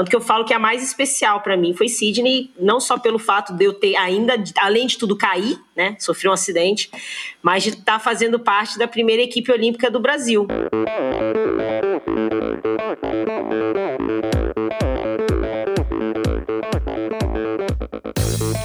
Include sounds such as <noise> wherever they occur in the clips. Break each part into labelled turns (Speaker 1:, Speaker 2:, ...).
Speaker 1: Tanto que eu falo que a mais especial para mim foi Sydney, não só pelo fato de eu ter ainda, além de tudo, cair, né? Sofri um acidente, mas de estar tá fazendo parte da primeira equipe olímpica do Brasil.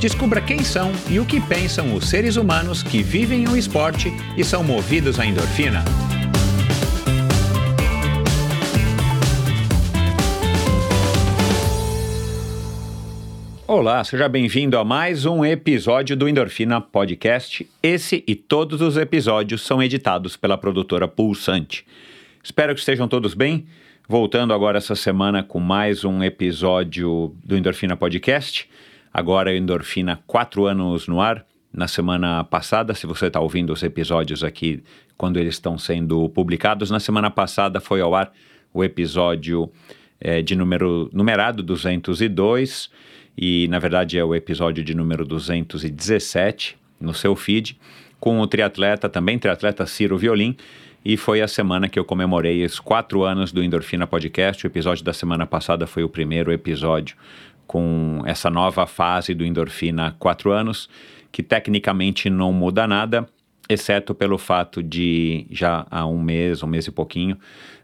Speaker 2: Descubra quem são e o que pensam os seres humanos que vivem o esporte e são movidos à endorfina. Olá, seja bem-vindo a mais um episódio do Endorfina Podcast. Esse e todos os episódios são editados pela produtora Pulsante. Espero que estejam todos bem. Voltando agora essa semana com mais um episódio do Endorfina Podcast. Agora Endorfina, quatro anos no ar. Na semana passada, se você está ouvindo os episódios aqui quando eles estão sendo publicados, na semana passada foi ao ar o episódio é, de número numerado 202 e na verdade é o episódio de número 217 no seu feed com o triatleta também triatleta Ciro Violim e foi a semana que eu comemorei os quatro anos do Endorfina Podcast. O episódio da semana passada foi o primeiro episódio com essa nova fase do endorfina há quatro anos, que tecnicamente não muda nada, exceto pelo fato de já há um mês, um mês e pouquinho,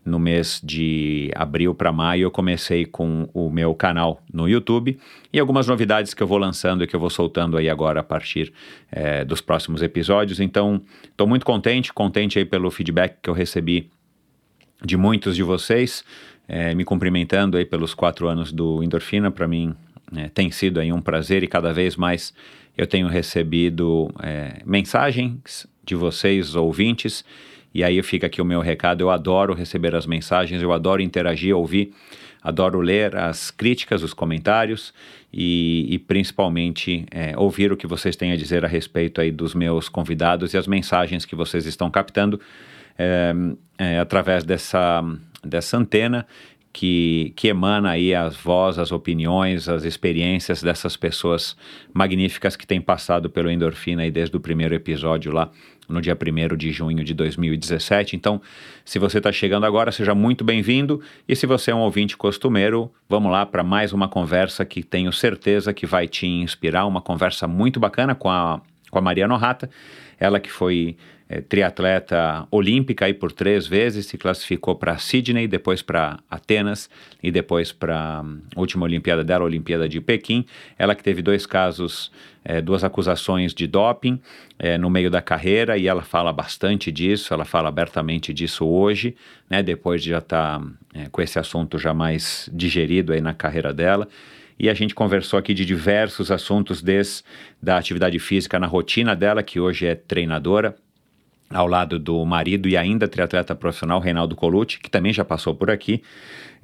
Speaker 2: no mês de abril para maio, eu comecei com o meu canal no YouTube e algumas novidades que eu vou lançando e que eu vou soltando aí agora a partir é, dos próximos episódios. Então, estou muito contente, contente aí pelo feedback que eu recebi de muitos de vocês é, me cumprimentando aí pelos quatro anos do Endorfina. Para mim é, tem sido aí um prazer e cada vez mais eu tenho recebido é, mensagens de vocês, ouvintes, e aí fica aqui o meu recado. Eu adoro receber as mensagens, eu adoro interagir, ouvir, adoro ler as críticas, os comentários e, e principalmente é, ouvir o que vocês têm a dizer a respeito aí dos meus convidados e as mensagens que vocês estão captando é, é, através dessa dessa antena que, que emana aí as vozes, as opiniões, as experiências dessas pessoas magníficas que têm passado pelo Endorfina aí desde o primeiro episódio lá no dia 1 de junho de 2017. Então, se você está chegando agora, seja muito bem-vindo. E se você é um ouvinte costumeiro, vamos lá para mais uma conversa que tenho certeza que vai te inspirar. Uma conversa muito bacana com a, com a Mariana Rata, ela que foi é, triatleta olímpica aí por três vezes, se classificou para Sydney, depois para Atenas e depois para a um, última Olimpíada dela, a Olimpíada de Pequim. Ela que teve dois casos, é, duas acusações de doping é, no meio da carreira e ela fala bastante disso, ela fala abertamente disso hoje, né, depois de já estar tá, com esse assunto já mais digerido aí na carreira dela e a gente conversou aqui de diversos assuntos, desde da atividade física na rotina dela, que hoje é treinadora, ao lado do marido e ainda triatleta profissional Reinaldo Colucci, que também já passou por aqui.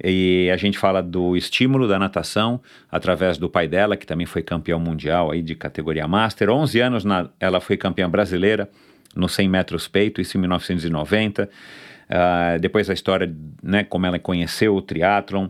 Speaker 2: E a gente fala do estímulo da natação através do pai dela, que também foi campeão mundial aí de categoria Master. 11 anos na, ela foi campeã brasileira no 100 metros peito, isso em 1990. Uh, depois a história, né, como ela conheceu o triatlon,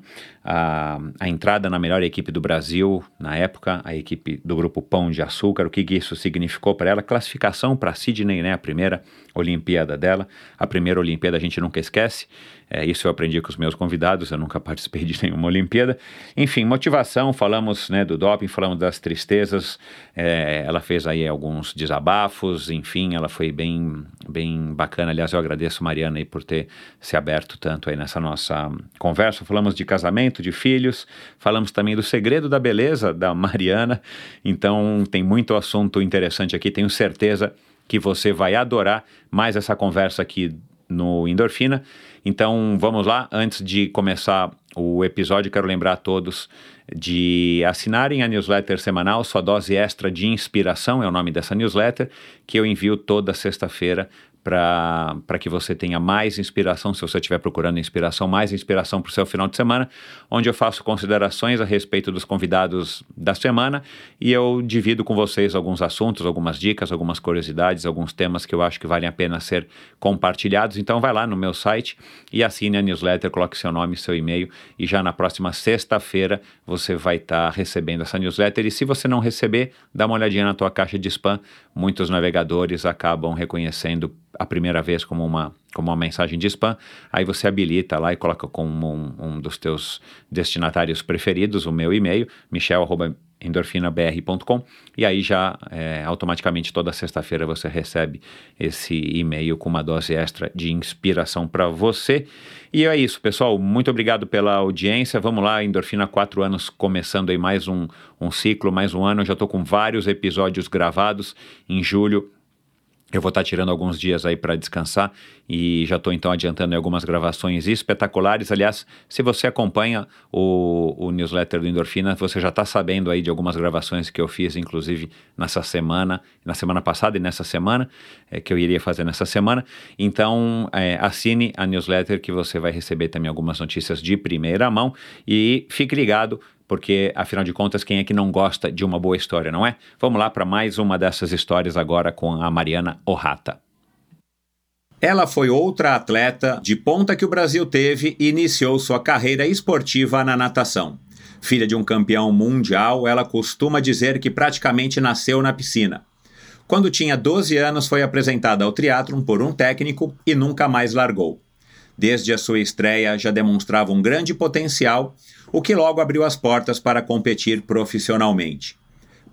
Speaker 2: uh, a entrada na melhor equipe do Brasil na época, a equipe do grupo Pão de Açúcar, o que isso significou para ela, classificação para Sydney, né, a primeira Olimpíada dela, a primeira Olimpíada a gente nunca esquece, é, isso eu aprendi com os meus convidados, eu nunca <laughs> participei de nenhuma Olimpíada. Enfim, motivação, falamos né, do doping, falamos das tristezas, é, ela fez aí alguns desabafos, enfim, ela foi bem, bem bacana. Aliás, eu agradeço Mariana aí por ter se aberto tanto aí nessa nossa conversa. Falamos de casamento, de filhos, falamos também do segredo da beleza da <laughs> Mariana. Então, tem muito assunto interessante aqui, tenho certeza que você vai adorar mais essa conversa aqui no Endorfina. Então vamos lá, antes de começar o episódio, quero lembrar a todos de assinarem a newsletter semanal, sua dose extra de inspiração é o nome dessa newsletter, que eu envio toda sexta-feira para que você tenha mais inspiração, se você estiver procurando inspiração, mais inspiração para o seu final de semana, onde eu faço considerações a respeito dos convidados da semana e eu divido com vocês alguns assuntos, algumas dicas, algumas curiosidades, alguns temas que eu acho que valem a pena ser compartilhados. Então vai lá no meu site e assine a newsletter, coloque seu nome, seu e-mail e já na próxima sexta-feira você vai estar tá recebendo essa newsletter. E se você não receber, dá uma olhadinha na tua caixa de spam. Muitos navegadores acabam reconhecendo a primeira vez como uma, como uma mensagem de spam, aí você habilita lá e coloca como um, um dos teus destinatários preferidos o meu e-mail, michel.endorfinabr.com, e aí já é, automaticamente toda sexta-feira você recebe esse e-mail com uma dose extra de inspiração para você. E é isso, pessoal. Muito obrigado pela audiência. Vamos lá, Endorfina, quatro anos começando aí mais um, um ciclo, mais um ano. Eu já estou com vários episódios gravados. Em julho eu vou estar tirando alguns dias aí para descansar e já estou então adiantando algumas gravações espetaculares. Aliás, se você acompanha o, o newsletter do Endorfina, você já está sabendo aí de algumas gravações que eu fiz, inclusive nessa semana, na semana passada e nessa semana, é, que eu iria fazer nessa semana. Então, é, assine a newsletter que você vai receber também algumas notícias de primeira mão e fique ligado porque afinal de contas, quem é que não gosta de uma boa história, não é? Vamos lá para mais uma dessas histórias agora com a Mariana Orrata. Ela foi outra atleta de ponta que o Brasil teve e iniciou sua carreira esportiva na natação. Filha de um campeão mundial, ela costuma dizer que praticamente nasceu na piscina. Quando tinha 12 anos, foi apresentada ao triatlon por um técnico e nunca mais largou. Desde a sua estreia, já demonstrava um grande potencial, o que logo abriu as portas para competir profissionalmente.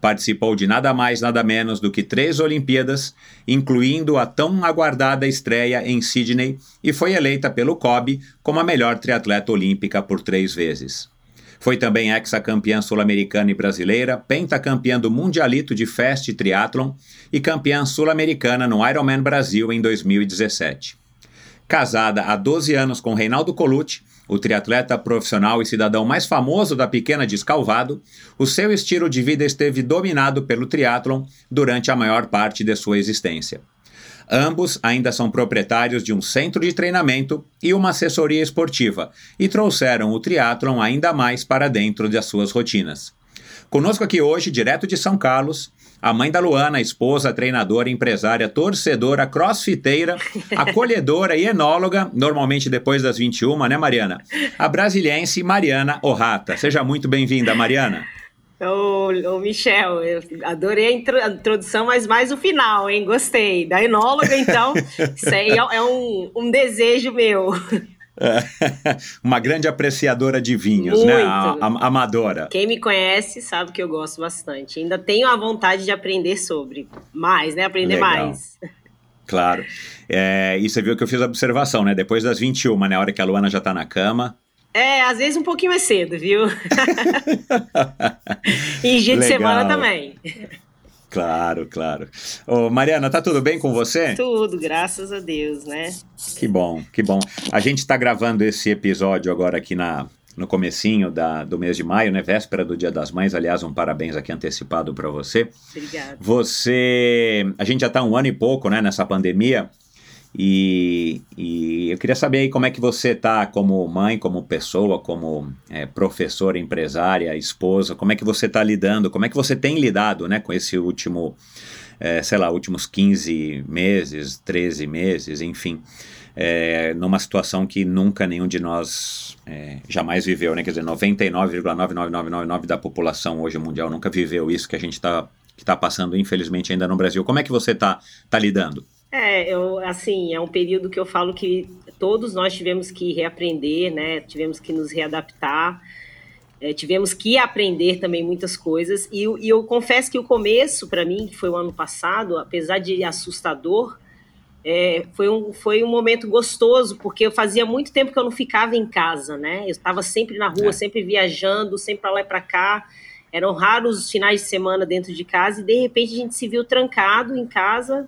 Speaker 2: Participou de nada mais, nada menos do que três Olimpíadas, incluindo a tão aguardada estreia em Sydney, e foi eleita pelo COB como a melhor triatleta olímpica por três vezes. Foi também ex-campeã sul-americana e brasileira, pentacampeã do Mundialito de Fast Triathlon e campeã sul-americana no Ironman Brasil em 2017. Casada há 12 anos com Reinaldo Colucci, o triatleta profissional e cidadão mais famoso da pequena Descalvado, o seu estilo de vida esteve dominado pelo triatlon durante a maior parte de sua existência. Ambos ainda são proprietários de um centro de treinamento e uma assessoria esportiva e trouxeram o triatlon ainda mais para dentro das suas rotinas. Conosco aqui hoje, direto de São Carlos, a mãe da Luana, esposa, treinadora, empresária, torcedora, crossfiteira, acolhedora <laughs> e enóloga, normalmente depois das 21, né, Mariana? A brasiliense Mariana Orrata. Seja muito bem-vinda, Mariana.
Speaker 1: Ô, ô, Michel, eu adorei a, intro, a, introdução, mas mais o final, hein? Gostei. Da enóloga, então, <laughs> isso aí é, é um, um desejo meu. <laughs>
Speaker 2: uma grande apreciadora de vinhos, né? Muito. né? A, a, amadora.
Speaker 1: Quem me conhece sabe que eu gosto bastante. Ainda tenho a vontade de aprender sobre. Mais, né? Aprender Legal. mais. <laughs>
Speaker 2: Claro. É, e você viu que eu fiz a observação, né? Depois das 21, né? A hora que a Luana já tá na cama.
Speaker 1: É, às vezes um pouquinho mais cedo, viu? <laughs> e dia Legal. de semana também.
Speaker 2: Claro, claro. Ô, Mariana, tá tudo bem com você?
Speaker 1: Tudo, graças a Deus, né?
Speaker 2: Que bom, que bom. A gente está gravando esse episódio agora aqui na, no comecinho da, do mês de maio, né? Véspera do Dia das Mães. Aliás, um parabéns aqui antecipado para você.
Speaker 1: Obrigada.
Speaker 2: Você... A gente já está um ano e pouco, né, nessa pandemia. E, e, eu queria saber aí como é que você está como mãe, como pessoa, como é, professora, empresária, esposa, como é que você está lidando, como é que você tem lidado né, com esse último, é, sei lá, últimos 15 meses, 13 meses, enfim, é, numa situação que nunca nenhum de nós é, jamais viveu, né? Quer dizer, 99,99999 da população hoje mundial nunca viveu isso que a gente está que tá passando, infelizmente, ainda no Brasil. Como é que você está tá lidando?
Speaker 1: É, eu, assim, é um período que eu falo que todos nós tivemos que reaprender, né? Tivemos que nos readaptar, é, tivemos que aprender também muitas coisas. E, e eu confesso que o começo, para mim, que foi o ano passado, apesar de assustador, é, foi, um, foi um momento gostoso, porque eu fazia muito tempo que eu não ficava em casa, né? Eu estava sempre na rua, é. sempre viajando, sempre para lá e para cá. Eram raros os finais de semana dentro de casa, e de repente a gente se viu trancado em casa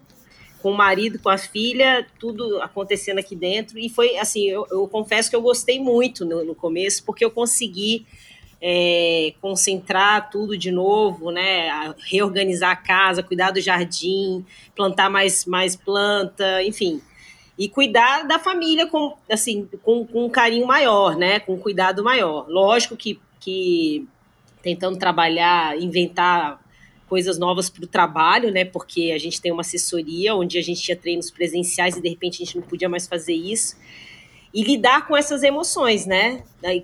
Speaker 1: com o marido, com a filha, tudo acontecendo aqui dentro. E foi assim, eu, eu confesso que eu gostei muito no, no, começo, porque eu consegui é, concentrar tudo de novo, né? Reorganizar a casa, cuidar do jardim, plantar mais, mais planta, enfim. E cuidar da família com, assim, com, com um carinho maior, né? Com um cuidado maior. Lógico que, que tentando trabalhar, inventar coisas novas para o trabalho, né? Porque a gente tem uma assessoria onde a gente tinha treinos presenciais e de repente a gente não podia mais fazer isso e lidar com essas emoções, né?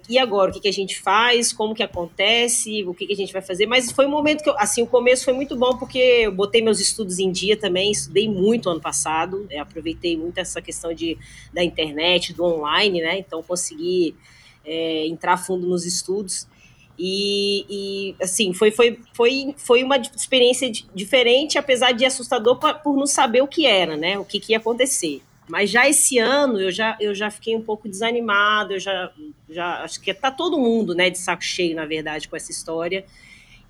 Speaker 1: E agora, o que, que a gente faz, como que acontece, o que, que a gente vai fazer. Mas foi um momento que, eu, assim, o começo foi muito bom, porque eu botei meus estudos em dia também, estudei muito ano passado, é, aproveitei muito essa questão de, da internet, do online, né? Então, consegui é, entrar fundo nos estudos. E, e, assim, foi, foi, foi, foi uma experiência diferente, apesar de assustador por não saber o que era, né? O que, que ia acontecer. Mas já esse ano eu já, eu já fiquei um pouco desanimado, eu já, já acho que tá todo mundo, né, de saco cheio, na verdade, com essa história.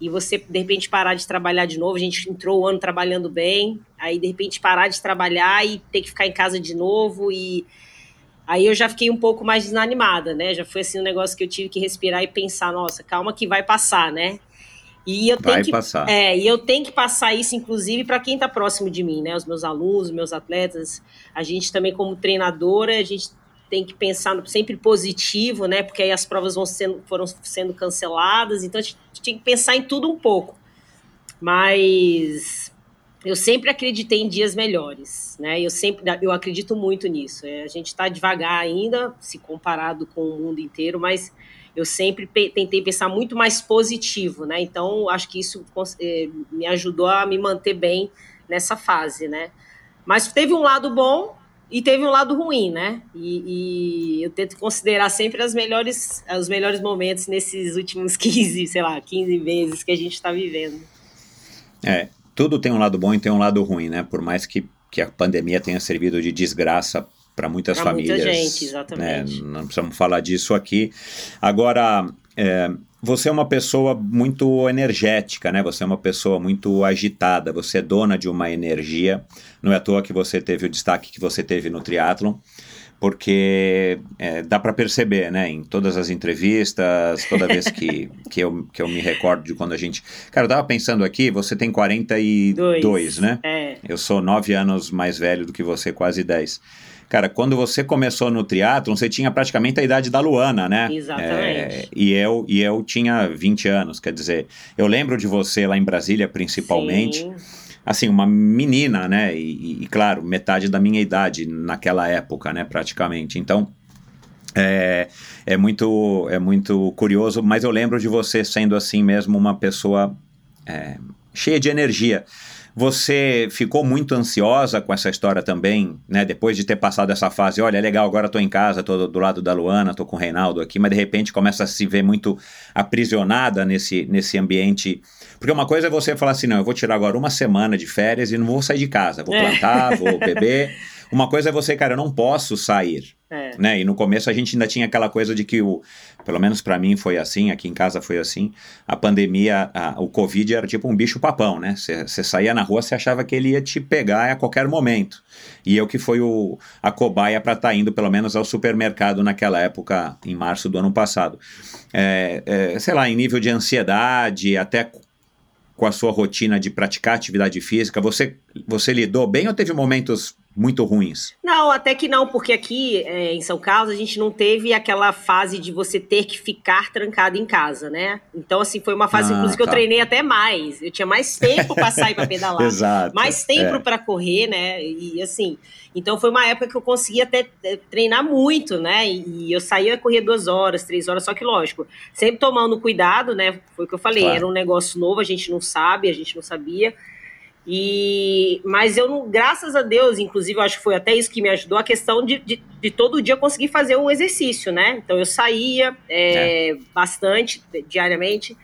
Speaker 1: E você, de repente, parar de trabalhar de novo, a gente entrou o ano trabalhando bem, aí, de repente, parar de trabalhar e ter que ficar em casa de novo, e aí eu já fiquei um pouco mais desanimada, né? Já foi assim um negócio que eu tive que respirar e pensar, nossa, calma que vai passar, né? E eu tenho
Speaker 2: Vai
Speaker 1: que,
Speaker 2: passar.
Speaker 1: É, e eu tenho que passar isso, inclusive, para quem está próximo de mim, né? Os meus alunos, os meus atletas. A gente também, como treinadora, a gente tem que pensar sempre positivo, né? Porque aí as provas vão sendo, foram sendo canceladas, então a gente tinha que pensar em tudo um pouco. Mas eu sempre acreditei em dias melhores, né? Eu sempre eu acredito muito nisso. É, a gente está devagar ainda, se comparado com o mundo inteiro, mas eu sempre tentei pensar muito mais positivo, né? Então, acho que isso eh, me ajudou a me manter bem nessa fase, né? Mas teve um lado bom e teve um lado ruim, né? E, e eu tento considerar sempre as melhores, os melhores momentos nesses últimos <laughs> 15, sei lá, 15 meses que a gente está vivendo.
Speaker 2: É, tudo tem um lado bom e tem um lado ruim, né? Por mais que, que a pandemia tenha servido de desgraça para muitas
Speaker 1: pra
Speaker 2: famílias.
Speaker 1: Muita gente, exatamente.
Speaker 2: Né? Não precisamos falar disso aqui. Agora, é, você é uma pessoa muito energética, né? Você é uma pessoa muito agitada, você é dona de uma energia. Não é à toa que você teve o destaque que você teve no triatlon porque é, dá para perceber, né, em todas as entrevistas, toda vez que, <laughs> que, eu, que eu me recordo de quando a gente... Cara, eu tava pensando aqui, você tem 42,
Speaker 1: Dois.
Speaker 2: né?
Speaker 1: É.
Speaker 2: Eu sou 9 anos mais velho do que você, quase 10. Cara, quando você começou no triatlon, você tinha praticamente a idade da Luana, né?
Speaker 1: Exatamente.
Speaker 2: É, e, eu, e eu tinha 20 anos, quer dizer, eu lembro de você lá em Brasília, principalmente.
Speaker 1: Sim.
Speaker 2: Assim, uma menina, né? E, e, claro, metade da minha idade naquela época, né? Praticamente. Então, é, é, muito, é muito curioso, mas eu lembro de você sendo assim mesmo uma pessoa é, cheia de energia. Você ficou muito ansiosa com essa história também, né? Depois de ter passado essa fase, olha, é legal, agora tô em casa, tô do lado da Luana, tô com o Reinaldo aqui, mas de repente começa a se ver muito aprisionada nesse, nesse ambiente. Porque uma coisa é você falar assim, não, eu vou tirar agora uma semana de férias e não vou sair de casa, vou plantar, é. vou <laughs> beber. Uma coisa é você, cara, eu não posso sair.
Speaker 1: É.
Speaker 2: Né? E no começo a gente ainda tinha aquela coisa de que, o, pelo menos para mim foi assim, aqui em casa foi assim, a pandemia, a, o Covid era tipo um bicho papão, né? Você saía na rua, você achava que ele ia te pegar a qualquer momento. E eu que fui o, a cobaia para estar tá indo pelo menos ao supermercado naquela época, em março do ano passado. É, é, sei lá, em nível de ansiedade, até com a sua rotina de praticar atividade física, você, você lidou bem ou teve momentos muito ruins?
Speaker 1: Não, até que não, porque aqui é, em São Carlos a gente não teve aquela fase de você ter que ficar trancado em casa, né? Então, assim, foi uma fase, ah, inclusive, tá. que eu treinei até mais. Eu tinha mais tempo para sair para <laughs> pedalar.
Speaker 2: Exato.
Speaker 1: Mais tempo é. para correr, né? E assim, então foi uma época que eu conseguia até é, treinar muito, né? E eu saía a correr duas horas, três horas, só que lógico, sempre tomando cuidado, né? Foi o que eu falei, claro. era um negócio novo, a gente não sabe, a gente não sabia. E, mas eu não, graças a Deus, inclusive, eu acho que foi até isso que me ajudou, a questão de, de, de todo dia conseguir fazer um exercício, né? Então eu saía é, é. bastante, diariamente.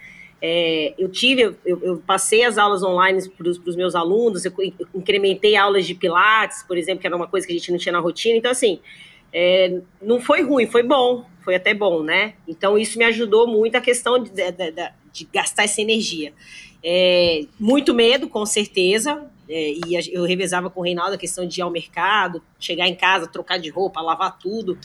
Speaker 1: É, eu tive, eu, eu, passei as aulas online para os meus alunos, eu incrementei aulas de pilates, por exemplo, que era uma coisa que a gente não tinha na rotina. Então, assim, é, não foi ruim, foi bom, foi até bom, né? Então, isso me ajudou muito a questão de, de, de, de gastar essa energia. É, muito medo, com certeza. É, e eu revezava com o Reinaldo a questão de ir ao mercado, chegar em casa, trocar de roupa, lavar tudo.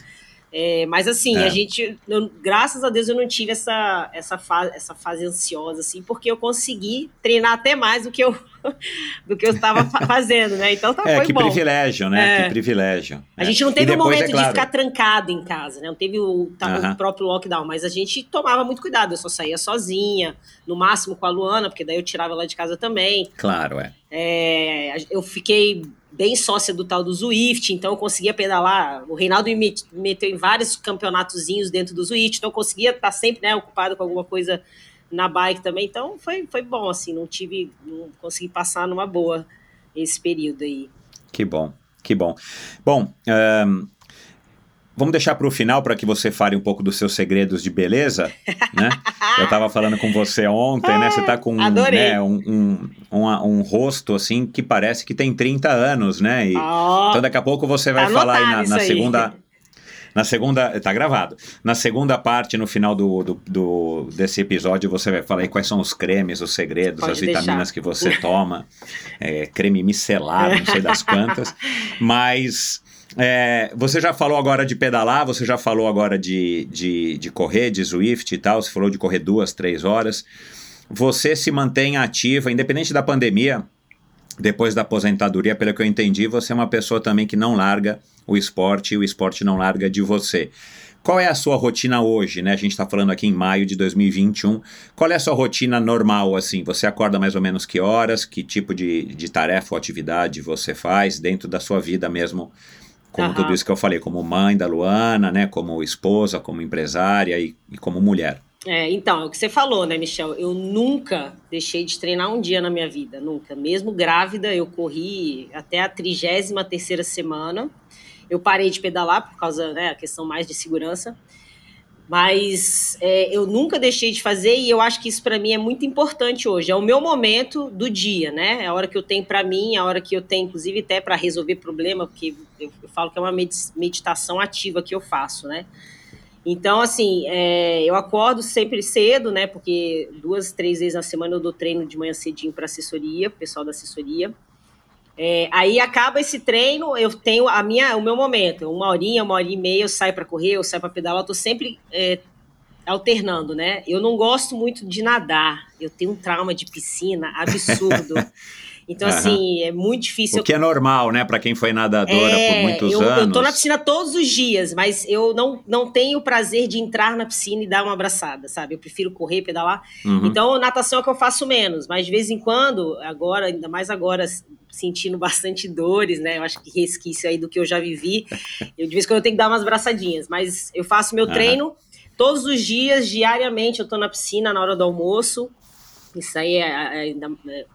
Speaker 1: É, mas assim,
Speaker 2: É.
Speaker 1: a gente, eu- graças a Deus, eu não tive essa, essa, fase, essa fase ansiosa, assim, porque eu consegui treinar até mais do que eu, <laughs> do que eu estava fa- fazendo, né? Então tá,
Speaker 2: É,
Speaker 1: foi
Speaker 2: que
Speaker 1: bom.
Speaker 2: privilégio, né?
Speaker 1: É.
Speaker 2: Que privilégio.
Speaker 1: A
Speaker 2: É.
Speaker 1: gente não teve o momento
Speaker 2: é claro,
Speaker 1: de ficar trancado em casa, né? Não teve o, tá- o
Speaker 2: Aham.
Speaker 1: próprio lockdown, mas a gente tomava muito cuidado. Eu só saía sozinha, no máximo com a Luana, porque daí eu tirava ela de casa também.
Speaker 2: Claro, é.
Speaker 1: É, eu fiquei bem sócia do tal do Zwift, então eu conseguia pedalar. O Reinaldo me met- me meteu em vários campeonatozinhos dentro do Zwift, então eu conseguia estar sempre né, ocupado com alguma coisa na bike também. Então foi, foi bom, assim, não tive. Não consegui passar numa boa esse período aí.
Speaker 2: Que bom, que bom. Bom, ahn, vamos deixar para o final para que você fale um pouco dos seus segredos de beleza, né? <laughs> Eu estava falando com você ontem, né? Você tá com né, um, um, um, um rosto assim que parece que tem 30 anos, né? E,
Speaker 1: Ó,
Speaker 2: Então daqui a pouco você vai
Speaker 1: Tá
Speaker 2: falar aí na, na
Speaker 1: aí.
Speaker 2: segunda. Na segunda. Tá gravado. Na segunda parte, no final do, do, do- desse episódio, você vai falar aí quais são os cremes, os segredos,
Speaker 1: Pode
Speaker 2: as vitaminas
Speaker 1: deixar.
Speaker 2: que você toma. é, creme micelar, não sei das quantas. <laughs> Mas. É, você já falou agora de pedalar, você já falou agora de, de, de correr, de Zwift e tal, você falou de correr duas, três horas. Você se mantém ativa, independente da pandemia, depois da aposentadoria, pelo que eu entendi, você é uma pessoa também que não larga o esporte e o esporte não larga de você. Qual é a sua rotina hoje, né? A gente está falando aqui em maio de 2021. Qual é a sua rotina normal, assim? Você acorda mais ou menos que horas? Que tipo de, de tarefa ou atividade você faz dentro da sua vida mesmo? Como
Speaker 1: Aham.
Speaker 2: tudo isso que eu falei, como mãe da Luana, né? Como esposa, como empresária e, e como mulher.
Speaker 1: É, então, é o que você falou, né, Michel? Eu nunca deixei de treinar um dia na minha vida, nunca. Mesmo grávida, eu corri até a 33 terceira semana. Eu parei de pedalar por causa, né, a questão mais de segurança. Mas é, eu nunca deixei de fazer e eu acho que isso para mim é muito importante hoje. É o meu momento do dia, né? É a hora que eu tenho para mim, a hora que eu tenho, inclusive, até para resolver problema, porque eu, eu falo que é uma medi- meditação ativa que eu faço, né? Então, assim, é, eu acordo sempre cedo, né? Porque duas, três vezes na semana eu dou treino de manhã cedinho para assessoria, pessoal da assessoria. É, aí acaba esse treino, eu tenho a minha, o meu momento, uma horinha, uma hora e meia, eu saio para correr, eu saio para pedalar, eu tô sempre é, alternando, né? Eu não gosto muito de nadar, eu tenho um trauma de piscina absurdo. <laughs> Então,
Speaker 2: Aham.
Speaker 1: assim, é muito difícil.
Speaker 2: O que é normal, né? Para quem foi nadadora por
Speaker 1: É,
Speaker 2: muitos
Speaker 1: eu,
Speaker 2: anos.
Speaker 1: Eu tô na piscina todos os dias, mas eu não, não tenho o prazer de entrar na piscina e dar uma abraçada, sabe? Eu prefiro correr, pedalar.
Speaker 2: Uhum.
Speaker 1: Então, natação é o que eu faço menos, mas de vez em quando, agora, ainda mais agora, sentindo bastante dores, né? Eu acho que resquício aí do que eu já vivi. Eu, de vez em quando eu tenho que dar umas braçadinhas, mas eu faço meu
Speaker 2: Aham.
Speaker 1: treino todos os dias, diariamente, eu tô na piscina na hora do almoço. Isso aí é, é é,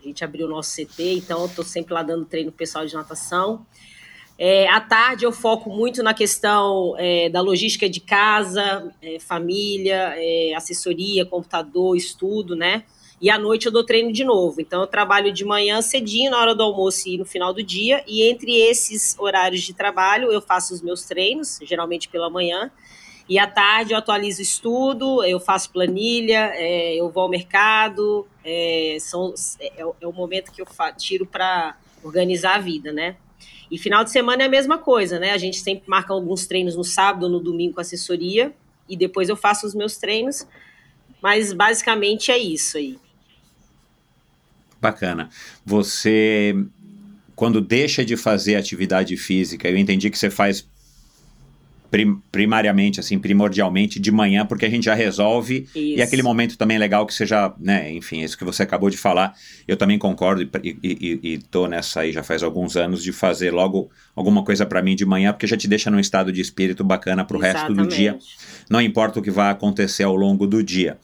Speaker 1: a gente abriu o nosso CT, então eu tô sempre lá dando treino pro pessoal de natação. É, à tarde eu foco muito na questão é, da logística de casa, é, família, é, assessoria, computador, estudo, né? E à noite eu dou treino de novo. Então eu trabalho de manhã cedinho, na hora do almoço e no final do dia. E entre esses horários de trabalho eu faço os meus treinos, geralmente pela manhã. E à tarde eu atualizo estudo, eu faço planilha, é, eu vou ao mercado. É, são, é, é o momento que eu tiro para organizar a vida, né? E final de semana é a mesma coisa, né? A gente sempre marca alguns treinos no sábado no domingo com assessoria. E depois eu faço os meus treinos. Mas basicamente é isso aí.
Speaker 2: Bacana. Você, quando deixa de fazer atividade física, eu entendi que você faz prim- primariamente, assim, primordialmente de manhã, porque a gente já resolve. E
Speaker 1: Isso.
Speaker 2: aquele momento também legal que você já, né, enfim, isso que você acabou de falar, eu também concordo e, e, e, e tô nessa aí já faz alguns anos de fazer logo alguma coisa para mim de manhã, porque já te deixa num estado de espírito bacana pro resto do dia não importa o que vai acontecer ao longo do dia.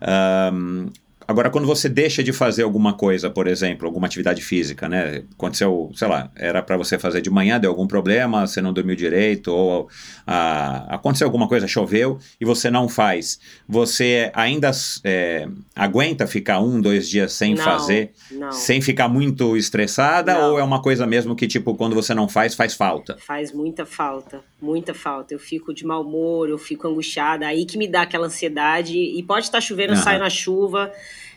Speaker 2: Ahn, agora, quando você deixa de fazer alguma coisa, por exemplo, alguma atividade física, né? Aconteceu, sei lá, era para você fazer de manhã, deu algum problema, você não dormiu direito, ou ah, aconteceu alguma coisa, choveu, e você não faz. Você ainda é, aguenta ficar um, dois dias sem
Speaker 1: Não,
Speaker 2: fazer,
Speaker 1: Não.
Speaker 2: sem ficar muito estressada,
Speaker 1: Não.
Speaker 2: ou é uma coisa mesmo que, tipo, quando você não faz, faz falta?
Speaker 1: Faz muita falta, muita falta. Eu fico de mau humor, eu fico angustiada, aí que me dá aquela ansiedade. E pode estar chovendo, eu
Speaker 2: Aham.
Speaker 1: saio na chuva.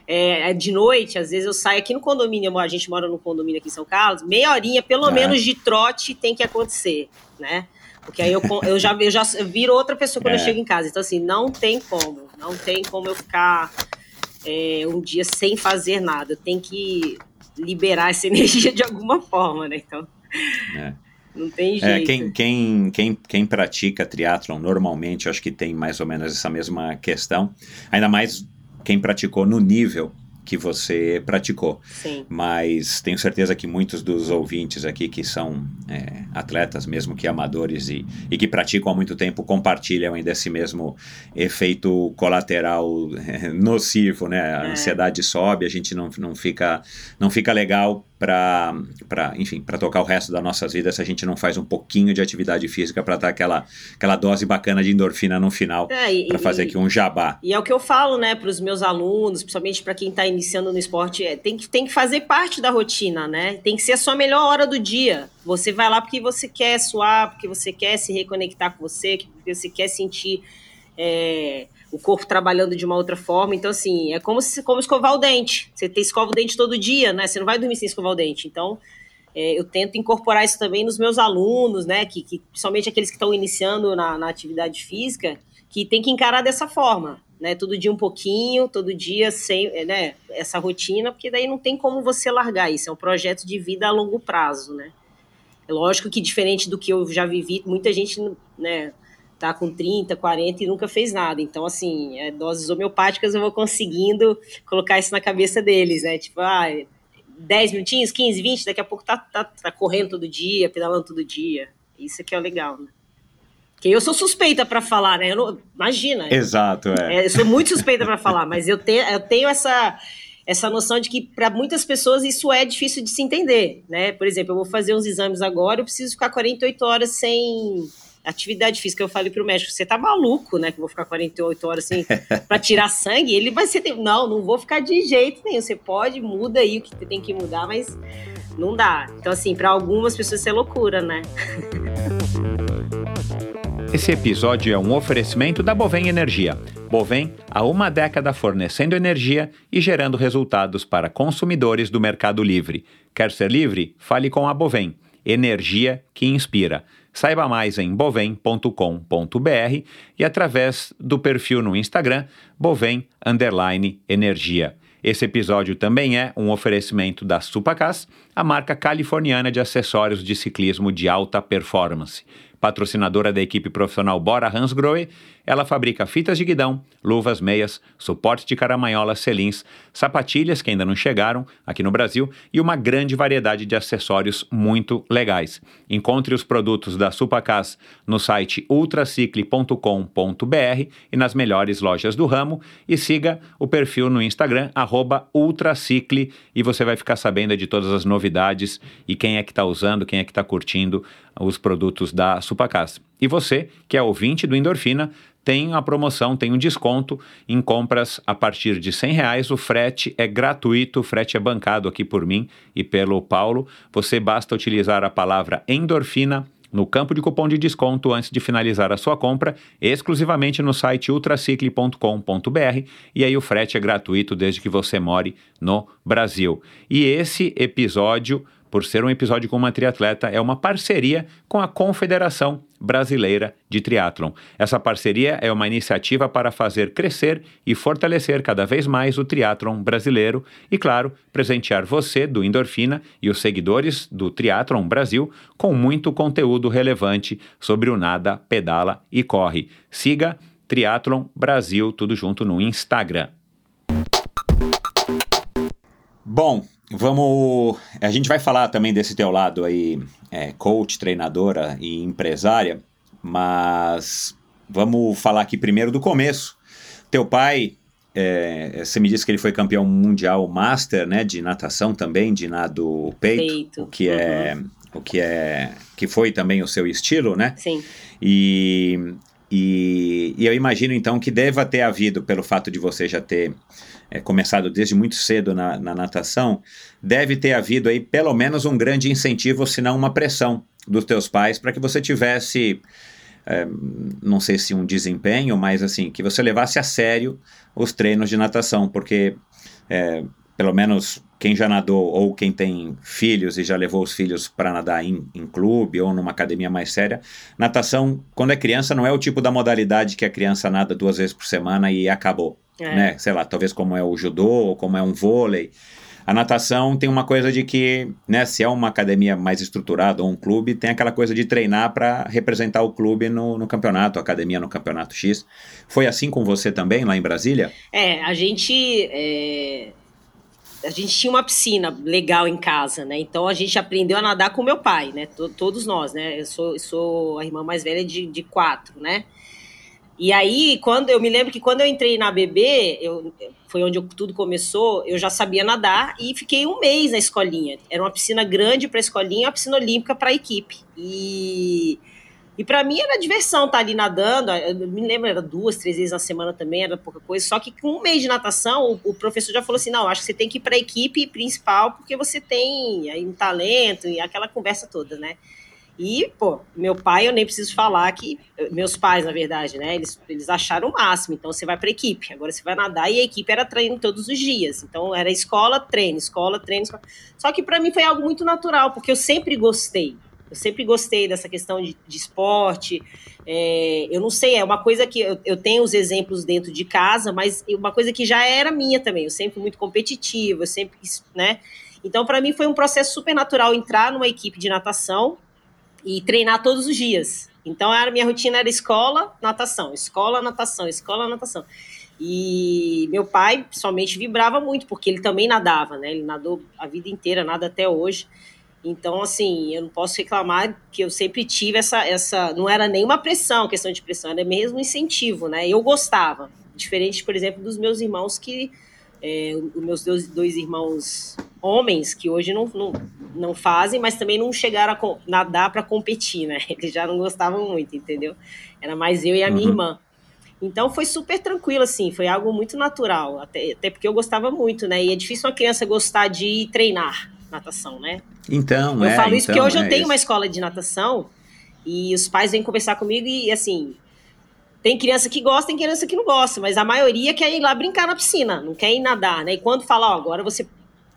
Speaker 1: É, é de noite, às vezes eu saio aqui no condomínio, a gente mora no condomínio aqui em São Carlos, meia horinha, pelo
Speaker 2: Ah.
Speaker 1: menos, de trote tem que acontecer, né? Porque aí eu, eu, já, eu já viro outra pessoa quando é. eu chego em casa. Então, assim, não tem como. Não tem como eu ficar é, um dia sem fazer nada. Eu tenho que liberar essa <laughs> energia de alguma forma, né? Então. É. Não tem jeito.
Speaker 2: É, quem, quem, quem, quem pratica triatlon normalmente, acho que tem mais ou menos essa mesma questão. Ainda mais quem praticou no nível que você praticou.
Speaker 1: Sim.
Speaker 2: Mas tenho certeza que muitos dos ouvintes aqui que são é, atletas, mesmo que amadores e, e que praticam há muito tempo, compartilham ainda esse mesmo efeito colateral é, <laughs> nocivo, né? A é. ansiedade sobe, a gente não, não, fica, não fica legal para, enfim, para tocar o resto das nossas vidas se a gente não faz um pouquinho de atividade física para dar aquela, aquela dose bacana de endorfina no final, é, para fazer aqui um jabá.
Speaker 1: E é o que eu falo, né, para os meus alunos, principalmente para quem está iniciando no esporte, é, tem, que, tem que fazer parte da rotina, né? Tem que ser a sua melhor hora do dia. Você vai lá porque você quer suar, porque você quer se reconectar com você, porque você quer sentir. É, o corpo trabalhando de uma outra forma. Então, assim, é como, se, como escovar o dente. Você tem escova o dente todo dia, né? Você não vai dormir sem escovar o dente. Então, é, eu tento incorporar isso também nos meus alunos, né? Que, que principalmente aqueles que estão iniciando na, na, atividade física, que tem que encarar dessa forma, né? Todo dia um pouquinho, todo dia sem, é, né? Essa rotina, porque daí não tem como você largar isso. É um projeto de vida a longo prazo, né? É lógico que diferente do que eu já vivi, muita gente, né? Tá com 30, 40 e nunca fez nada. Então, assim, é, doses homeopáticas eu vou conseguindo colocar isso na cabeça deles, né? Tipo, ah, 10 minutinhos, 15, 20, daqui a pouco tá, tá, tá correndo todo dia, pedalando todo dia. Isso que é o legal, né? Porque eu sou suspeita para falar, né? Não, imagina.
Speaker 2: Exato, é.
Speaker 1: é. Eu sou muito suspeita para falar, mas eu tenho, eu tenho essa, essa noção de que para muitas pessoas isso é difícil de se entender, né? Por exemplo, eu vou fazer uns exames agora, eu preciso ficar 48 horas sem atividade física, eu falei pro médico, você tá maluco, né, que vou ficar 48 horas assim para tirar sangue? Ele vai ser, não, não vou ficar de jeito nenhum, você pode, muda aí o que tem que mudar, mas não dá. Então assim, para algumas pessoas isso é loucura, né? <laughs>
Speaker 2: Esse episódio é um oferecimento da Bovem Energia. Bovem, há uma década fornecendo energia e gerando resultados para consumidores do Mercado Livre. Quer ser livre? Fale com a Bovem. Energia que inspira. Saiba mais em bovem.com.br e através do perfil no Instagram Bovem Energia. Esse episódio também é um oferecimento da Supacas, a marca californiana de acessórios de ciclismo de alta performance. Patrocinadora da equipe profissional Bora Hansgrohe, ela fabrica fitas de guidão, luvas, meias, suporte de caramanhola, selins, sapatilhas que ainda não chegaram aqui no Brasil e uma grande variedade de acessórios muito legais. Encontre os produtos da Supacas no site ultracicle.com.br e nas melhores lojas do ramo e siga o perfil no Instagram ultracicle e você vai ficar sabendo de todas as novidades e quem é que está usando, quem é que está curtindo os produtos da Supacas. E você, que é ouvinte do Endorfina, tem a promoção, tem um desconto em compras a partir de 100 reais. O frete é gratuito, o frete é bancado aqui por mim e pelo Paulo. Você basta utilizar a palavra endorfina no campo de cupom de desconto antes de finalizar a sua compra, exclusivamente no site ultracicle.com.br e aí o frete é gratuito desde que você more no Brasil. E esse episódio por ser um episódio com uma triatleta, é uma parceria com a Confederação Brasileira de Triatlon. Essa parceria é uma iniciativa para fazer crescer e fortalecer cada vez mais o triatlon brasileiro e, claro, presentear você do Endorfina e os seguidores do Triatlon Brasil com muito conteúdo relevante sobre o nada, pedala e corre. Siga Triatlon Brasil, tudo junto no Instagram. Bom, Vamos. A gente vai falar também desse teu lado aí, é, coach, treinadora e empresária, mas vamos falar aqui primeiro do começo. Teu pai, é, você me disse que ele foi campeão mundial master, né, de natação também, de nado peito, peito. o que é, uhum. é, o que é, que foi também o seu estilo, né?
Speaker 1: Sim.
Speaker 2: E, e, e eu imagino então que deva ter havido, pelo fato de você já ter é, começado desde muito cedo na, na, natação, deve ter havido aí pelo menos um grande incentivo, se não uma pressão dos teus pais para que você tivesse, é, não sei se um desempenho, mas assim, que você levasse a sério os treinos de natação, porque é, pelo menos quem já nadou ou quem tem filhos e já levou os filhos para nadar em, em, clube ou numa academia mais séria, natação, quando é criança, não é o tipo da modalidade que a criança nada duas vezes por semana e acabou. É. Né? Sei lá, talvez como é o judô ou como é um vôlei. A natação tem uma coisa de que, né, se é uma academia mais estruturada ou um clube, tem aquela coisa de treinar para representar o clube no, no, campeonato, a academia no campeonato X. Foi assim com você também, lá em Brasília?
Speaker 1: É, a gente. É a gente tinha uma piscina legal em casa, né? Então a gente aprendeu a nadar com meu pai, né? Todos nós, né? Eu sou, sou a irmã mais velha de, de quatro, né? E aí, quando eu me lembro que quando eu entrei na BB, eu, foi onde eu, tudo começou, eu já sabia nadar e fiquei um mês na escolinha. Era uma piscina grande para a escolinha, uma piscina olímpica para a equipe. E e para mim era diversão estar tá ali nadando. Eu me lembro, era duas, três vezes na semana também, era pouca coisa. Só que com um mês de natação, o, o professor já falou assim: não, acho que você tem que ir para a equipe principal porque você tem aí um talento e aquela conversa toda, né? E, pô, meu pai, eu nem preciso falar que. Meus pais, na verdade, né? Eles, eles acharam o máximo. Então você vai para a equipe. Agora você vai nadar e a equipe era treino todos os dias. Então era escola, treino, escola, treino. Escola. Só que para mim foi algo muito natural, porque eu sempre gostei. Eu sempre gostei dessa questão de, de esporte. É, eu não sei, é uma coisa que eu, eu, tenho os exemplos dentro de casa, mas uma coisa que já era minha também. Eu sempre muito competitiva, eu sempre, né? Então, para mim, foi um processo super natural entrar numa equipe de natação e treinar todos os dias. Então, a minha rotina era escola, natação, escola, natação, escola, natação. E meu pai, pessoalmente, vibrava muito, porque ele também nadava, né? Ele nadou a vida inteira, nada até hoje. Então, assim, eu não posso reclamar que eu sempre tive essa, essa. Não era nenhuma pressão, questão de pressão, era mesmo incentivo, né? Eu gostava. Diferente, por exemplo, dos meus irmãos que. É, os meus dois, dois irmãos homens, que hoje não, não, não fazem, mas também não chegaram a nadar para competir, né? <laughs> Eles já não gostavam muito, entendeu? Era mais eu e a uhum. minha irmã. Então foi super tranquilo, assim, foi algo muito natural, até, até porque eu gostava muito, né? E é difícil uma criança gostar de treinar natação, né?
Speaker 2: Então,
Speaker 1: eu
Speaker 2: é,
Speaker 1: falo isso
Speaker 2: então,
Speaker 1: porque hoje
Speaker 2: é
Speaker 1: eu tenho
Speaker 2: isso.
Speaker 1: uma escola de natação e os pais vêm conversar comigo e assim, tem criança que gosta, tem criança que não gosta, mas a maioria quer ir lá brincar na piscina, não quer ir nadar, né? E quando fala, ó, agora você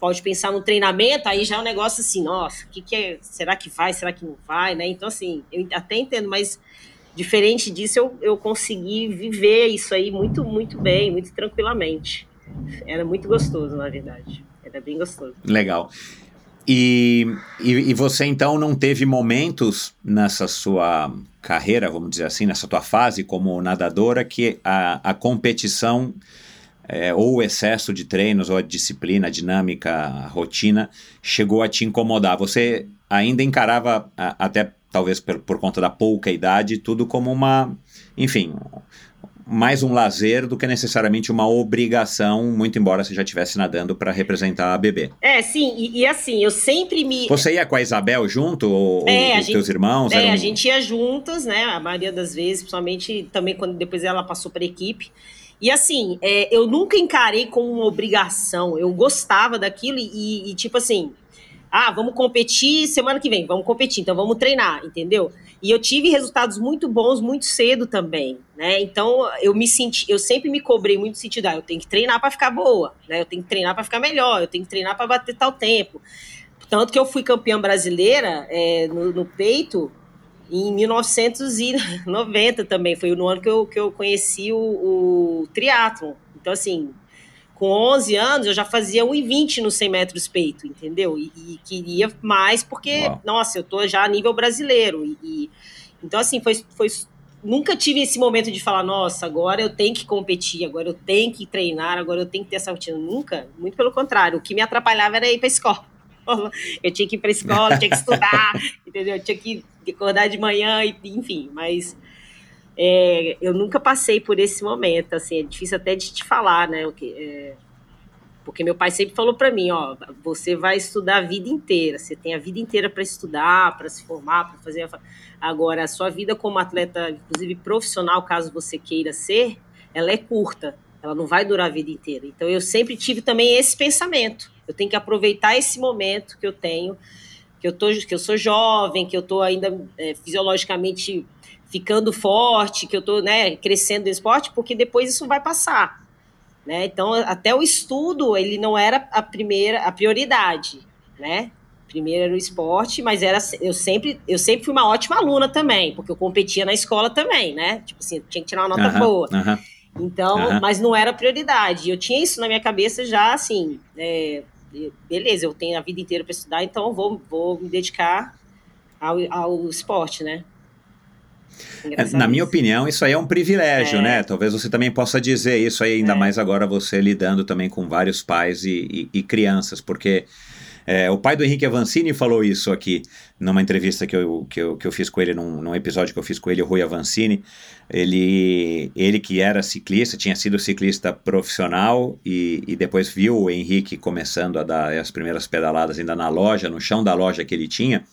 Speaker 1: pode pensar no treinamento, aí já é um negócio assim, nossa, o que, que é? Será que vai? Será que não vai, né? Então, assim, eu até entendo, mas diferente disso, eu, eu consegui viver isso aí muito, muito bem, muito tranquilamente. Era muito gostoso, na verdade. Era bem gostoso.
Speaker 2: Legal. E, e, e, você então não teve momentos nessa sua carreira, vamos dizer assim, nessa tua fase como nadadora, que a, a competição é, ou o excesso de treinos, ou a disciplina, a dinâmica, a rotina, chegou a te incomodar? Você ainda encarava, a, até talvez por, por conta da pouca idade, tudo como uma, enfim, mais um lazer do que necessariamente uma obrigação, muito embora você já estivesse nadando para representar a bebê.
Speaker 1: É, sim, e, e, assim, eu sempre me.
Speaker 2: Você ia com a Isabel junto, ou, é, os gente, teus irmãos?
Speaker 1: É, eram... a gente ia juntas, né? A maioria das vezes, principalmente também quando depois ela passou para equipe. E assim, é, eu nunca encarei como uma obrigação. Eu gostava daquilo e, e, tipo assim, ah, vamos competir semana que vem, vamos competir, então vamos treinar, entendeu? E eu tive resultados muito bons muito cedo também, né? Então eu me senti, eu sempre me cobrei muito sentido, ah, eu tenho que treinar para ficar boa, né? Eu tenho que treinar para ficar melhor, eu tenho que treinar para bater tal tempo. Tanto que eu fui campeã brasileira é, no, no, peito em 1990 também, foi no ano que eu, que eu conheci o, o triatlon. Então, assim, com 11 anos, eu já fazia 1,20 no 100 metros peito, entendeu? E, e queria mais porque, Uau. nossa, eu tô já a nível brasileiro. E, e, então, assim, foi, foi. Nunca tive esse momento de falar, nossa, agora eu tenho que competir, agora eu tenho que treinar, agora eu tenho que ter essa rotina. Nunca. Muito pelo contrário. O que me atrapalhava era ir pra escola. <laughs> Eu tinha que ir pra escola, tinha que estudar, <laughs> entendeu? Eu tinha que acordar de manhã, enfim, mas é, eu nunca passei por esse momento, assim, é difícil até de te falar, né? O que, é, porque meu pai sempre falou para mim, ó, você vai estudar a vida inteira, você tem a vida inteira para estudar, para se formar, para fazer. Agora, a sua vida como atleta, inclusive profissional, caso você queira ser, ela é curta, ela não vai durar a vida inteira. Então, eu sempre tive também esse pensamento. Eu tenho que aproveitar esse momento que eu tenho, que eu tô, que eu sou jovem, que eu tô ainda é, fisiologicamente ficando forte, que eu tô, né, crescendo no esporte, porque depois isso vai passar. né? Então, até o estudo, ele não era a primeira, a prioridade, né? Primeiro era o esporte, mas era eu sempre, eu sempre fui uma ótima aluna também, porque eu competia na escola também, né? Tipo assim, tinha que tirar uma nota boa. Então, mas não era prioridade. Eu tinha isso na minha cabeça já, assim, é, beleza, eu tenho a vida inteira para estudar, então eu vou, vou me dedicar ao, ao esporte, né?
Speaker 2: É, na minha opinião, isso aí é um privilégio, é. né? Talvez você também possa dizer isso aí, ainda é. mais agora você lidando também com vários pais e, e, e crianças, porque é, o pai do Henrique Avancini falou isso aqui numa entrevista que eu, que eu, que eu fiz com ele, num, num episódio que eu fiz com ele, o Rui Avancini. Ele, ele que era ciclista, tinha sido ciclista profissional e, e depois viu o Henrique começando a dar as primeiras pedaladas ainda na loja, no chão da loja que ele tinha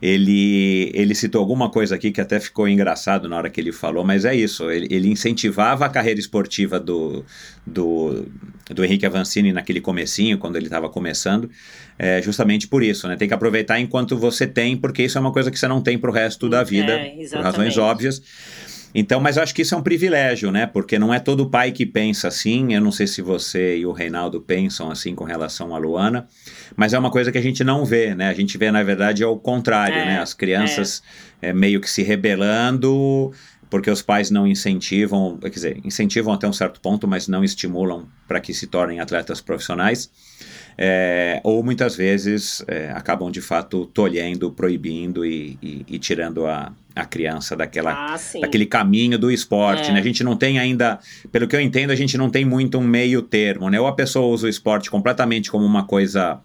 Speaker 2: ele, ele citou alguma coisa aqui que até ficou engraçado na hora que ele falou, mas é isso, ele, ele incentivava a carreira esportiva do, do, do Henrique Avancini naquele comecinho, quando ele estava começando, é, justamente por isso, né? Tem que aproveitar enquanto você tem, porque isso é uma coisa que você não tem para o resto da vida, é, por razões óbvias. Então, mas eu acho que isso é um privilégio, né? Porque não é todo pai que pensa assim. Eu não sei se você e o Reinaldo pensam assim com relação à Luana, mas é uma coisa que a gente não vê, né? A gente vê, na verdade, ao contrário, é, né? As crianças é. É, meio que se rebelando porque os pais não incentivam, quer dizer, incentivam até um certo ponto, mas não estimulam para que se tornem atletas profissionais. É, ou muitas vezes é, acabam de fato tolhendo, proibindo e, e, e tirando a, a criança daquela, ah, daquele caminho do esporte, é. né? A gente não tem ainda, pelo que eu entendo, a gente não tem muito um meio termo, né? Ou a pessoa usa o esporte completamente como uma coisa,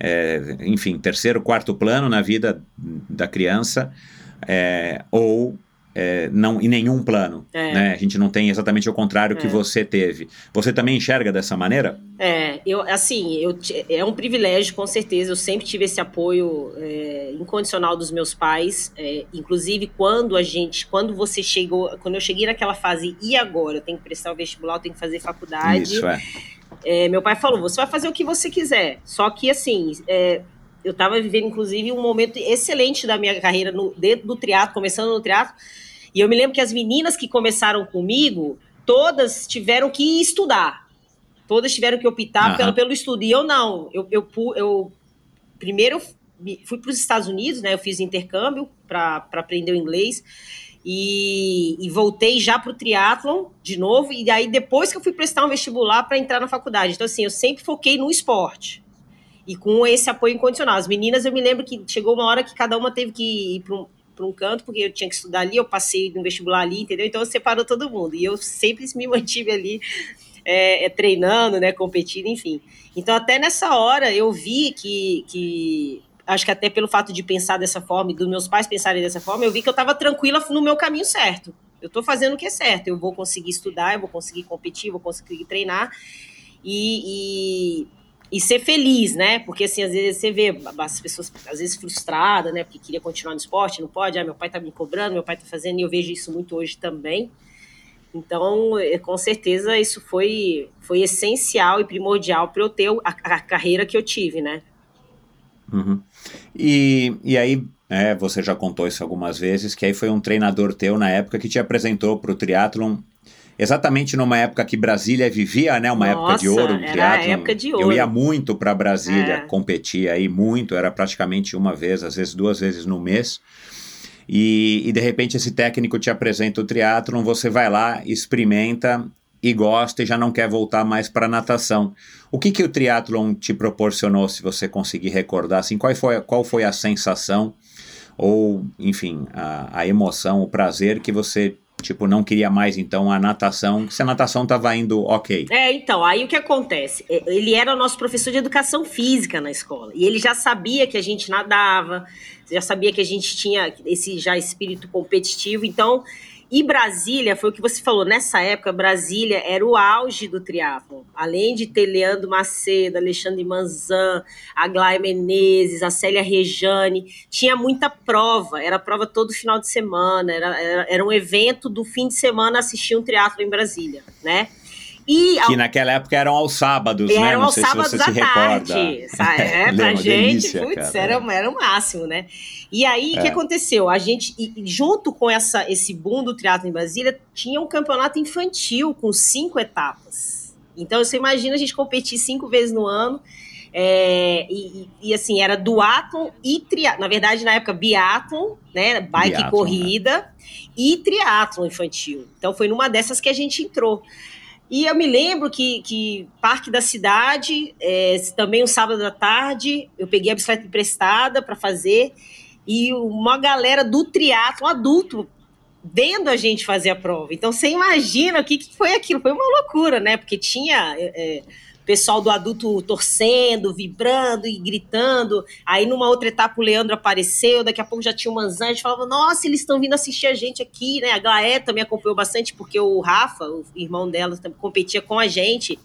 Speaker 2: é, enfim, terceiro, quarto plano na vida da criança, é, ou é, não em nenhum plano. É. Né? A gente não tem exatamente o contrário é. que você teve. Você também enxerga dessa maneira?
Speaker 1: É, eu assim, eu, é um privilégio, com certeza. Eu sempre tive esse apoio é, incondicional dos meus pais. É, inclusive, quando a gente, quando você chegou, quando eu cheguei naquela fase, e agora? Eu tenho que prestar o vestibular, eu tenho que fazer faculdade.
Speaker 2: Isso, é.
Speaker 1: é meu pai falou: você vai fazer o que você quiser. Só que assim, eu estava vivendo, inclusive, um momento excelente da minha carreira no, dentro do triatlo, começando no triatlo e eu me lembro que as meninas que começaram comigo, todas tiveram que estudar. Todas tiveram que optar uhum. pelo, pelo estudo. E eu não. Eu, eu, eu primeiro fui para os Estados Unidos, né? Eu fiz intercâmbio para aprender o inglês. E, e, voltei já para o triatlon de novo, e aí depois que eu fui prestar um vestibular para entrar na faculdade. Então, assim, eu sempre foquei no esporte. E com esse apoio incondicional. As meninas, eu me lembro que chegou uma hora que cada uma teve que ir para um, para um canto, porque eu tinha que estudar ali, eu passei no vestibular ali, entendeu? Então separou todo mundo. E eu sempre me <laughs> mantive ali é, é, treinando, né, competindo, enfim. Então até nessa hora eu vi que, que acho que até pelo fato de pensar dessa forma e dos meus pais pensarem dessa forma, eu vi que eu estava tranquila no meu caminho certo. Eu estou fazendo o que é certo. Eu vou conseguir estudar, eu vou conseguir competir, vou conseguir treinar. E, e, e ser feliz, né? Porque assim, às vezes você vê as pessoas às vezes frustradas, né? Porque queria continuar no esporte, não pode, ah, meu pai tá me cobrando, meu pai tá fazendo, e eu vejo isso muito hoje também. Então, é, com certeza, isso foi, foi essencial e primordial para eu ter a, a, carreira que eu tive, né?
Speaker 2: Uhum. E, e aí, é, você já contou isso algumas vezes, que aí foi um treinador teu na época que te apresentou para o triatlon exatamente numa época que Brasília vivia, né? Uma Nossa, época de ouro no
Speaker 1: triatlo. época de ouro.
Speaker 2: Eu ia muito para Brasília é. competir aí, muito, era praticamente uma vez, às vezes duas vezes no mês. E, e de repente esse técnico te apresenta o triatlon, você vai lá, experimenta e gosta e já não quer voltar mais para natação. O que que o triatlon te proporcionou, se você conseguir recordar, assim, qual foi, qual foi a sensação ou, enfim, a, a emoção, o prazer que você Tipo, não queria mais então a natação, se a natação estava indo ok.
Speaker 1: É, então, aí o que acontece? Ele era nosso professor de educação física na escola. E ele já sabia que a gente nadava, já sabia que a gente tinha esse já espírito competitivo. Então, e Brasília, foi o que você falou, nessa época, Brasília era o auge do triatlo. Além de ter Leandro Macedo, Alexandre Manzan, Aglaia Menezes, a Célia Rejane, tinha muita prova, era prova todo final de semana, era, era, era um evento do fim de semana assistir um triatlo em Brasília, né?
Speaker 2: E que naquela época eram aos sábados,
Speaker 1: eram
Speaker 2: né?
Speaker 1: Não aos sei sábados se você se recorda. É, <laughs> pra gente, delícia, putz, era, era o máximo, né? E aí, o é. que aconteceu? A gente, junto com essa, esse boom do teatro em Brasília, tinha um campeonato infantil com cinco etapas. Então você imagina a gente competir cinco vezes no ano. É, e, e, assim, era duatlon e triatlon. Na verdade, na época, biatlon, né? Bike
Speaker 2: Biatlon,
Speaker 1: corrida,
Speaker 2: né?
Speaker 1: e triatlon infantil. Então foi numa dessas que a gente entrou. E eu me lembro que, que Parque da Cidade, é, também um sábado à tarde, eu peguei a bicicleta emprestada para fazer, e uma galera do triatlo adulto vendo a gente fazer a prova. Então você imagina o que, que foi aquilo, foi uma loucura, né? Porque tinha é, pessoal do adulto torcendo, vibrando e gritando. Aí numa outra etapa o Leandro apareceu, daqui a pouco já tinha o Manzan, a gente falava, nossa, eles estão vindo assistir a gente aqui, né? A Glaé também acompanhou bastante, porque o Rafa, o irmão dela, competia com a gente.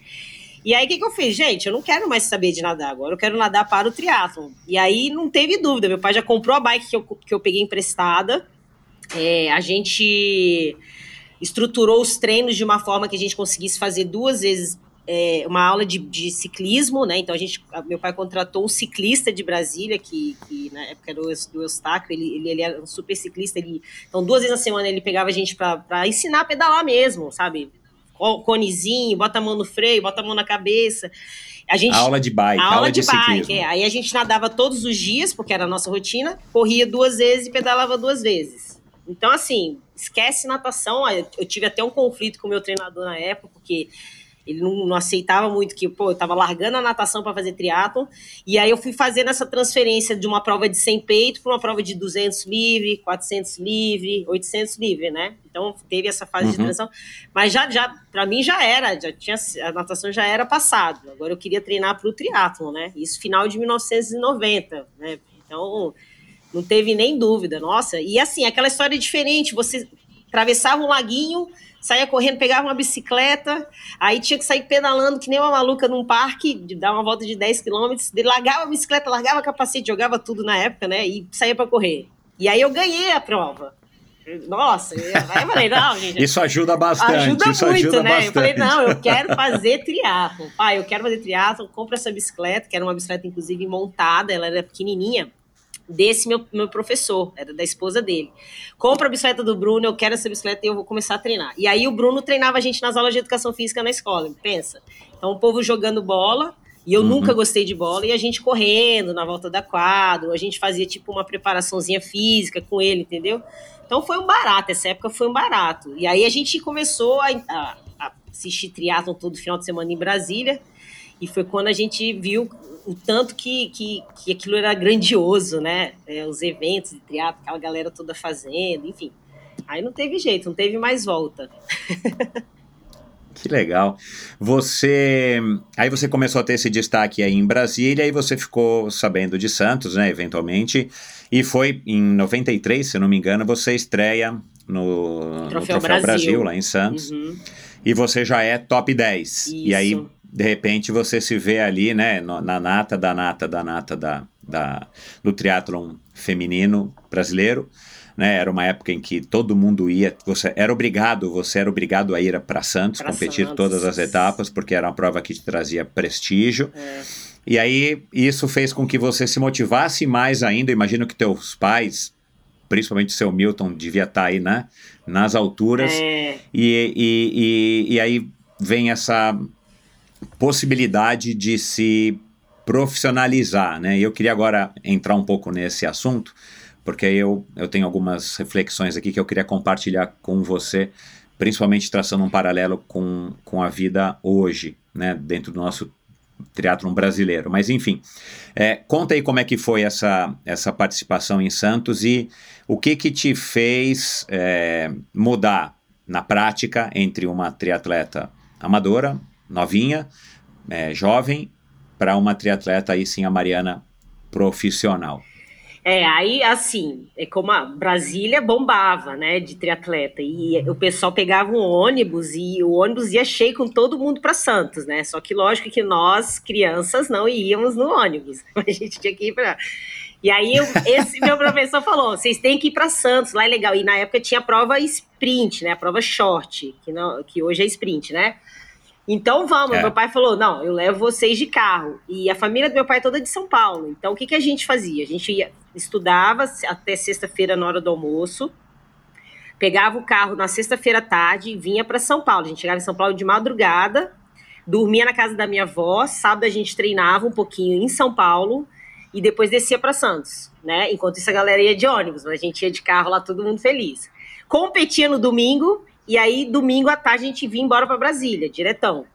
Speaker 1: E aí, o que, que eu fiz? Gente, eu não quero mais saber de nadar agora, eu quero nadar para o triatlon. E aí, não teve dúvida, meu pai já comprou a bike que eu, que eu peguei emprestada, é, a gente estruturou os treinos de uma forma que a gente conseguisse fazer duas vezes é, uma aula de, de, ciclismo, né? Então a gente, meu pai contratou um ciclista de Brasília que, que na época era do Eustáquio, ele, ele, ele era um super ciclista. Ele, então duas vezes na semana ele pegava a gente para ensinar a pedalar mesmo, sabe? Conezinho, bota a mão no freio, bota a mão na cabeça. A gente,
Speaker 2: aula de bike,
Speaker 1: aula,
Speaker 2: aula de,
Speaker 1: de bike. É. Aí a gente nadava todos os dias, porque era a nossa rotina, corria duas vezes e pedalava duas vezes. Então, assim, esquece natação. Eu tive até um conflito com o meu treinador na época, porque ele não, não, aceitava muito que, pô, eu tava largando a natação para fazer triatlon. E aí eu fui fazendo essa transferência de uma prova de 100 peito para uma prova de 200 livre, 400 livre, 800 livre, né? Então teve essa fase uhum. de transição. Mas já, já para mim já era, já tinha a natação já era passado. Agora eu queria treinar para o triatlon, né? Isso final de 1990, né? Então não teve nem dúvida. Nossa, e assim, aquela história diferente, você atravessava um laguinho, saía correndo, pegava uma bicicleta, aí tinha que sair pedalando que nem uma maluca num parque, de dar uma volta de 10 quilômetros, largava a bicicleta, largava capacete, jogava tudo na época, né? E saía para correr. E aí eu ganhei a prova. Nossa, eu falei, não, <laughs> gente.
Speaker 2: Isso ajuda bastante.
Speaker 1: Ajuda
Speaker 2: isso
Speaker 1: muito,
Speaker 2: ajuda
Speaker 1: né?
Speaker 2: Bastante.
Speaker 1: Eu falei, não, eu <laughs> quero fazer triatlo. Pai, eu quero fazer triatlo, compra essa bicicleta, que era uma bicicleta, inclusive, montada, ela era pequenininha desse meu, meu professor, era da esposa dele. Compra a bicicleta do Bruno, eu quero essa bicicleta e eu vou começar a treinar. E aí o Bruno treinava a gente nas aulas de educação física na escola, pensa. Então o povo jogando bola, e eu uhum. nunca gostei de bola, e a gente correndo na volta da quadra, a gente fazia tipo uma preparaçãozinha física com ele, entendeu? Então foi um barato, essa época foi um barato. E aí a gente começou a, a, a assistir triatlon todo final de semana em Brasília, e foi quando a gente viu o tanto que, que, que aquilo era grandioso, né? É, os eventos de teatro, aquela galera toda fazendo, enfim. Aí não teve jeito, não teve mais volta. <laughs>
Speaker 2: Que legal. Você. Aí você começou a ter esse destaque aí em Brasília e você ficou sabendo de Santos, né, eventualmente. E foi em 93, se não me engano, você estreia no Troféu, no Troféu Brasil. Brasil. lá em Santos. Uhum. E você já é top 10. Isso. E aí de repente você se vê ali, né, na nata da nata da nata da, da, do triatlon feminino brasileiro, né, era uma época em que todo mundo ia, você era obrigado, você era obrigado a ir para Santos, pra competir Santos. todas as etapas, porque era uma prova que te trazia prestígio. É. E aí isso fez com que você se motivasse mais ainda. Imagino que teus pais, principalmente seu Milton, devia estar tá aí, né, nas alturas. É. E, e, e, e aí vem essa possibilidade de se profissionalizar, né? Eu queria agora entrar um pouco nesse assunto, porque eu, eu tenho algumas reflexões aqui que eu queria compartilhar com você, principalmente traçando um paralelo com, com a vida hoje, né? Dentro do nosso triatlon brasileiro. Mas enfim, é, conta aí como é que foi essa, essa participação em Santos e o que que te fez é, mudar na prática entre uma triatleta amadora novinha, é, jovem, para uma triatleta aí sim, a Mariana profissional.
Speaker 1: É, aí assim, é como a Brasília bombava, né, de triatleta, e o pessoal pegava um ônibus e o ônibus ia cheio com todo mundo para Santos, né? Só que lógico que nós, crianças, não íamos no ônibus, <laughs> a gente tinha que ir para e aí eu, esse meu professor falou: vocês têm que ir para Santos, lá é legal. E na época tinha a prova sprint, né? A prova short, que, não, que hoje é sprint, né? Então vamos. É. Meu pai falou: não, eu levo vocês de carro. E a família do meu pai é toda de São Paulo. Então o que, que a gente fazia? A gente ia, estudava até sexta-feira na hora do almoço, pegava o carro na sexta-feira à tarde e vinha para São Paulo. A gente chegava em São Paulo de madrugada. dormia na casa da minha avó, sábado a gente treinava um pouquinho em São Paulo e depois descia para Santos, né? Enquanto isso a galera ia de ônibus, mas a gente ia de carro lá, todo mundo feliz. Competia no domingo e aí domingo à tarde a gente vinha embora para Brasília, diretão.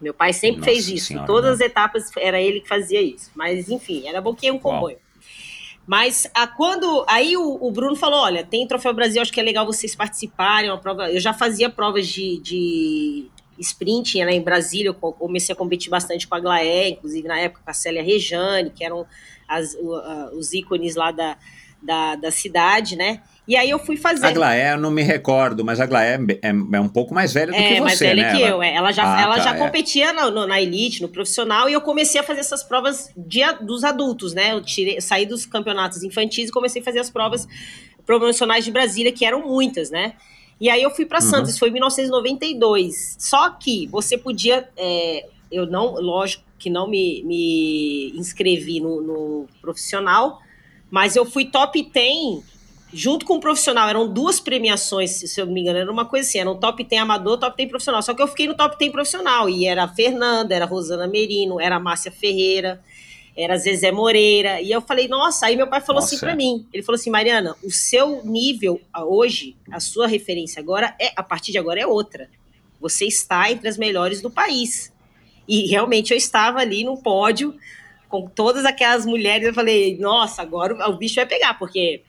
Speaker 1: Meu pai sempre Nossa fez isso, senhora, todas né? as etapas era ele que fazia isso. Mas enfim, era bom que ia um comboio. Uau. Mas a, quando. Aí o, o, Bruno falou: olha, tem Troféu Brasil, acho que é legal vocês participarem. Uma prova, eu já fazia provas de, de sprint né, em Brasília, eu comecei a competir bastante com a Glaé, inclusive na época com a Célia Rejane, que eram as, os ícones lá da, da, da cidade, né? E aí eu fui fazer.
Speaker 2: A Glaé, eu não me recordo, mas a Glaé é, é, é um pouco mais velha do é, que você, mais velha
Speaker 1: né? que ela... eu. É. Ela já, ah, ela tá, já é. competia no, no, na elite, no profissional, e eu comecei a fazer essas provas de, dos adultos, né? Eu tirei, saí dos campeonatos infantis e comecei a fazer as provas promocionais de Brasília, que eram muitas, né? E aí eu fui para uhum. Santos, foi em 1992. Só que você podia... É, eu não, lógico que não me, me inscrevi no, no profissional, mas eu fui top 10 junto com o profissional, eram duas premiações, se eu não me engano, era uma coisa assim, era um top 10 amador, top 10 profissional. Só que eu fiquei no top 10 profissional, e era a Fernanda, era a Rosana Merino, era a Márcia Ferreira, era a Zezé Moreira, e eu falei, nossa, aí meu pai falou assim nossa. assim para mim, ele falou assim, Mariana, o seu nível hoje, a sua referência agora, é a partir de agora é outra. Você está entre as melhores do país. E realmente eu estava ali no pódio, com todas aquelas mulheres, eu falei, nossa, agora o bicho vai pegar, porque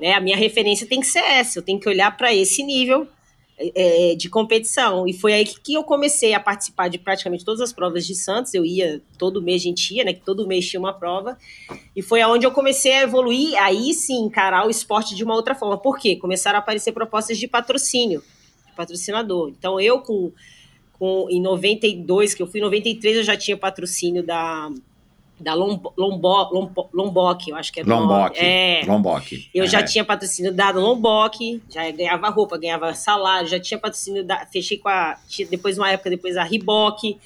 Speaker 1: né? A minha referência tem que ser essa, eu tenho que olhar para esse nível é, de competição. E foi aí que, eu comecei a participar de praticamente todas as provas de Santos. Eu ia, todo mês a gente ia, né? Que todo mês tinha uma prova. E foi aonde eu comecei a evoluir, aí sim, encarar o esporte de uma outra forma. Por quê? Começaram a aparecer propostas de patrocínio, de patrocinador. Então eu com, com em 92, que eu fui em 93, eu já tinha patrocínio da da Lombo, Lombo, Lombok, eu acho que é
Speaker 2: Lombok.
Speaker 1: É.
Speaker 2: Lombok.
Speaker 1: Eu
Speaker 2: é.
Speaker 1: já tinha patrocínio dado Lombok, já ganhava roupa, ganhava salário, já tinha patrocínio da, fechei com a depois uma época depois a Riboc.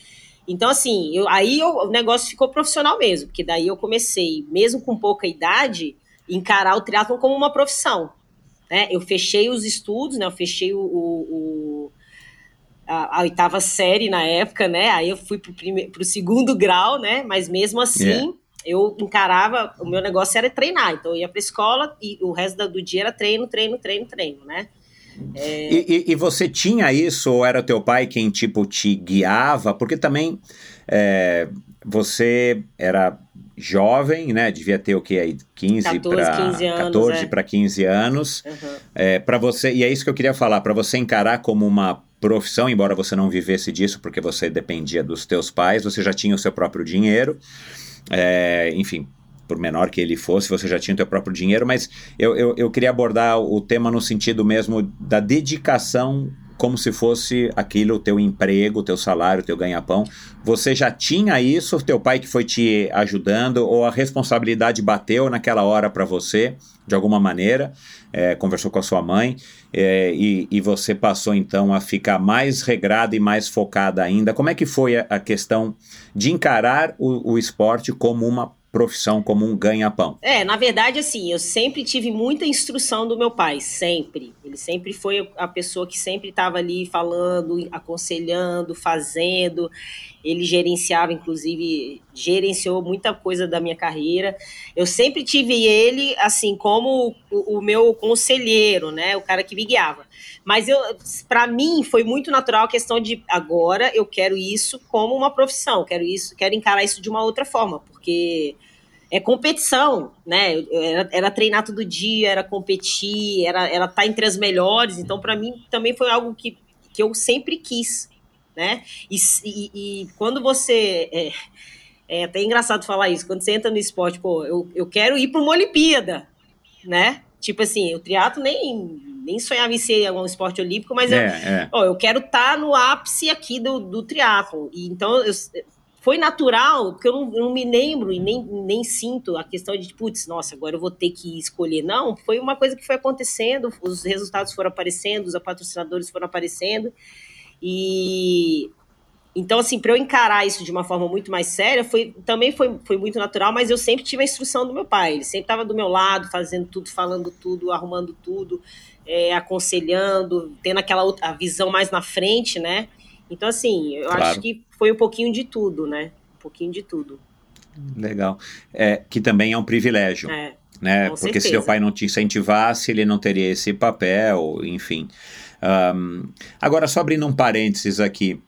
Speaker 1: Então assim, eu, aí eu, o negócio ficou profissional mesmo, porque daí eu comecei, mesmo com pouca idade, encarar o triatlon como uma profissão. Né? Eu fechei os estudos, né? Eu fechei o, o a, a, oitava série na época, né? Aí eu fui pro, prime, pro segundo grau, né? Mas mesmo assim, yeah. eu encarava, o meu negócio era treinar. Então eu ia pra escola e o resto do dia era treino, treino, treino, treino, né?
Speaker 2: É... E, e, e, você tinha isso, ou era teu pai quem, tipo, te guiava? Porque também é, você era jovem, né? Devia ter o que aí 15 para 14 para 15 anos. É, para você, e é isso que eu queria falar, para você encarar como uma profissão, embora você não vivesse disso porque você dependia dos teus pais, você já tinha o seu próprio dinheiro, é, enfim, por menor que ele fosse, você já tinha o teu próprio dinheiro, mas eu, eu, eu queria abordar o tema no sentido mesmo da dedicação como se fosse aquilo o teu emprego, o teu salário, o teu ganha-pão. Você já tinha isso, teu pai que foi te ajudando, ou a responsabilidade bateu naquela hora para você, de alguma maneira, é, conversou com a sua mãe, é, e, e, você passou então a ficar mais regrada e mais focada ainda. Como é que foi a, a questão de encarar o, o esporte como uma profissão como um ganha-pão?
Speaker 1: É, na verdade, assim, eu sempre tive muita instrução do meu pai, sempre. Ele sempre foi a pessoa que sempre estava ali falando, aconselhando, fazendo. Ele gerenciava, inclusive, gerenciou muita coisa da minha carreira. Eu sempre tive ele, assim, como o, o meu conselheiro, né? O cara que me guiava. Mas eu, para mim, foi muito natural a questão de agora eu quero isso como uma profissão, quero isso, quero encarar isso de uma outra forma, porque é competição, né? Era, era treinar todo dia, era competir, era estar tá entre as melhores. Então, para mim, também foi algo que, que eu sempre quis, né? E, e, e quando você. É, é até engraçado falar isso, quando você entra no esporte, pô, eu, eu quero ir para uma Olimpíada, né? Tipo assim, o triatlo nem, nem sonhava em ser um esporte olímpico, mas é, eu, é. Ó, eu quero estar tá no ápice aqui do, do triatlo. E então eu, foi natural, porque eu não, não, me lembro e nem, nem sinto a questão de, putz, nossa, agora eu vou ter que escolher. Não, foi uma coisa que foi acontecendo, os resultados foram aparecendo, os patrocinadores foram aparecendo. E então, assim, para eu encarar isso de uma forma muito mais séria, foi, também foi, foi muito natural, mas eu sempre tive a instrução do meu pai. Ele sempre estava do meu lado, fazendo tudo, falando tudo, arrumando tudo, é, aconselhando, tendo aquela outra, a visão mais na frente, né? Então, assim, eu claro. acho que foi um pouquinho de tudo, né? Um pouquinho de tudo.
Speaker 2: Legal. É, que também é um privilégio.
Speaker 1: É,
Speaker 2: né? Porque se
Speaker 1: certeza.
Speaker 2: seu pai não te incentivasse, ele não teria esse papel, enfim. Ahm, agora, só abrindo um parênteses aqui.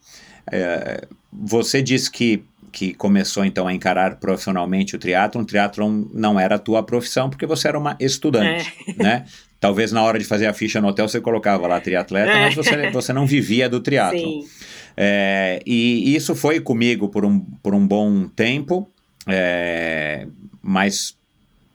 Speaker 2: é, você disse que, que começou então a encarar profissionalmente o triatlon. O triatlon não era a tua profissão porque você era uma estudante, né? Talvez na hora de fazer a ficha no hotel você colocava lá triatleta,
Speaker 1: É.
Speaker 2: mas você, você não vivia do triatlon.
Speaker 1: Sim.
Speaker 2: É, e isso foi comigo por um, por um bom tempo, é, mas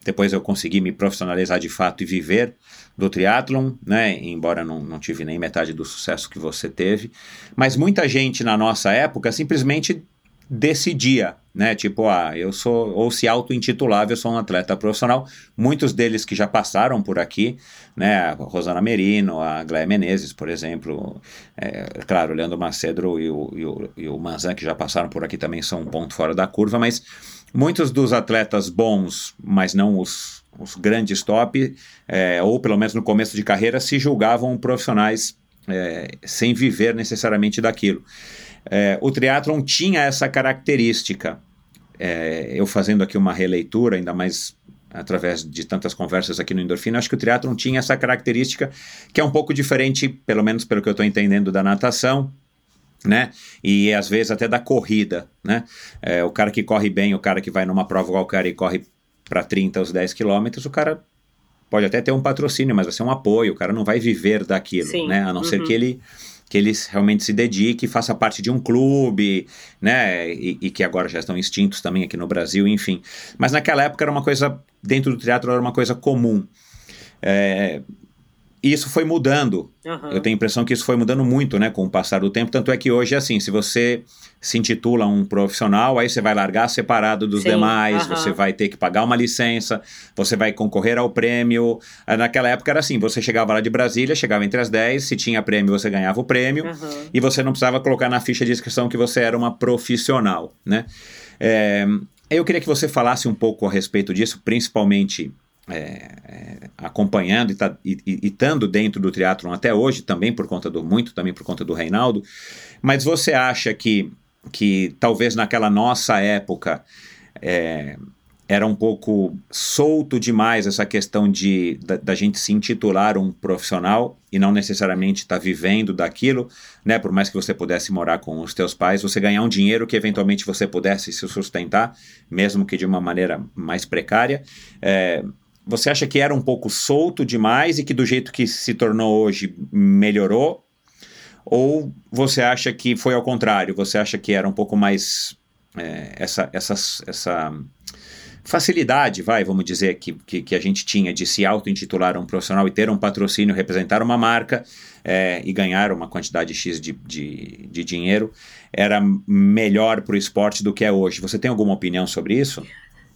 Speaker 2: depois eu consegui me profissionalizar de fato e viver do triatlon, né? Embora não, não tive nem metade do sucesso que você teve. Mas muita gente na nossa época simplesmente decidia, né? Tipo, ah, eu sou, ou se auto-intitulava, eu sou um atleta profissional. Muitos deles que já passaram por aqui, né? A Rosana Merino, a Gléia Menezes, por exemplo. É, claro, o Leandro Macedo e o, e, o, e o Manzan, que já passaram por aqui, também são um ponto fora da curva, mas muitos dos atletas bons, mas não os, os grandes top, é, ou pelo menos no começo de carreira, se julgavam profissionais é, sem viver necessariamente daquilo. É, o triatlon tinha essa característica. É, eu fazendo aqui uma releitura, ainda mais através de tantas conversas aqui no Endorfina, acho que o triatlon tinha essa característica que é um pouco diferente, pelo menos pelo que eu estou entendendo da natação, né? E às vezes até da corrida, né? É, o cara que corre bem, o cara que vai numa prova qualquer e corre para 30 aos 10 quilômetros, o cara pode até ter um patrocínio, mas vai ser um apoio, o cara não vai viver daquilo,
Speaker 1: Sim,
Speaker 2: né? A não ser
Speaker 1: uhum.
Speaker 2: que ele que ele realmente se dedique, faça parte de um clube, né? E, e que agora já estão extintos também aqui no Brasil, enfim. Mas naquela época era uma coisa, dentro do teatro era uma coisa comum. É, isso foi mudando.
Speaker 1: Aham.
Speaker 2: Eu tenho a impressão que isso foi mudando muito, né, com o passar do tempo. Tanto é que hoje é assim: se você se intitula um profissional, aí você vai largar separado dos
Speaker 1: Sim,
Speaker 2: demais,
Speaker 1: aham.
Speaker 2: você vai ter que pagar uma licença, você vai concorrer ao prêmio. Ah, Naquela época era assim: você chegava lá de Brasília, chegava entre as 10, se tinha prêmio, você ganhava o prêmio,
Speaker 1: Aham.
Speaker 2: e você não precisava colocar na ficha de inscrição que você era uma profissional, né? É, eu queria que você falasse um pouco a respeito disso, principalmente é, é, acompanhando e, tá, e, e, estando dentro do triatlon até hoje, também por conta do muito, também por conta do Reinaldo. Mas você acha que, que talvez naquela nossa época é, era um pouco solto demais essa questão de da, da gente se intitular um profissional e não necessariamente estar vivendo daquilo, né? Por mais que você pudesse morar com os teus pais, você ganhar um dinheiro que eventualmente você pudesse se sustentar, mesmo que de uma maneira mais precária. É, você acha que era um pouco solto demais e que do jeito que se tornou hoje melhorou? Ou você acha que foi ao contrário? Você acha que era um pouco mais é, essa, essa, essa facilidade, vai, vamos dizer, que, que, que a gente tinha de se auto-intitular um profissional e ter um patrocínio, representar uma marca é, e ganhar uma quantidade X de, de, de dinheiro, era melhor para o esporte do que é hoje. Você tem alguma opinião sobre isso?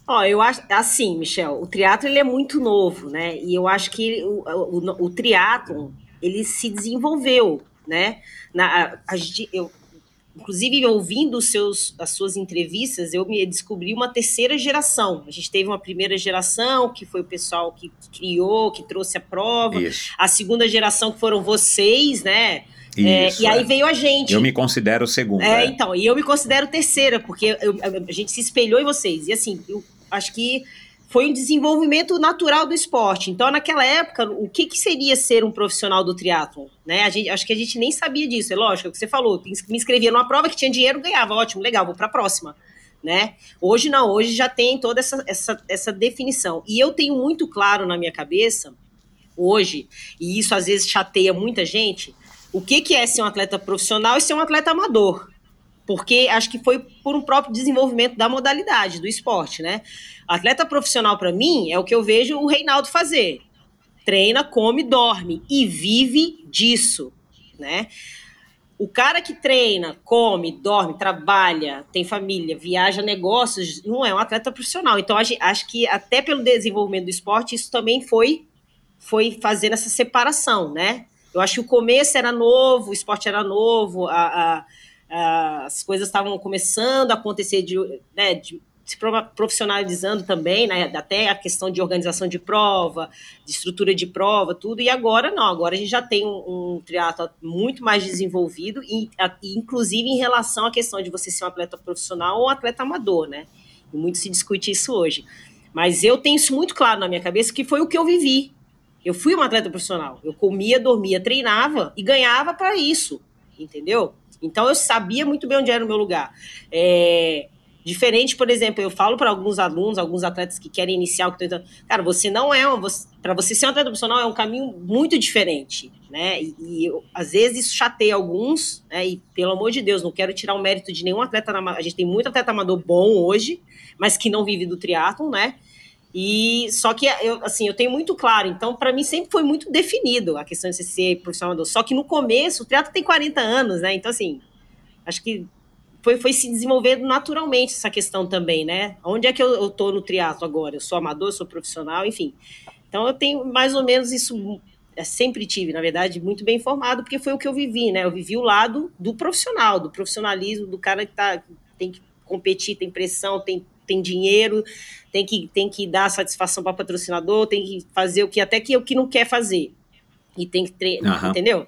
Speaker 1: Ó, eu acho assim, Michel, o triatlo ele é muito novo, né? E eu acho que o, o, o triatlon ele se desenvolveu, né? Na, a, eu, inclusive ouvindo os seus, as suas entrevistas, eu me descobri uma terceira geração. A gente teve uma primeira geração que foi o pessoal que, que criou, que trouxe a prova.
Speaker 2: Isso.
Speaker 1: A segunda geração que foram vocês, né? É,
Speaker 2: Isso,
Speaker 1: e aí
Speaker 2: é.
Speaker 1: veio a gente.
Speaker 2: Eu me considero segunda.
Speaker 1: É,
Speaker 2: é.
Speaker 1: então, e eu me considero terceira, porque eu- a gente se espelhou em vocês. E assim, eu acho que foi um desenvolvimento natural do esporte. Então, naquela época, o que, que seria ser um profissional do triatlon? Né? A gente, acho que a gente nem sabia disso, é lógico, é o que você falou. Me inscrevia numa prova que tinha dinheiro, ganhava, ótimo, legal, vou para a próxima. Né? Hoje não, hoje já tem toda essa, essa, essa definição. E eu tenho muito claro na minha cabeça, hoje, e isso às vezes chateia muita gente, o que, que é ser um atleta profissional e ser um atleta amador. Porque acho que foi por um próprio desenvolvimento da modalidade, do esporte, né? Atleta profissional, para mim, é o que eu vejo o Reinaldo fazer. Treina, come, dorme e vive disso, né? O cara que treina, come, dorme, trabalha, tem família, viaja negócios, não é um atleta profissional. Então, acho que até pelo desenvolvimento do esporte, isso também foi, foi fazendo essa separação, né? Eu acho que o começo era novo, o esporte era novo, a- a- as coisas estavam começando a acontecer de, né, de se profissionalizando também, né? Até a questão de organização de prova, de estrutura de prova, tudo. E agora não, agora a gente já tem um, um triatlo muito mais desenvolvido, e, a, inclusive em relação à questão de você ser um atleta profissional ou um atleta amador, né? E muito se discute isso hoje. Mas eu tenho isso muito claro na minha cabeça, que foi o que eu vivi. Eu fui uma atleta profissional. Eu comia, dormia, treinava e ganhava para isso, entendeu? Então eu sabia muito bem onde era o meu lugar. É, diferente, por exemplo, eu falo para alguns alunos, alguns atletas que querem iniciar que tô cara, você não é uma, para você ser um atleta profissional é um caminho muito diferente, né? E, e eu, às vezes isso chateia alguns, né? E pelo amor de Deus, não quero tirar o mérito de nenhum atleta, a gente tem muito atleta amador bom hoje, mas que não vive do triatlon, né? E só que eu, assim, eu tenho muito claro, então para mim sempre foi muito definido a questão de ser profissional. Só que no começo, o teatro tem 40 anos, né? Então assim, acho que foi, foi se desenvolvendo naturalmente essa questão também, né? Onde é que eu, eu tô no triatlo agora? Eu sou amador, eu sou profissional, enfim. Então eu tenho mais ou menos isso é, sempre tive, na verdade, muito bem informado, porque foi o que eu vivi, né? Eu vivi o lado do profissional, do profissionalismo, do cara que tá, tem que competir, tem pressão, tem tem dinheiro, tem que, tem que dar satisfação para patrocinador, tem que fazer o que até que o que não quer fazer. E tem que treinar, uhum. entendeu?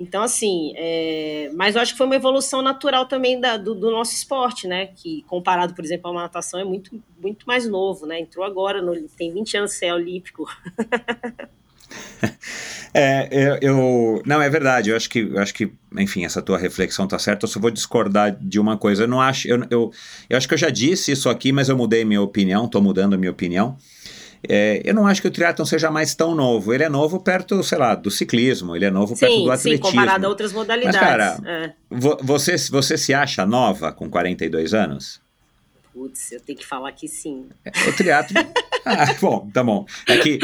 Speaker 1: Então, assim, é... mas eu acho que foi uma evolução natural também da, do, do, nosso esporte, né? Que comparado, por exemplo, a uma natação, é muito, muito mais novo, né? Entrou agora, no, tem 20 anos ser olímpico. <laughs> <laughs>
Speaker 2: É, eu, eu, não é verdade. Eu acho que, eu acho que, enfim, essa tua reflexão tá certa. Eu só vou discordar de uma coisa. Eu não acho, eu, eu, eu acho que eu já disse isso aqui, mas eu mudei minha opinião. Estou mudando a minha opinião. É, eu não acho que o triatlon seja mais tão novo. Ele é novo perto, sei lá, do ciclismo. Ele é novo sim, perto do atletismo.
Speaker 1: Sim, comparado a outras modalidades.
Speaker 2: Mas, cara, é. você, você se acha nova com 42 anos?
Speaker 1: Putz, eu tenho que falar que sim.
Speaker 2: É, o triatlo. <laughs> ah, bom, tá bom. É que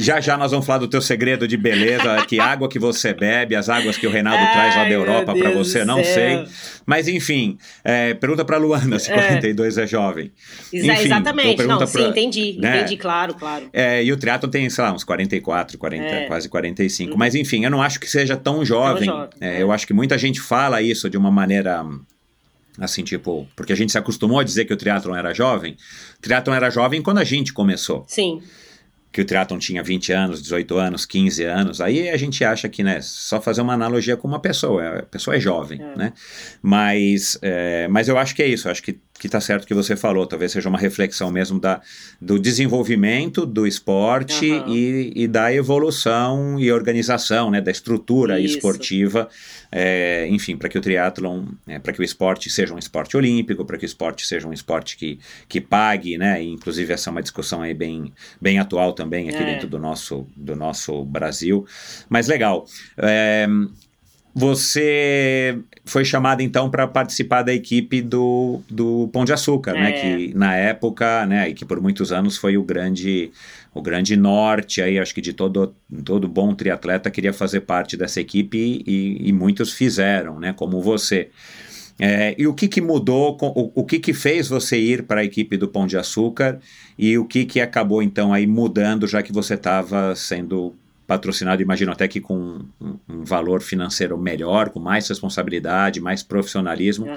Speaker 2: já já nós vamos falar do teu segredo de beleza, que água que você bebe, as águas que o Reinaldo Ai, traz lá da Europa para você, não sei. Mas enfim, é, pergunta para Luana se 42 é, é jovem.
Speaker 1: Exa enfim, exatamente, não, pra, sim, entendi, né? entendi, claro, claro.
Speaker 2: É, e o triatlo tem, sei lá, uns 44, 40, é. quase 45. Uhum. Mas enfim, eu não acho que seja tão jovem. Tão jovem é, eu acho que muita gente fala isso de uma maneira Assim, tipo, porque a gente se acostumou a dizer que o triatlon era jovem. O triatlon era jovem quando a gente começou.
Speaker 1: Sim.
Speaker 2: Que o triatlon tinha 20 anos, 18 anos, 15 anos. Aí a gente acha que, né, só fazer uma analogia com uma pessoa. A pessoa é jovem, é. né? Mas, é, mas eu acho que é isso. Eu acho que que está certo que você falou, talvez seja uma reflexão mesmo da, do desenvolvimento do esporte uhum. e, e, da evolução e organização, né, da estrutura Isso. esportiva, é, enfim, para que o triatlon, é, para que o esporte seja um esporte olímpico, para que o esporte seja um esporte que, que pague, né, e inclusive essa é uma discussão aí bem, bem atual também aqui é. dentro do nosso, do nosso Brasil, mas legal. Você foi chamado então para participar da equipe do, do Pão de Açúcar, né? é. né? Que na época, né? E que por muitos anos foi o grande o grande norte aí, acho que de todo, todo bom triatleta queria fazer parte dessa equipe e, e muitos fizeram, né? Como você. É, e o que, que mudou, o, o que, que fez você ir para a equipe do Pão de Açúcar e o que, que acabou então aí mudando, já que você estava sendo patrocinado, imagino até que com um, um, valor financeiro melhor, com mais responsabilidade, mais profissionalismo, uhum.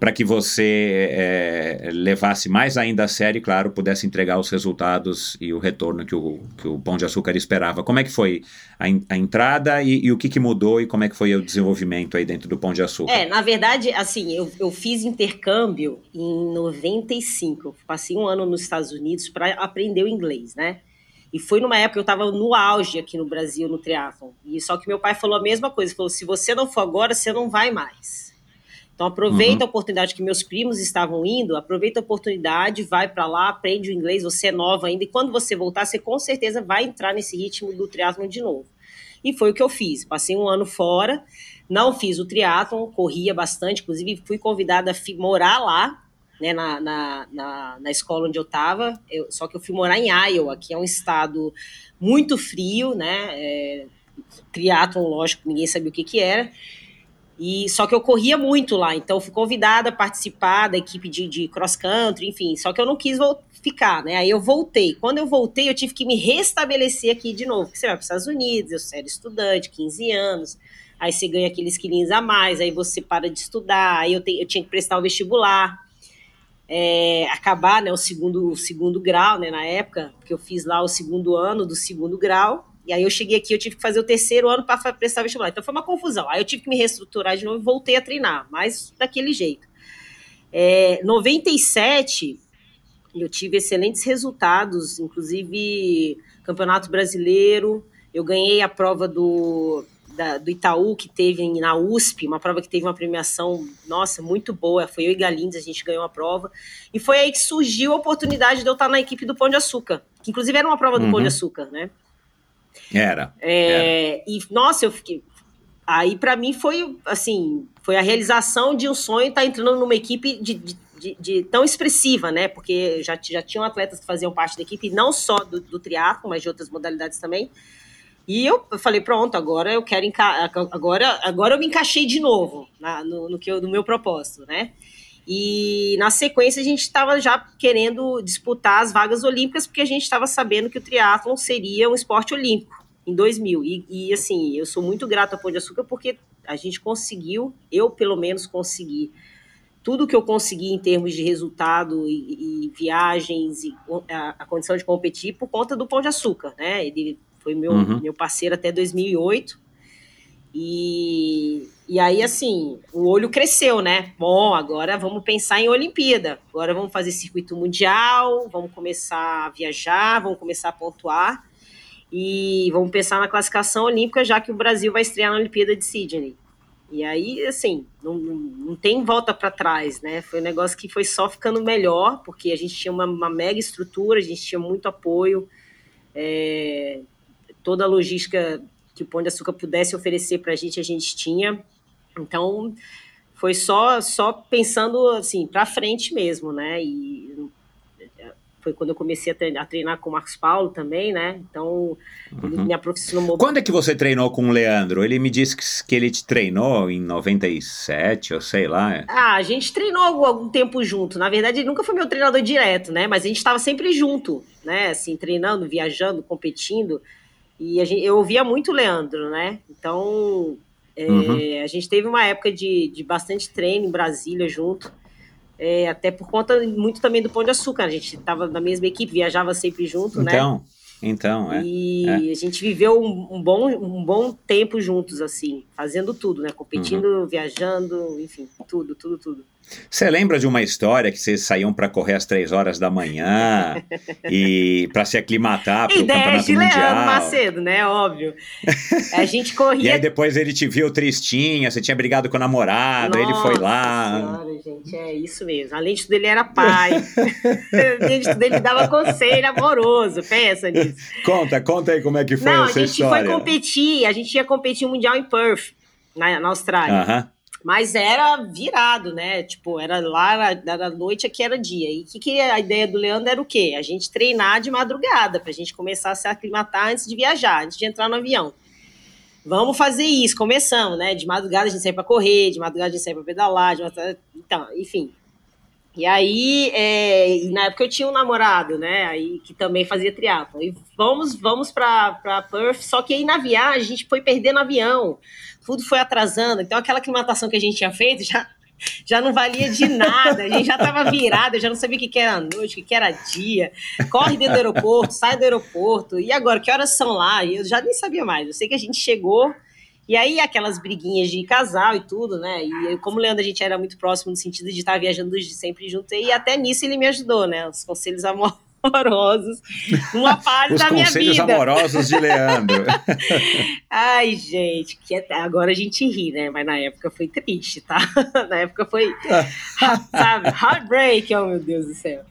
Speaker 2: para que você é, levasse mais ainda a sério e, claro, pudesse entregar os resultados e o retorno que o, que o Pão de Açúcar esperava. Como é que foi a, a entrada e, e, o que, que mudou e como é que foi o desenvolvimento aí dentro do Pão de Açúcar?
Speaker 1: É, na verdade, assim, eu, eu fiz intercâmbio em 95, passei um ano nos Estados Unidos para aprender o inglês, né? E foi numa época que eu estava no auge aqui no Brasil, no triatlon. E só que meu pai falou a mesma coisa, falou: se você não for agora, você não vai mais. Então aproveita uhum. a oportunidade que meus primos estavam indo, aproveita a oportunidade, vai para lá, aprende o inglês, você é nova ainda, e quando você voltar, você com certeza vai entrar nesse ritmo do triatlon de novo. E foi o que eu fiz. Passei um ano fora, não fiz o triatlon, corria bastante, inclusive fui convidada a morar lá, né, na, na, na, na, escola onde eu estava, só que eu fui morar em Iowa, que é um estado muito frio, né, é, triatlon, lógico, ninguém sabia o que que era, e só que eu corria muito lá, então fui convidada a participar da equipe de, de cross country, enfim, só que eu não quis ficar, né? Aí eu voltei. Quando eu voltei, eu tive que me restabelecer aqui de novo, porque você vai para os Estados Unidos, eu era estudante, 15 anos, aí você ganha aqueles quilinhos a mais, aí você para de estudar, aí eu, te, eu tinha que prestar o vestibular. É, acabar né, o, segundo, segundo grau, né, na época, porque eu fiz lá o segundo ano do segundo grau, e aí eu cheguei aqui, eu tive que fazer o terceiro ano para prestar vestibular. Então foi uma confusão. Aí eu tive que me reestruturar de novo e voltei a treinar, mas daquele jeito. É, 97, eu tive excelentes resultados, inclusive Campeonato Brasileiro. Eu ganhei a prova do, da, do Itaú, que teve na USP, uma prova que teve uma premiação, nossa, muito boa. Foi eu e Galindes, a gente ganhou a prova. E foi aí que surgiu a oportunidade de eu estar na equipe do Pão de Açúcar, que inclusive era uma prova do uhum. Pão de Açúcar, né?
Speaker 2: Era,
Speaker 1: é, era. E, nossa, eu fiquei. Aí, para mim, foi assim: foi a realização de um sonho estar entrando numa equipe de, de, de, de, tão expressiva, né? Porque já, já tinham atletas que faziam parte da equipe, não só do, do triatlo, mas de outras modalidades também. E eu falei, pronto, agora eu quero agora agora eu me encaixei de novo na, no, no, que eu, no meu propósito, né? E na sequência a gente estava já querendo disputar as vagas olímpicas, porque a gente estava sabendo que o triatlon seria um esporte olímpico em 2000. E, e, assim, eu sou muito grato a Pão de Açúcar porque a gente conseguiu, eu pelo menos consegui, tudo que eu consegui em termos de resultado e, e viagens e a, a, condição de competir por conta do Pão de Açúcar, né? Ele foi meu, uhum. meu parceiro até 2008. E, e aí, assim, o olho cresceu, né? Bom, agora vamos pensar em Olimpíada. Agora vamos fazer circuito mundial, vamos começar a viajar, vamos começar a pontuar. E vamos pensar na classificação olímpica, já que o Brasil vai estrear na Olimpíada de Sydney. E aí, assim, não, não tem volta para trás, né? Foi um negócio que foi só ficando melhor, porque a gente tinha uma, uma mega estrutura, a gente tinha muito apoio, é, toda a logística que o Pão de Açúcar pudesse oferecer para a gente, a gente tinha. Então, foi só só pensando assim para frente mesmo, né? E foi quando eu comecei a treinar, a treinar com o Marcos Paulo também, né? Então, uhum. me aproximou.
Speaker 2: Quando é que você treinou com o Leandro? Ele me disse que, que ele te treinou em 97, ou sei lá.
Speaker 1: Ah, a gente treinou algum, algum tempo junto. Na verdade, ele nunca foi meu treinador direto, né? Mas a gente estava sempre junto, né? Assim, treinando, viajando, competindo. E gente, eu ouvia muito o Leandro, né? Então, é, uhum. a gente teve uma época de, de bastante treino em Brasília junto. É, até por conta muito também do Pão de Açúcar. A gente estava na mesma equipe, viajava sempre junto,
Speaker 2: então, né? Então, então, é.
Speaker 1: E
Speaker 2: é.
Speaker 1: a gente viveu um, um, bom, um bom tempo juntos, assim, fazendo tudo, né? Competindo, uhum. viajando, enfim, tudo, tudo, tudo.
Speaker 2: Você lembra de uma história que vocês saíam para correr às três horas da manhã e para se aclimatar para o campeonato
Speaker 1: de
Speaker 2: mundial? Leandro
Speaker 1: Macedo, né? Óbvio. A gente corria. <laughs>
Speaker 2: e aí depois ele te viu tristinha, você tinha brigado com o namorado, Nossa ele foi lá.
Speaker 1: Senhora, gente, é isso mesmo. Além de tudo, ele era pai. Além de tudo, ele dava conselho amoroso. Pensa nisso.
Speaker 2: Conta, conta aí como é que foi
Speaker 1: Não,
Speaker 2: essa
Speaker 1: história.
Speaker 2: a
Speaker 1: gente foi competir, a gente ia competir o mundial em Perth, na, na Austrália. Aham. Mas era virado, né? Tipo, era lá, era noite, aqui era dia. E que, que a ideia do Leandro era o quê? A gente treinar de madrugada, pra gente começar a se aclimatar antes de viajar, antes de entrar no avião. Vamos fazer isso, começamos, né? De madrugada a gente sai pra correr, de madrugada a gente sai pra pedalar, madrugada... então, enfim. E aí, é, e na época eu tinha um namorado, né? Aí que também fazia triatlo. E vamos, vamos para Perth. Só que aí na viagem a gente foi perdendo avião tudo foi atrasando. Então, aquela aclimatação que a gente tinha feito já, já não valia de nada. A gente já estava virado, eu já não sabia o que, era noite, o que, era dia. Corre dentro do aeroporto, sai do aeroporto. E agora, que horas são lá? Eu já nem sabia mais. Eu sei que a gente chegou. E aí, aquelas briguinhas de casal e tudo, né? E como o Leandro, a gente era muito próximo no sentido de estar viajando sempre junto, e até nisso ele me ajudou, né? Os conselhos amorosos amorosos numa fase da minha vida.
Speaker 2: Os conselhos amorosos de Leandro. <laughs>
Speaker 1: Ai, gente, que é, agora a gente ri, né? Mas na época foi triste, tá? <laughs> Na época foi, sabe, heartbreak, oh meu Deus do céu.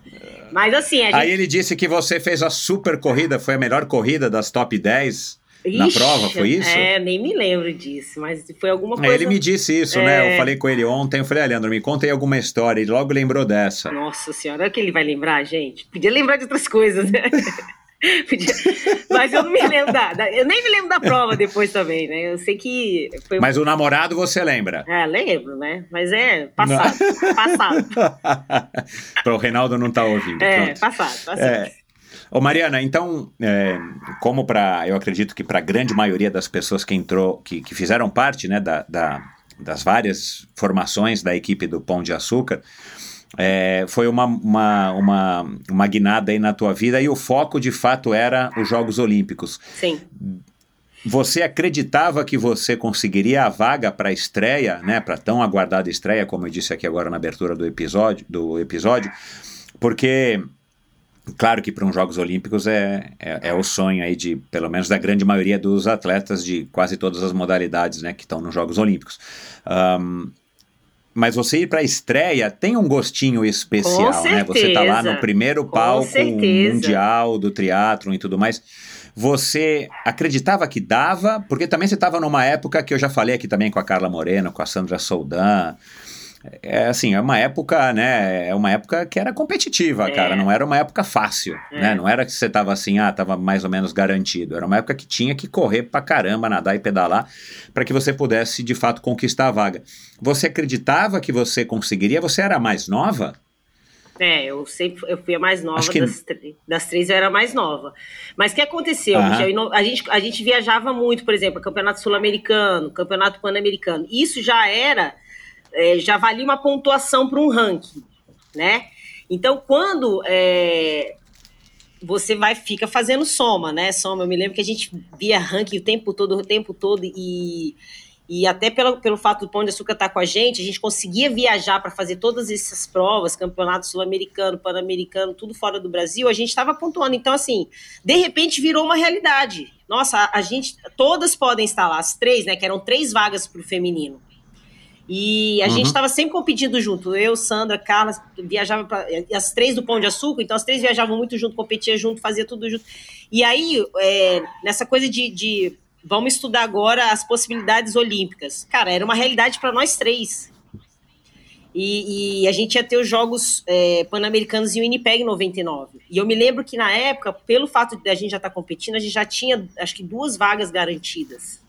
Speaker 1: Mas assim, a gente...
Speaker 2: Aí ele disse que você fez a super corrida, foi a melhor corrida das top 10 Ixi, na prova, foi isso?
Speaker 1: É, nem me lembro disso, mas foi alguma coisa.
Speaker 2: Ele me disse isso, é... né? Eu falei com ele ontem, eu falei, ah, Leandro, me conta aí alguma história. Ele logo lembrou dessa.
Speaker 1: Nossa senhora, é que ele vai lembrar, gente. Podia lembrar de outras coisas, né? <laughs> Mas eu não me lembro da, da, Eu nem me lembro da prova depois também, né? Eu sei que.
Speaker 2: Foi... Mas o namorado você lembra?
Speaker 1: É, lembro, né? Mas é passado. passado. <laughs>
Speaker 2: Para o Reinaldo não tá ouvindo.
Speaker 1: É, pronto. passado, passado. É.
Speaker 2: Ô Mariana, então, é, como para, eu acredito que para a grande maioria das pessoas que entrou, que, que fizeram parte, né, da, da, das várias formações da equipe do Pão de Açúcar, é, foi uma, uma, uma, uma guinada aí na tua vida e o foco de fato era os Jogos Olímpicos.
Speaker 1: Sim.
Speaker 2: Você acreditava que você conseguiria a vaga para a estreia, né, para tão aguardada estreia, como eu disse aqui agora na abertura do episódio, do episódio, porque claro que para uns Jogos Olímpicos é, é, é, o sonho aí de, pelo menos da grande maioria dos atletas de quase todas as modalidades, né, que estão nos Jogos Olímpicos. Um, mas você ir para a estreia tem um gostinho especial, né? Você tá lá no primeiro palco mundial do triatlon e tudo mais. Você acreditava que dava? Porque também você estava numa época que eu já falei aqui também com a Carla Moreno, com a Sandra Soldan. É assim, é uma época, né? É uma época que era competitiva, é. cara. Não era uma época fácil, é. né? Não era que você tava assim, ah, tava mais ou menos garantido. Era uma época que tinha que correr pra caramba, nadar e pedalar, para que você pudesse de fato conquistar a vaga. Você acreditava que você conseguiria? Você era mais nova?
Speaker 1: É, eu sempre eu fui a mais nova que... das, das, três, eu era a mais nova. Mas o que aconteceu, uhum. A gente, a gente viajava muito, por exemplo, Campeonato Sul-Americano, Campeonato Pan-Americano. Isso já era, é, já valia uma pontuação para um ranking, né? Então, quando é, você vai, fica fazendo soma, né? Soma, eu me lembro que a gente via ranking o tempo todo, o tempo todo, e e até pelo, pelo fato do Pão de Açúcar estar tá com a gente, a gente conseguia viajar para fazer todas essas provas, campeonato sul-americano, pan-americano, tudo fora do Brasil, a gente estava pontuando. Então, assim, de repente virou uma realidade. Nossa, a, gente, todas podem estar lá, as três, né, que eram três vagas para o feminino. E a uhum. gente estava sempre competindo junto. Eu, Sandra, Carla, viajava para as três do Pão de Açúcar, então as três viajavam muito junto, competia junto, fazia tudo junto. E aí, é, nessa coisa de, de vamos estudar agora as possibilidades olímpicas. Cara, era uma realidade para nós três. E, e, a gente ia ter os Jogos é, Pan-Americanos em Winnipeg em 99. E eu me lembro que na época, pelo fato de a gente já estar tá competindo, a gente já tinha, acho que, duas vagas garantidas.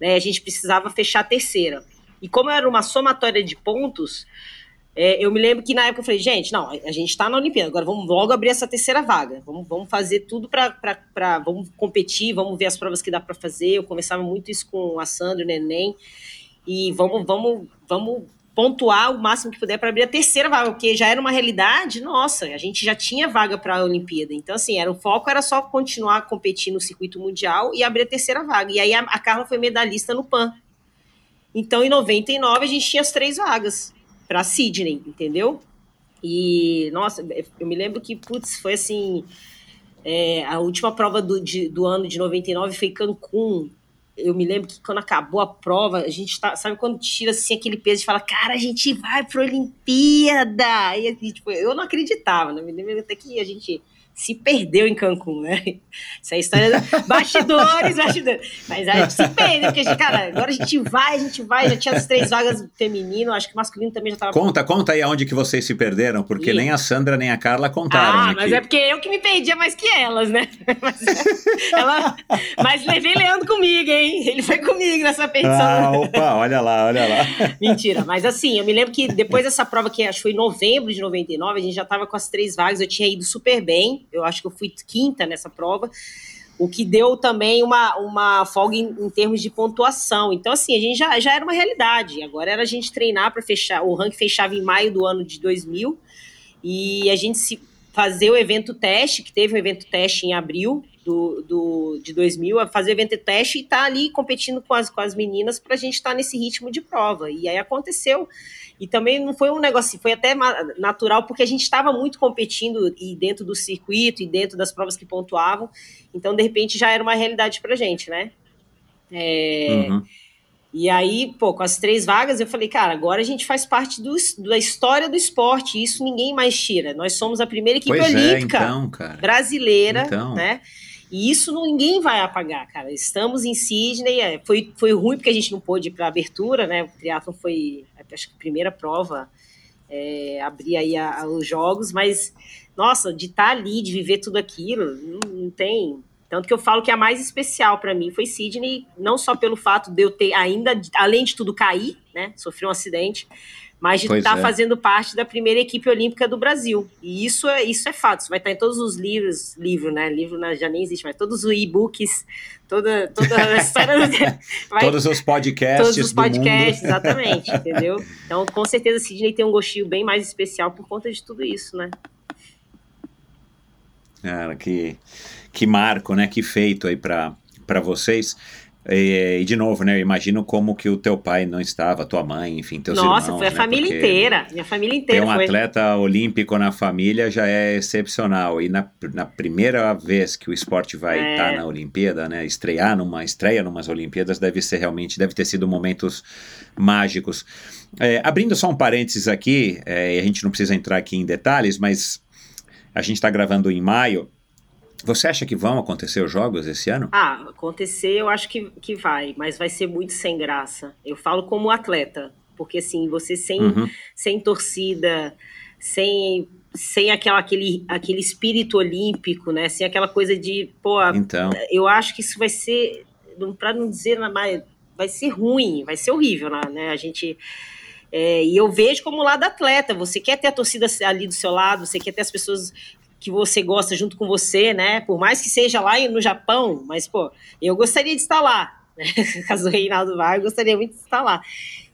Speaker 1: Né? A gente precisava fechar a terceira. E como era uma somatória de pontos, é, eu me lembro que na época eu falei, gente, não, a gente está na Olimpíada, agora vamos logo abrir essa terceira vaga. Vamos, vamos fazer tudo para. Vamos competir, vamos ver as provas que dá para fazer. Eu conversava muito isso com a Sandra, o Neném. E vamos, vamos, vamos pontuar o máximo que puder para abrir a terceira vaga, porque já era uma realidade, nossa, a gente já tinha vaga para a Olimpíada. Então, assim, era, o foco era só continuar competindo no circuito mundial e abrir a terceira vaga. E aí a, a Carla foi medalhista no PAN. Então, em 99, a gente tinha as três vagas para Sydney, entendeu? E, nossa, eu me lembro que, putz, foi assim. É, a última prova do, de, do ano de 99 foi Cancún. Eu me lembro que quando acabou a prova, a gente tá, sabe quando tira assim aquele peso e fala, cara, a gente vai para Olimpíada. E tipo, eu não acreditava, né? Me lembro até que a gente se perdeu em Cancún, né? Essa é a história dos <laughs> bastidores, bastidores. Mas a gente se perde, porque, cara, agora a gente vai, a gente vai, já tinha as três vagas feminino, acho que masculino também já tava.
Speaker 2: Conta, conta aí aonde que vocês se perderam, porque nem a Sandra nem a Carla contaram.
Speaker 1: Ah, aqui. mas é porque eu que me perdia mais que elas, né? <laughs> Mas, ela... mas levei Leandro comigo, hein? Ele foi comigo nessa petição.
Speaker 2: Ah, opa, olha lá, olha lá. <laughs>
Speaker 1: Mentira, mas assim, eu me lembro que depois dessa prova, que acho que foi em novembro de 99, a gente já tava com as três vagas, eu tinha ido super bem eu acho que eu fui quinta nessa prova, o que deu também uma, uma folga em, em, termos de pontuação. Então, assim, a gente já, já era uma realidade. Agora era a gente treinar para fechar. O ranking fechava em maio do ano de 2000 e a gente se fazer o evento teste, que teve um evento teste em abril do, do, de 2000, fazer o evento teste e estar tá ali competindo com as, com as meninas para a gente estar tá nesse ritmo de prova. E aí aconteceu. E também não foi um negócio, foi até natural, porque a gente estava muito competindo e dentro do circuito e dentro das provas que pontuavam. Então, de repente, já era uma realidade para gente, né? É, uhum. E aí, pô, com as três vagas, eu falei, cara, agora a gente faz parte do, da história do esporte, isso ninguém mais tira. Nós somos a primeira equipe pois é, olímpica é, então, brasileira, então. né? E isso ninguém vai apagar, cara. Estamos em Sydney, é, foi, foi ruim porque a gente não pôde ir para a abertura, né? O triatlon foi, acho que primeira prova, é, abrir aí a, a, os jogos, mas, nossa, de estar tá ali, de viver tudo aquilo, não, não tem... Tanto que eu falo que a mais especial para mim foi Sydney, não só pelo fato de eu ter ainda, além de tudo, cair, né? Sofri um acidente, mas de
Speaker 2: Pois
Speaker 1: estar
Speaker 2: é.
Speaker 1: fazendo parte da primeira equipe olímpica do Brasil. E isso é, isso é fato, isso vai estar em todos os livros, livro, né? Livro né, já nem existe, mas todos os e-books, toda, toda a história. <laughs> vai-
Speaker 2: Todos os podcasts
Speaker 1: todos os podcasts, exatamente, <laughs> entendeu? Então, com certeza, Sidney tem um gostinho bem mais especial por conta de tudo isso, né?
Speaker 2: Cara, que, que marco, né? Que feito aí para vocês. E, e, de novo, né? Eu imagino como que o teu pai não estava, tua mãe, enfim, teus
Speaker 1: Nossa,
Speaker 2: irmãos.
Speaker 1: foi a
Speaker 2: né,
Speaker 1: família inteira. Minha família
Speaker 2: Ter
Speaker 1: inteira
Speaker 2: um
Speaker 1: foi.
Speaker 2: atleta olímpico na família já é excepcional. E na, na primeira vez que o esporte vai
Speaker 1: É.
Speaker 2: estar na Olimpíada, né? Estrear numa estreia numas Olimpíadas deve ser realmente, deve ter sido momentos mágicos. É, abrindo só um parênteses aqui, é, e a gente não precisa entrar aqui em detalhes, mas a gente está gravando em maio. Você acha que vão acontecer os jogos esse ano?
Speaker 1: Ah, acontecer eu acho que, que vai, mas vai ser muito sem graça. Eu falo como atleta, porque assim, você sem,
Speaker 2: Uhum.
Speaker 1: sem torcida, sem, sem aquela, aquele, aquele espírito olímpico, né? Sem aquela coisa de, pô,
Speaker 2: Então,
Speaker 1: eu acho que isso vai ser, para não dizer nada mais, vai ser ruim, vai ser horrível, né? né? A gente. É, e eu vejo como lado atleta, você quer ter a torcida ali do seu lado, você quer ter as pessoas que você gosta junto com você, né? Por mais que seja lá no Japão, mas, pô, eu gostaria de estar lá. Né? <laughs> Caso o Reinaldo vá, eu gostaria muito de estar lá.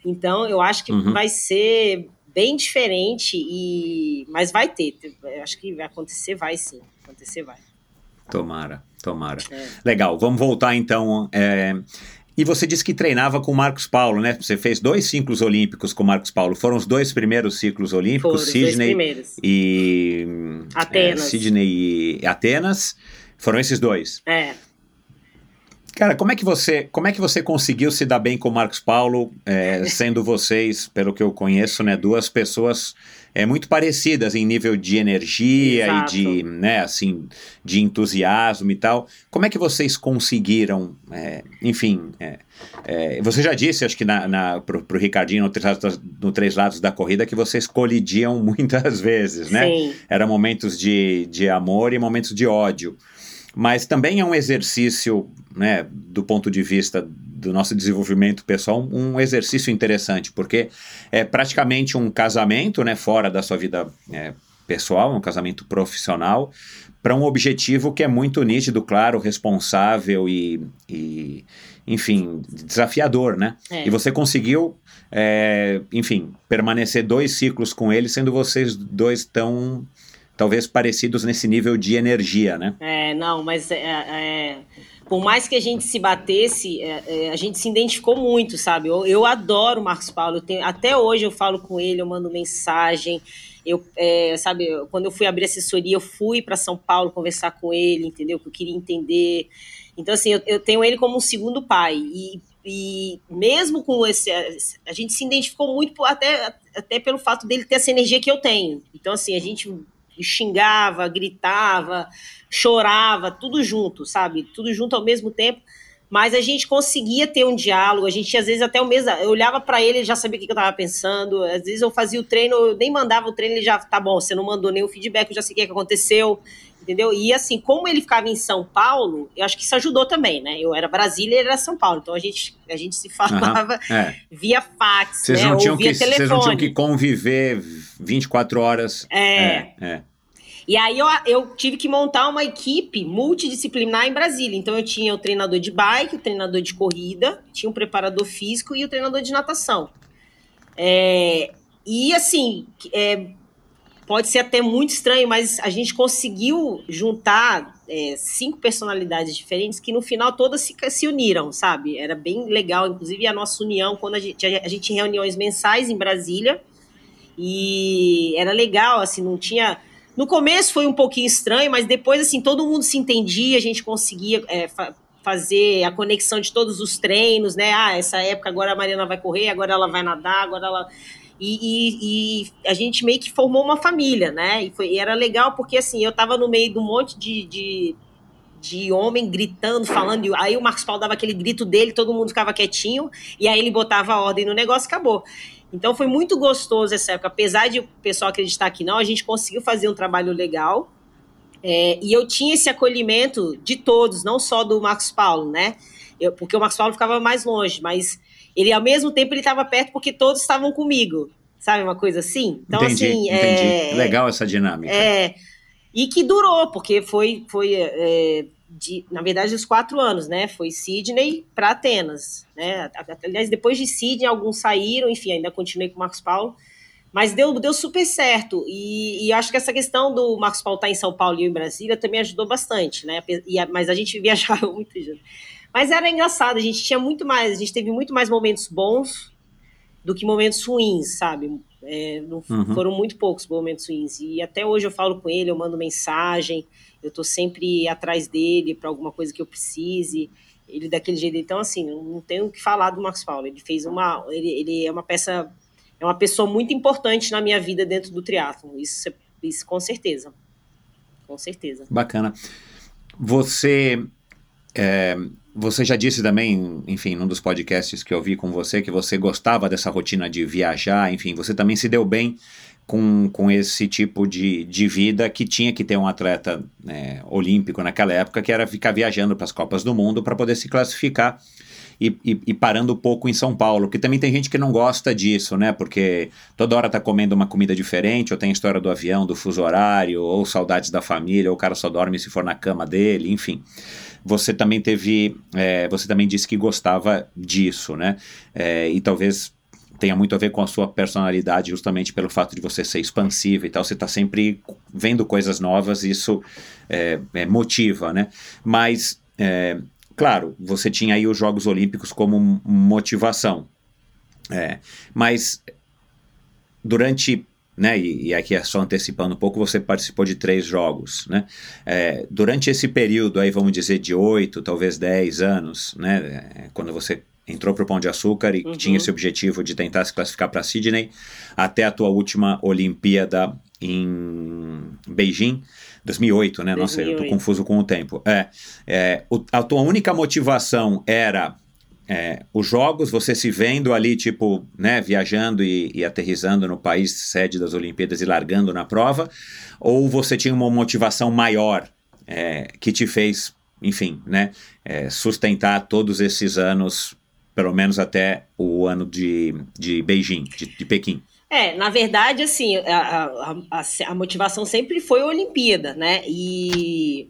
Speaker 1: Então, eu acho que
Speaker 2: Uhum.
Speaker 1: vai ser bem diferente, e mas vai ter. Eu acho que vai acontecer, vai sim. Acontecer, vai.
Speaker 2: tomara, tomara.
Speaker 1: É.
Speaker 2: Legal, vamos voltar então. é, E você disse que treinava com o Marcos Paulo, né? Você fez dois ciclos olímpicos com o Marcos Paulo. Foram os dois primeiros ciclos
Speaker 1: Foram
Speaker 2: olímpicos,
Speaker 1: os dois
Speaker 2: Sydney e.
Speaker 1: Atenas.
Speaker 2: É, Sydney e Atenas. Foram esses dois.
Speaker 1: É.
Speaker 2: Cara, como é que você, como é que você conseguiu se dar bem com o Marcos Paulo, é, sendo vocês, pelo que eu conheço, né, duas pessoas é, muito parecidas em nível de energia
Speaker 1: Exato.
Speaker 2: e de, né, assim, de entusiasmo e tal. Como é que vocês conseguiram, é, enfim, é, é, você já disse, acho que na, na, pro, pro Ricardinho no Três, Lados, no Três Lados da Corrida, que vocês colidiam <laughs> muitas vezes, né?
Speaker 1: Sim.
Speaker 2: Eram momentos de, de amor e momentos de ódio. Mas também é um exercício, né, do ponto de vista do nosso desenvolvimento pessoal, um exercício interessante, porque é praticamente um casamento, né, fora da sua vida é, pessoal, um casamento profissional, para um objetivo que é muito nítido, claro, responsável e, e enfim, desafiador, né?
Speaker 1: É.
Speaker 2: E você conseguiu, é, enfim, permanecer dois ciclos com ele, sendo vocês dois tão talvez parecidos nesse nível de energia, né?
Speaker 1: É, não, mas é, é, por mais que a gente se batesse, é, é, a gente se identificou muito, sabe? Eu, eu adoro o Marcos Paulo, tenho- até hoje eu falo com ele, eu mando mensagem. Eu, é, sabe, quando eu fui abrir assessoria, eu fui para São Paulo conversar com ele, entendeu? Que eu queria entender. Então, assim, eu, eu tenho ele como um segundo pai. E, e mesmo com esse. A gente se identificou muito até, até pelo fato dele ter essa energia que eu tenho. Então, assim, a gente xingava, gritava, chorava, tudo junto, sabe? Tudo junto ao mesmo tempo. Mas a gente conseguia ter um diálogo, a gente às vezes até o mesmo. Eu olhava para ele, ele já sabia o que eu tava pensando. Às vezes eu fazia o treino, eu nem mandava o treino, ele já, tá bom, você não mandou nenhum feedback, eu já sei o que, é que aconteceu, entendeu? E assim, como ele ficava em São Paulo, eu acho que isso ajudou também, né? Eu era Brasília e ele era São Paulo, então a gente, a gente se falava
Speaker 2: Aham, é. <laughs>
Speaker 1: via fax,
Speaker 2: Vocês
Speaker 1: né?
Speaker 2: não, tinham
Speaker 1: ou via
Speaker 2: que, vocês
Speaker 1: telefone.
Speaker 2: não tinham que conviver 24 horas.
Speaker 1: É.
Speaker 2: é, é.
Speaker 1: E aí eu, eu tive que montar uma equipe multidisciplinar em Brasília. Então eu tinha o treinador de bike, o treinador de corrida, tinha um preparador físico e o treinador de natação. É, e assim, é, pode ser até muito estranho, mas a gente conseguiu juntar é, cinco personalidades diferentes que no final todas se, se uniram, sabe? Era bem legal, inclusive a nossa união, quando a gente, a gente tinha reuniões mensais em Brasília, e era legal, assim, não tinha. No começo foi um pouquinho estranho, mas depois, assim, todo mundo se entendia, a gente conseguia é, fa fazer a conexão de todos os treinos, né? Ah, essa época agora a Mariana vai correr, agora ela vai nadar, agora ela. E, e, e a gente meio que formou uma família, né? E, foi, e era legal porque, assim, eu tava no meio de um monte de, de, de homem gritando, falando, aí o Marcos Paulo dava aquele grito dele, todo mundo ficava quietinho, e aí ele botava a ordem no negócio acabou. Então foi muito gostoso essa época. Apesar de o pessoal acreditar que não, a gente conseguiu fazer um trabalho legal. É, e eu tinha esse acolhimento de todos, não só do Marcos Paulo, né? Eu, porque o Marcos Paulo ficava mais longe, mas ele ao mesmo tempo ele estava perto porque todos estavam comigo, sabe? Uma coisa assim. Então,
Speaker 2: entendi,
Speaker 1: assim.
Speaker 2: entendi.
Speaker 1: É,
Speaker 2: Legal essa dinâmica.
Speaker 1: É. E que durou, porque foi, foi é, de, na verdade, os quatro anos, né? Foi Sydney para Atenas, né? Aliás, depois de Sydney, alguns saíram, enfim, ainda continuei com o Marcos Paulo, mas deu, deu super certo. E, e acho que essa questão do Marcos Paulo estar em São Paulo e em Brasília também ajudou bastante, né? E, mas a gente <laughs> viajava muito junto. Mas era engraçado, a gente tinha muito mais, a gente teve muito mais momentos bons do que momentos ruins, sabe? É, não, uhum. Foram muito poucos momentos ruins. E até hoje eu falo com ele, eu mando mensagem, eu tô sempre atrás dele para alguma coisa que eu precise. Ele daquele jeito. Então, assim, não tenho o que falar do Marcos Paulo. Ele fez uma. Ele, ele é uma peça. É uma pessoa muito importante na minha vida dentro do triatlo. Isso, isso com certeza. Com certeza.
Speaker 2: Bacana. Você. É, você já disse também, enfim, num dos podcasts que eu vi com você, que você gostava dessa rotina de viajar, enfim, você também se deu bem com, com esse tipo de, de vida que tinha que ter um atleta né, olímpico naquela época, que era ficar viajando para as Copas do Mundo para poder se classificar. E, e, e, parando um pouco em São Paulo, que também tem gente que não gosta disso, né? Porque toda hora tá comendo uma comida diferente, ou tem a história do avião, do fuso horário, ou saudades da família, ou o cara só dorme se for na cama dele, enfim você também teve, é, você também disse que gostava disso, né? É, e talvez tenha muito a ver com a sua personalidade, justamente pelo fato de você ser expansiva e tal, você está sempre vendo coisas novas, isso é, é motiva, né? Mas, é, claro, você tinha aí os Jogos Olímpicos como motivação, é, mas durante né? E, e, aqui é só antecipando um pouco, você participou de três jogos, né? É, durante esse período aí, vamos dizer, de oito, talvez dez anos, né? É, quando você entrou para o Pão de Açúcar e uhum. tinha esse objetivo de tentar se classificar para Sydney, até a tua última Olimpíada em Beijing, 2008, né? 2008. Nossa, eu tô confuso com o tempo. É, é o, a tua única motivação era é, os jogos, você se vendo ali, tipo, né, viajando e, e, aterrizando no país sede das Olimpíadas e largando na prova, ou você tinha uma motivação maior é, que te fez, enfim, né, é, sustentar todos esses anos, pelo menos até o ano de, de Beijing, de, de Pequim?
Speaker 1: É, na verdade, assim, a, a, a, a motivação sempre foi a Olimpíada, né? E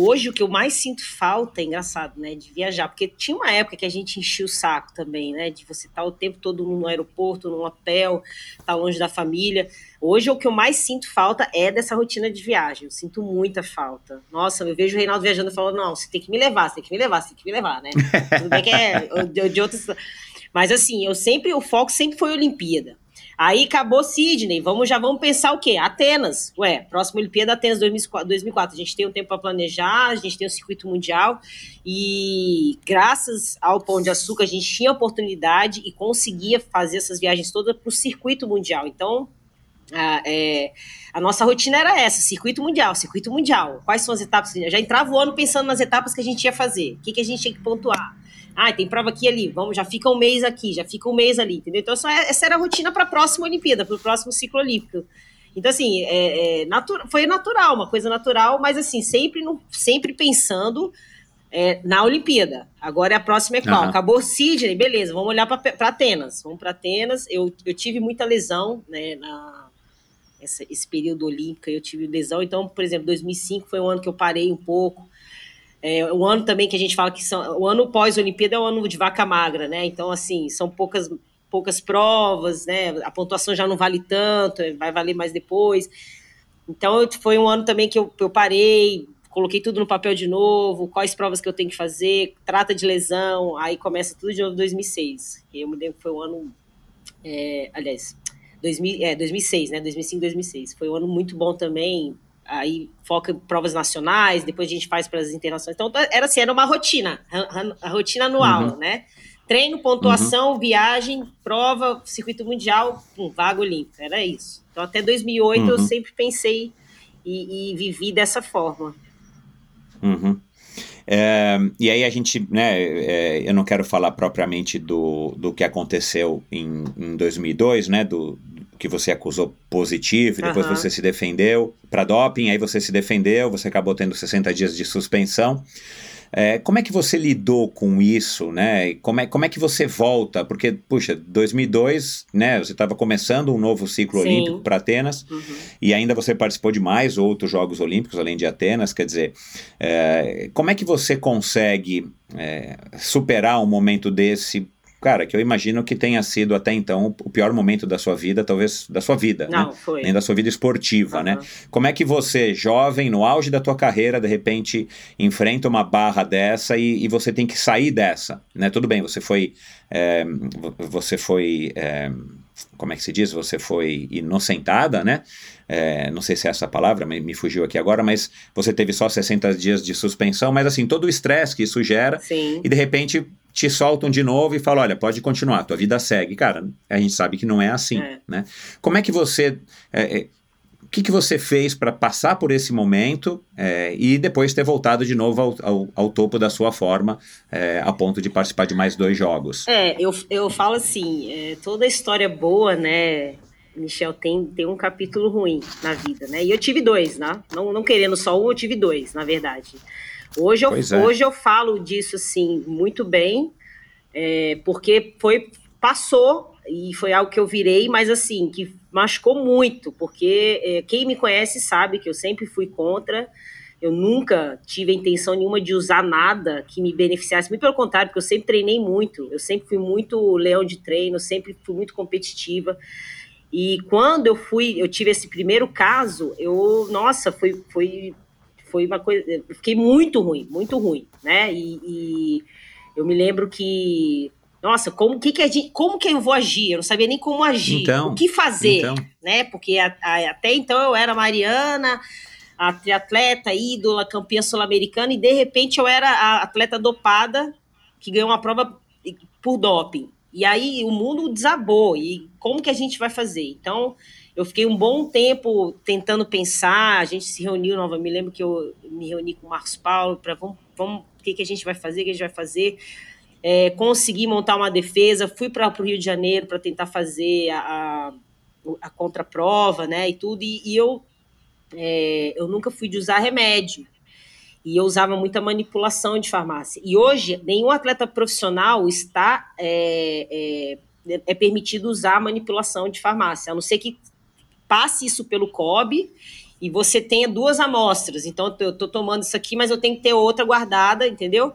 Speaker 1: Hoje o que eu mais sinto falta, é engraçado, né, de viajar, porque tinha uma época que a gente enchia o saco também, né, de você estar o tempo todo no aeroporto, num hotel, estar tá longe da família. Hoje o que eu mais sinto falta é dessa rotina de viagem. Eu sinto muita falta. Nossa, eu vejo o Reinaldo viajando e falando: não, você tem que me levar, você tem que me levar, você tem que me levar, né? <laughs> Tudo bem que é de, de outros. Mas assim, eu sempre, o foco sempre foi Olimpíada. Aí acabou Sydney, vamos, já vamos pensar o quê? Atenas. Ué, próxima Olimpíada Atenas 2004. A gente tem um tempo para planejar, a gente tem o um circuito mundial e graças ao Pão de Açúcar a gente tinha oportunidade e conseguia fazer essas viagens todas para o circuito mundial. Então, a, é, a, nossa rotina era essa: circuito mundial, circuito mundial. Quais são as etapas? Eu já entrava o ano pensando nas etapas que a gente ia fazer, o que, que a gente tinha que pontuar. Ah, tem prova aqui e ali, vamos, já fica um mês aqui, já fica um mês ali, entendeu? Então, essa era a rotina para a próxima Olimpíada, para o próximo ciclo olímpico. Então, assim, é, é, natu foi natural, uma coisa natural, mas assim, sempre, no, sempre pensando é, na Olimpíada. Agora a próxima é qual? Uhum. Acabou Sydney, beleza, vamos olhar para Atenas. Vamos para Atenas. Eu, eu tive muita lesão, né, na, essa, esse período olímpico, eu tive lesão. Então, por exemplo, 2005 foi um ano que eu parei um pouco. É, o ano também que a gente fala que são, o ano pós-Olimpíada é o ano de vaca magra, né? Então, assim, são poucas, poucas provas, né? A pontuação já não vale tanto, vai valer mais depois. Então, foi um ano também que eu, eu parei, coloquei tudo no papel de novo, quais provas que eu tenho que fazer, trata de lesão, aí começa tudo de novo em 2006. Eu me lembro que foi um ano, é, aliás, 2000, é, 2006, né? 2005, 2006. Foi um ano muito bom também, aí foca em provas nacionais, depois a gente faz para as internações. Então, era assim, era uma rotina, a rotina anual, uhum. né? Treino, pontuação, uhum. viagem, prova, circuito mundial, um vaga olímpica, era isso. Então, até 2008 uhum. eu sempre pensei e, e vivi dessa forma.
Speaker 2: Uhum. É, e aí a gente, né, é, eu não quero falar propriamente do, do que aconteceu em, em 2002, né, do, que você acusou positivo, e depois uhum. você se defendeu para doping, aí você se defendeu, você acabou tendo 60 dias de suspensão. É, como é que você lidou com isso, né? Como é, como é que você volta? Porque, puxa, 2002, né? Você estava começando um novo ciclo
Speaker 1: Sim.
Speaker 2: olímpico para Atenas
Speaker 1: Uhum.
Speaker 2: e ainda você participou de mais outros Jogos Olímpicos além de Atenas. Quer dizer, é, como é que você consegue é, superar um momento desse? Cara, que eu imagino que tenha sido até então o pior momento da sua vida, talvez da sua vida, né?
Speaker 1: Não, foi.
Speaker 2: Nem da sua vida esportiva, né?
Speaker 1: Aham.
Speaker 2: Como é que você, jovem, no auge da tua carreira, de repente enfrenta uma barra dessa e, e você tem que sair dessa, né? Tudo bem, você foi, é, vo- você foi, é, como é que se diz? Você foi inocentada, né? É, não sei se é essa palavra, me, me fugiu aqui agora, mas você teve só 60 dias de suspensão, mas assim, todo o estresse que isso gera
Speaker 1: Sim.
Speaker 2: e de repente te soltam de novo e falam, olha, pode continuar, tua vida segue. Cara, a gente sabe que não é assim,
Speaker 1: É.
Speaker 2: né? Como é que você... é, é, o que, que você fez para passar por esse momento é, e depois ter voltado de novo ao, ao- ao topo da sua forma, é, a ponto de participar de mais dois jogos?
Speaker 1: É, eu, eu falo assim, é, toda história boa, né, Michel, tem, tem um capítulo ruim na vida, né? E eu tive dois, né? Não, não querendo só um, eu tive dois, na verdade. Hoje eu,
Speaker 2: é.
Speaker 1: hoje eu falo disso, assim, muito bem, é, porque foi, passou e foi algo que eu virei, mas assim, que machucou muito, porque é, quem me conhece sabe que eu sempre fui contra, eu nunca tive a intenção nenhuma de usar nada que me beneficiasse, muito pelo contrário, porque eu sempre treinei muito, eu sempre fui muito leão de treino, sempre fui muito competitiva. E quando eu fui, eu tive esse primeiro caso, eu, nossa, foi, foi, foi uma coisa, eu fiquei muito ruim, muito ruim, né? E, e eu me lembro que, nossa, como que, que a gente, como que eu vou agir? Eu não sabia nem como agir,
Speaker 2: Então,
Speaker 1: o que fazer,
Speaker 2: então.
Speaker 1: né? Porque a- a- até então eu era Mariana, a triatleta, ídola, campeã sul-americana, e de repente eu era a atleta dopada que ganhou uma prova por doping. E aí o mundo desabou. E como que a gente vai fazer? Então, eu fiquei um bom tempo tentando pensar. A gente se reuniu novamente. Me lembro que eu me reuni com o Marcos Paulo para vamos, vamos, o que, que a gente vai fazer, o que a gente vai fazer. É, consegui montar uma defesa, fui para o Rio de Janeiro para tentar fazer a, a, a contraprova, né? E tudo. E, e eu, é, eu nunca fui de usar remédio. E eu usava muita manipulação de farmácia. E hoje, nenhum atleta profissional está. É, é, é permitido usar manipulação de farmácia, a não ser que passe isso pelo COB e você tenha duas amostras. Então, eu estou tomando isso aqui, mas eu tenho que ter outra guardada, entendeu?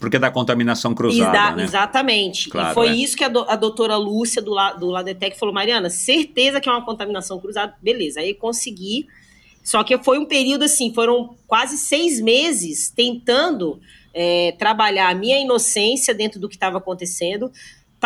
Speaker 2: Porque da contaminação cruzada,
Speaker 1: Exa-
Speaker 2: né?
Speaker 1: Exatamente.
Speaker 2: Claro,
Speaker 1: e foi
Speaker 2: é.
Speaker 1: isso que a, do- a doutora Lúcia do, La- do Ladetec falou, Mariana, certeza que é uma contaminação cruzada. Beleza, aí consegui. Só que foi um período assim, foram quase seis meses tentando é, trabalhar a minha inocência dentro do que estava acontecendo.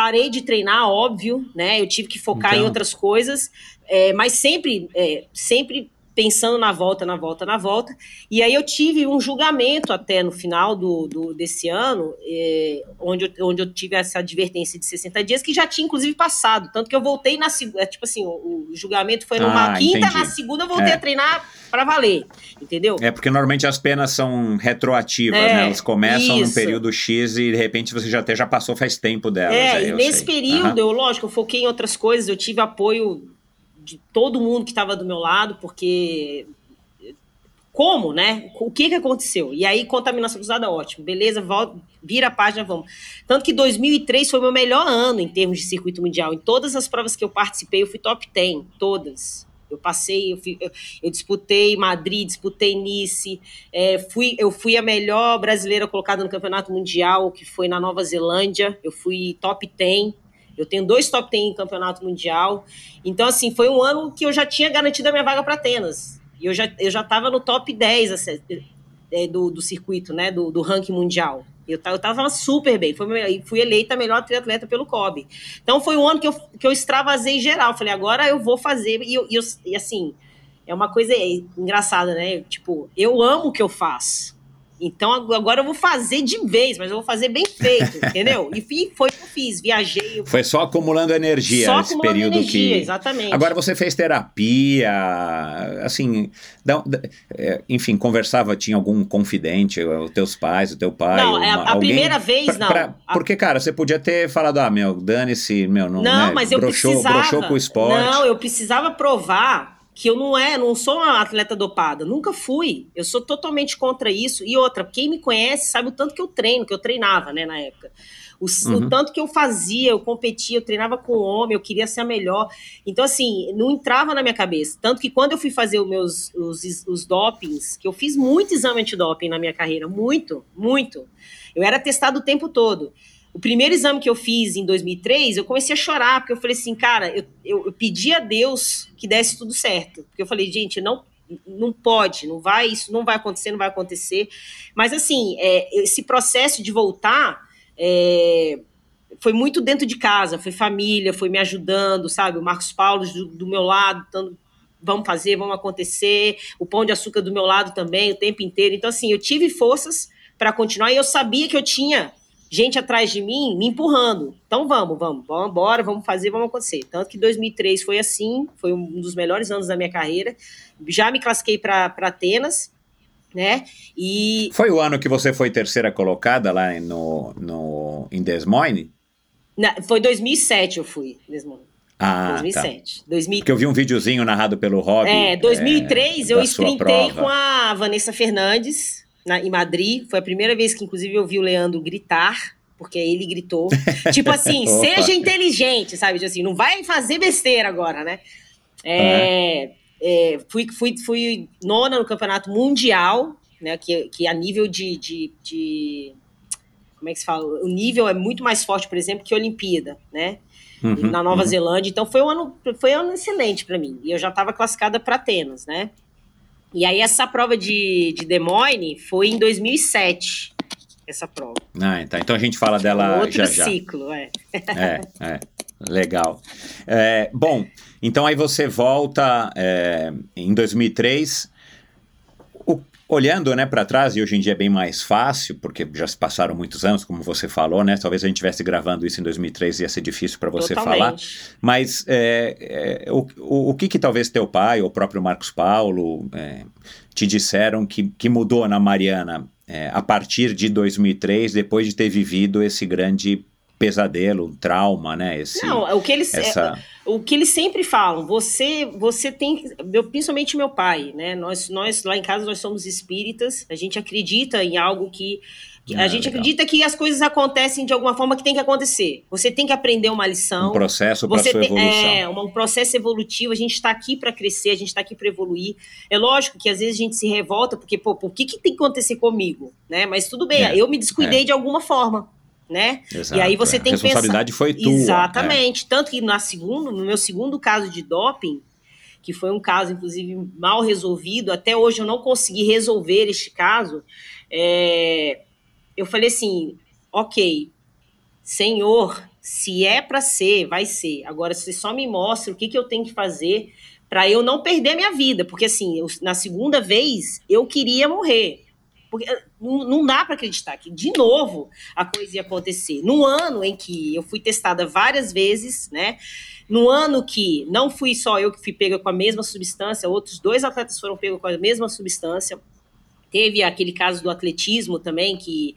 Speaker 1: Parei de treinar, óbvio, né? Eu tive que focar em
Speaker 2: Então.
Speaker 1: outras coisas, é, mas sempre, é, sempre pensando na volta, na volta, na volta. E aí eu tive um julgamento até no final do, do- desse ano, é, onde, eu, onde eu tive essa advertência de 60 dias, que já tinha inclusive passado. Tanto que eu voltei na segunda. Tipo assim, o, o julgamento foi numa
Speaker 2: Ah,
Speaker 1: quinta,
Speaker 2: entendi.
Speaker 1: na segunda eu voltei
Speaker 2: É.
Speaker 1: a treinar para valer. Entendeu?
Speaker 2: É porque normalmente as penas são retroativas,
Speaker 1: É,
Speaker 2: né? Elas começam num
Speaker 1: isso.
Speaker 2: período X e de repente você já até já passou faz tempo delas.
Speaker 1: É, e
Speaker 2: eu
Speaker 1: nesse
Speaker 2: sei.
Speaker 1: período,
Speaker 2: Aham.
Speaker 1: eu, lógico, eu foquei em outras coisas, eu tive apoio de todo mundo que estava do meu lado, porque. Como, né? O que que aconteceu? E aí, contaminação cruzada, ótimo. Beleza, volta, vira a página, vamos. Tanto que 2003 foi meu melhor ano em termos de circuito mundial. Em todas as provas que eu participei, eu fui top 10, todas. Eu passei, eu, fui- eu disputei Madrid, disputei Nice, é, fui, eu fui a melhor brasileira colocada no campeonato mundial, que foi na Nova Zelândia. Eu fui top 10. Eu tenho dois top 10 em campeonato mundial. Então, assim, foi um ano que eu já tinha garantido a minha vaga para Atenas. E eu já, eu já tava no top 10 assim, é, do, do circuito, né? Do, do ranking mundial. Eu, ta- eu tava super bem. Foi, fui eleita a melhor triatleta pelo COB. Então foi um ano que eu, que eu extravasei geral. Falei, agora eu vou fazer. E, eu- e eu- e assim, é uma coisa engraçada, né? Tipo, eu amo o que eu faço. Então ag- agora eu vou fazer de vez, mas eu vou fazer bem feito, <laughs> entendeu? E foi o que eu fiz. Viajei. eu-
Speaker 2: Foi só acumulando energia
Speaker 1: só
Speaker 2: nesse
Speaker 1: acumulando
Speaker 2: período
Speaker 1: energia,
Speaker 2: que.
Speaker 1: exatamente.
Speaker 2: Agora você fez terapia, assim, dá- dá- é, enfim, conversava, tinha algum confidente, os teus pais, o teu pai?
Speaker 1: Não,
Speaker 2: uma-
Speaker 1: é a- a
Speaker 2: alguém?
Speaker 1: primeira vez,
Speaker 2: Pra-
Speaker 1: não.
Speaker 2: pra-
Speaker 1: A-
Speaker 2: porque, cara, você podia ter falado, ah, meu, dane-se, meu, não,
Speaker 1: Não,
Speaker 2: né,
Speaker 1: mas eu
Speaker 2: broxou,
Speaker 1: precisava.
Speaker 2: broxou com o esporte.
Speaker 1: Não, eu precisava provar que eu não é, não sou uma atleta dopada, nunca fui. Eu sou totalmente contra isso. E outra, quem me conhece sabe o tanto que eu treino, que eu treinava, né, na época. O, uhum. o, tanto que eu fazia, eu competia, eu treinava com homem, eu queria ser a melhor. Então, assim, não entrava na minha cabeça. Tanto que quando eu fui fazer os meus os, os dopings, que eu fiz muito exame antidoping na minha carreira, muito, muito. Eu era testado o tempo todo. O primeiro exame que eu fiz em 2003, eu comecei a chorar, porque eu falei assim, cara, eu, eu, eu pedi a Deus que desse tudo certo. Porque eu falei, gente, não não pode, não vai, isso não vai acontecer, não vai acontecer. Mas assim, é, esse processo de voltar é, foi muito dentro de casa, foi família, foi me ajudando, sabe? O Marcos Paulo do, do meu lado, dando, vamos fazer, vamos acontecer. O pão de açúcar do meu lado também, o tempo inteiro. Então, assim, eu tive forças para continuar e eu sabia que eu tinha gente atrás de mim me empurrando. Então vamos, vamos, vamos embora, vamos fazer, vamos acontecer. Tanto que 2003 foi assim, foi um dos melhores anos da minha carreira. Já me classifiquei para Atenas, né? E
Speaker 2: foi o ano que você foi terceira colocada lá no, no em Des Moines?
Speaker 1: Na, foi 2007 eu fui, Des Moines.
Speaker 2: Ah, 2007. Tá. 2000... Porque eu vi um videozinho narrado pelo Rob.
Speaker 1: É, 2003 é, eu sprintei com a Vanessa Fernandes na, em Madrid. Foi a primeira vez que, inclusive, eu vi o Leandro gritar, porque ele gritou. <laughs> tipo assim, seja inteligente, sabe? Tipo assim, não vai fazer besteira agora, né? É, é. É, fui, fui, fui nona no campeonato mundial, né? Que, que a nível de, de, de, Como é que se fala? O nível é muito mais forte, por exemplo, que a Olimpíada, né? Uhum, na Nova uhum. Zelândia. Então foi um ano, foi um ano excelente para mim. E eu já estava classificada para Atenas, né? E aí essa prova de, de Des Moines foi em 2007 essa prova.
Speaker 2: Ah, então, então a gente fala dela
Speaker 1: um outro
Speaker 2: já
Speaker 1: já. ciclo, é.
Speaker 2: É, é. Legal. É, bom, então aí você volta é, em 2003. Olhando né, para trás, e hoje em dia é bem mais fácil, porque já se passaram muitos anos, como você falou, né? Talvez a gente estivesse gravando isso em 2003 ia ser difícil para você Totalmente. falar. Mas é, é, o, o, o, que, que talvez teu pai, ou o próprio Marcos Paulo, é, te disseram que, que mudou na Mariana é, a partir de 2003, depois de ter vivido esse grande pesadelo, um trauma, né? Esse,
Speaker 1: Não, o que eles essa... é, o que eles sempre falam, você você tem, meu, principalmente meu pai, né? Nós nós lá em casa nós somos espíritas, a gente acredita em algo que a ah, gente legal. acredita que as coisas acontecem de alguma forma que tem que acontecer. Você tem que aprender uma lição.
Speaker 2: Um processo para sua evolução.
Speaker 1: É, um processo evolutivo. A gente está aqui para crescer, a gente está aqui para evoluir. É lógico que às vezes a gente se revolta porque, pô, por que, que tem que acontecer comigo? Né? Mas tudo bem, é, eu me descuidei é. de alguma forma né?
Speaker 2: Exato,
Speaker 1: e aí você é. tem que
Speaker 2: pensar. A responsabilidade foi tua.
Speaker 1: Exatamente. É. Tanto que na segundo, no meu segundo caso de doping, que foi um caso, inclusive, mal resolvido, até hoje eu não consegui resolver este caso, é, eu falei assim, ok, senhor, se é para ser, vai ser. Agora, você só me mostra o que, que eu tenho que fazer para eu não perder minha vida, porque assim, eu, na segunda vez eu queria morrer. Porque eh, não, dá para acreditar que, de novo, a coisa ia acontecer. No ano em que eu fui testada várias vezes, né? No ano que não fui só eu que fui pega com a mesma substância, outros dois atletas foram pegos com a mesma substância. Teve aquele caso do atletismo também, que,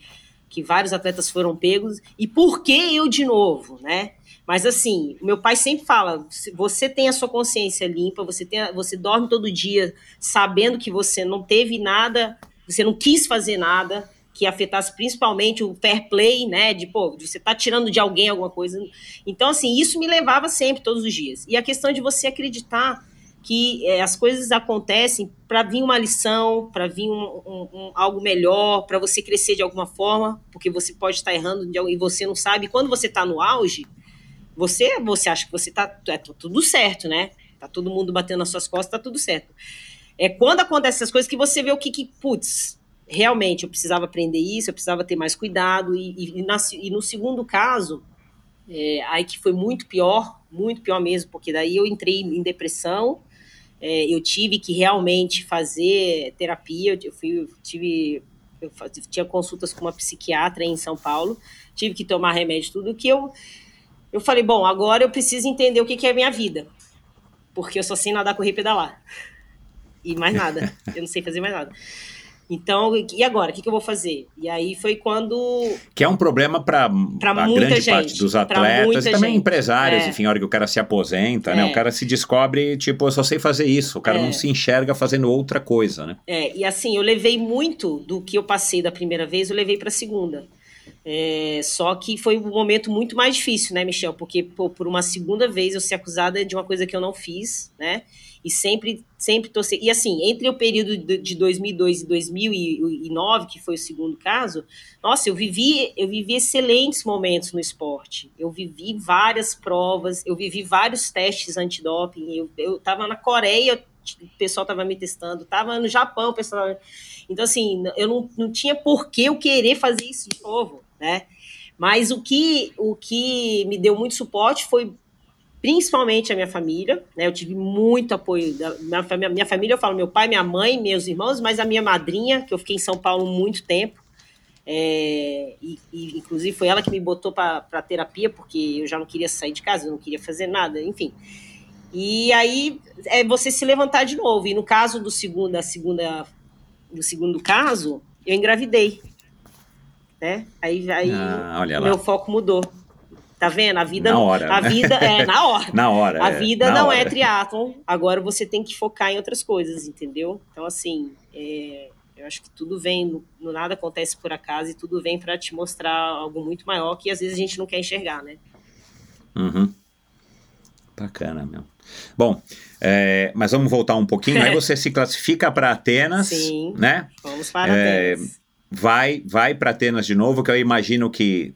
Speaker 1: que vários atletas foram pegos. E por que eu de novo, né? Mas assim, meu pai sempre fala: você tem a sua consciência limpa, você, tem a, você dorme todo dia sabendo que você não teve nada você não quis fazer nada que afetasse principalmente o fair play, né? De, pô, você tá tirando de alguém alguma coisa. Então, assim, isso me levava sempre, todos os dias. E a questão de você acreditar que é, as coisas acontecem para vir uma lição, para vir um, um, um, algo melhor, para você crescer de alguma forma, porque você pode estar errando e você não sabe. Quando você está no auge, você você acha que você está é, tá tudo certo, né? Tá todo mundo batendo nas suas costas, tá tudo certo. É quando acontecem essas coisas que você vê o que, que putz, realmente eu precisava aprender isso, eu precisava ter mais cuidado. E, e, na, e no segundo caso, é, aí que foi muito pior, muito pior mesmo, porque daí eu entrei em depressão, é, eu tive que realmente fazer terapia, eu fui, eu tive, eu tinha consultas com uma psiquiatra em São Paulo, tive que tomar remédio, tudo que eu, eu falei, bom, agora eu preciso entender o que, que é minha vida, porque eu só sei nadar, correr e pedalar e mais nada. <laughs> eu não sei fazer mais nada. Então, e agora? O que, que eu vou fazer? E aí foi quando.
Speaker 2: Que é um problema para grande gente, parte dos atletas e também gente. empresários, é. enfim, a hora que o cara se aposenta, é. né? O é. cara se descobre, tipo, eu só sei fazer isso. O cara é. não se enxerga fazendo outra coisa, né?
Speaker 1: É, e assim, eu levei muito do que eu passei da primeira vez, eu levei para a segunda. É, só que foi um momento muito mais difícil, né, Michel? Porque pô, por uma segunda vez eu ser acusada de uma coisa que eu não fiz, né? E sempre, sempre torcer. E assim, entre o período de 2002 e 2009, que foi o segundo caso, nossa, eu vivi, eu vivi excelentes momentos no esporte. Eu vivi várias provas, eu vivi vários testes antidoping. Eu, eu tava na Coreia, o pessoal tava me testando, tava no Japão, o pessoal. Então, assim, eu não, não tinha por que eu querer fazer isso de novo, né? Mas o que, o que me deu muito suporte foi principalmente a minha família, né? Eu tive muito apoio da minha, minha família, eu falo meu pai, minha mãe, meus irmãos, mas a minha madrinha, que eu fiquei em São Paulo muito tempo, é, e, e, inclusive foi ela que me botou para terapia, porque eu já não queria sair de casa, eu não queria fazer nada, enfim. E aí é você se levantar de novo. E no caso do segundo, segunda, do segundo caso, eu engravidei, né? Aí, aí ah, meu foco mudou. Tá vendo? A vida,
Speaker 2: na hora,
Speaker 1: a
Speaker 2: né?
Speaker 1: vida é na <laughs> hora.
Speaker 2: na hora.
Speaker 1: A
Speaker 2: é,
Speaker 1: vida não
Speaker 2: hora.
Speaker 1: é triatlon. Agora você tem que focar em outras coisas, entendeu? Então assim, é, eu acho que tudo vem, no, no nada acontece por acaso e tudo vem para te mostrar algo muito maior que às vezes a gente não quer enxergar, né?
Speaker 2: Uhum. Bacana, meu. Bom, é, mas vamos voltar um pouquinho. Aí <laughs> você se classifica para Atenas, Sim, né?
Speaker 1: Vamos para é, Atenas
Speaker 2: vai vai para Atenas de novo, que eu imagino que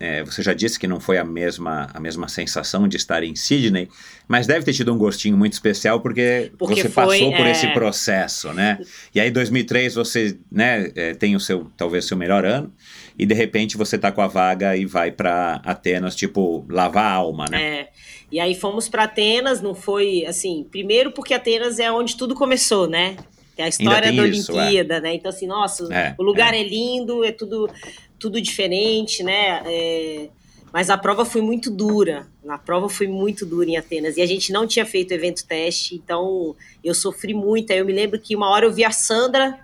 Speaker 2: é, você já disse que não foi a mesma a mesma sensação de estar em Sydney, mas deve ter tido um gostinho muito especial porque, porque você foi, passou por é... esse processo, né? E aí 2003 você né é, tem o seu talvez seu melhor ano e de repente você tá com a vaga e vai para Atenas tipo lavar a alma, né?
Speaker 1: É. E aí fomos para Atenas, não foi assim, primeiro porque Atenas é onde tudo começou, né? É a história da isso, é. Olimpíada, é. né? Então, assim, nossa, é, o lugar é. é. lindo, é tudo, tudo diferente, né? É, mas a prova foi muito dura. A prova foi muito dura em Atenas. E a gente não tinha feito evento teste, então eu sofri muito. Aí eu me lembro que uma hora eu vi a Sandra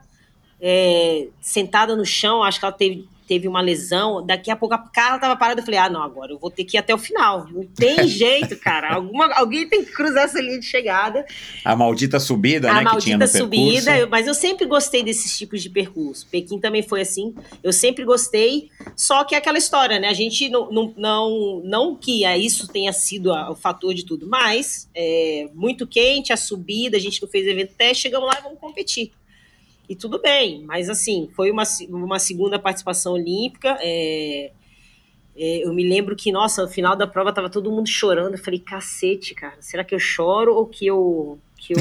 Speaker 1: é, sentada no chão, acho que ela teve teve uma lesão, daqui a pouco a Carla tava parada, eu falei, ah, não, agora eu vou ter que ir até o final. Não tem <laughs> jeito, cara. Alguma, alguém tem que cruzar essa linha de chegada.
Speaker 2: A maldita subida,
Speaker 1: a
Speaker 2: né,
Speaker 1: maldita
Speaker 2: que tinha no
Speaker 1: subida, eu, mas eu sempre gostei desses tipos de percurso. Pequim também foi assim, eu sempre gostei, só que é aquela história, né, a gente não, não, não, não que isso tenha sido a, o fator de tudo, mas é, muito quente, a subida, a gente não fez evento teste, chegamos lá e vamos competir e tudo bem, mas assim, foi uma, uma segunda participação olímpica. É, é, eu me lembro que, nossa, no final da prova tava todo mundo chorando. Eu falei, cacete, cara, será que eu choro ou que eu, que eu,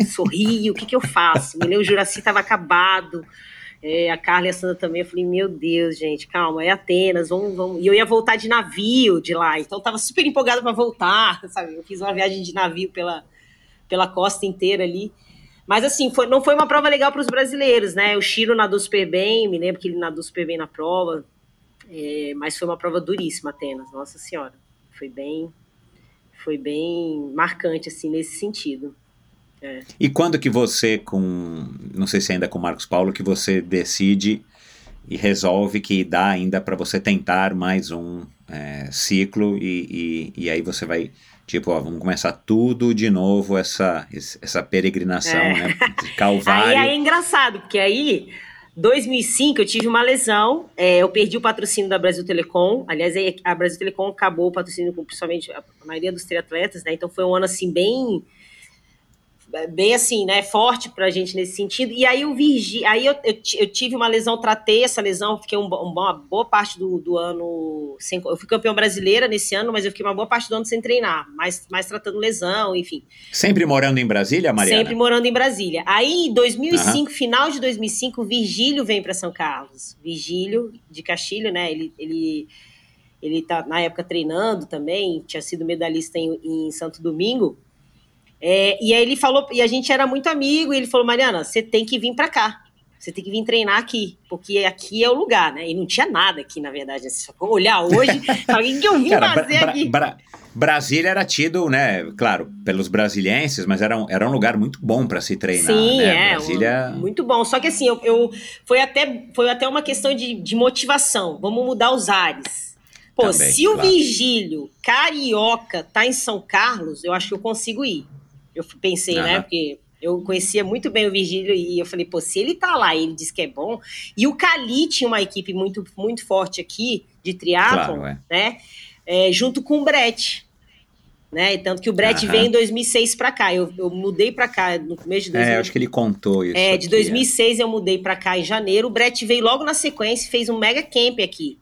Speaker 1: eu <laughs> sorrio? O que, que eu faço? Me lembro, o Juraci tava acabado. É, a Carla e a Sandra também, eu falei, meu Deus, gente, calma, é Atenas, vamos, vamos. E eu ia voltar de navio de lá, então eu tava super empolgada para voltar, <laughs> sabe? Eu fiz uma viagem de navio pela, pela costa inteira ali. Mas assim, foi, não foi uma prova legal para os brasileiros, né? O Chiro nadou super bem, me lembro que ele nadou super bem na prova, é, mas foi uma prova duríssima, Atenas, nossa senhora. Foi bem, foi bem marcante, assim, nesse sentido.
Speaker 2: É. E quando que você, com, não sei se ainda com Marcos Paulo, que você decide e resolve que dá ainda para você tentar mais um é, ciclo e, e, e aí você vai Tipo, ó, vamos começar tudo de novo, essa, essa peregrinação, é. né? Calvário.
Speaker 1: Aí, aí é engraçado, porque aí 2005 eu tive uma lesão, é, eu perdi o patrocínio da Brasil Telecom. Aliás, a Brasil Telecom acabou o patrocínio com principalmente a maioria dos triatletas, né? Então foi um ano assim bem bem assim, né, forte pra gente nesse sentido. E aí o Virgi, aí eu, eu, eu, tive uma lesão, tratei essa lesão, fiquei um, uma boa parte do, do ano sem, eu fui campeão brasileira nesse ano, mas eu fiquei uma boa parte do ano sem treinar, mais, mais tratando lesão, enfim.
Speaker 2: Sempre morando em Brasília, Mariana?
Speaker 1: Sempre morando em Brasília. Aí, em 2005, uhum. final de 2005, o Virgílio vem para São Carlos. Virgílio de Castilho, né, ele, ele ele tá na época treinando também, tinha sido medalhista em, em Santo Domingo. É, e aí ele falou, e a gente era muito amigo, e ele falou, Mariana, você tem que vir para cá. você tem que vir treinar aqui, porque aqui é o lugar, né? E não tinha nada aqui, na verdade. Se for olhar hoje, <laughs> o que eu vim
Speaker 2: Cara,
Speaker 1: fazer
Speaker 2: Bra-
Speaker 1: aqui?
Speaker 2: Bra- Brasília era tido, né, claro, pelos brasilienses, mas era um, era um lugar muito bom para se treinar,
Speaker 1: Sim,
Speaker 2: né?
Speaker 1: é,
Speaker 2: Brasília...
Speaker 1: um- muito bom. Só que assim, eu, eu- foi, até, foi até uma questão de, de motivação. Vamos mudar os ares. Pô,
Speaker 2: Também,
Speaker 1: se o
Speaker 2: claro.
Speaker 1: Virgílio Carioca tá em São Carlos, eu acho que eu consigo ir. Eu pensei, né?
Speaker 2: Aham.
Speaker 1: Porque eu conhecia muito bem o Virgílio e eu falei, pô, se ele tá lá e ele diz que é bom. E o Cali tinha uma equipe muito, muito forte aqui de triatlon,
Speaker 2: Claro, é.
Speaker 1: né? É, junto com o Brett. Né? Tanto que o Brett
Speaker 2: Aham.
Speaker 1: veio em 2006 pra cá. Eu, eu mudei pra cá no começo de 2006.
Speaker 2: É, acho que ele contou isso.
Speaker 1: É, de
Speaker 2: aqui,
Speaker 1: 2006 eu mudei pra cá em janeiro. O Brett veio logo na sequência e fez um mega camp aqui.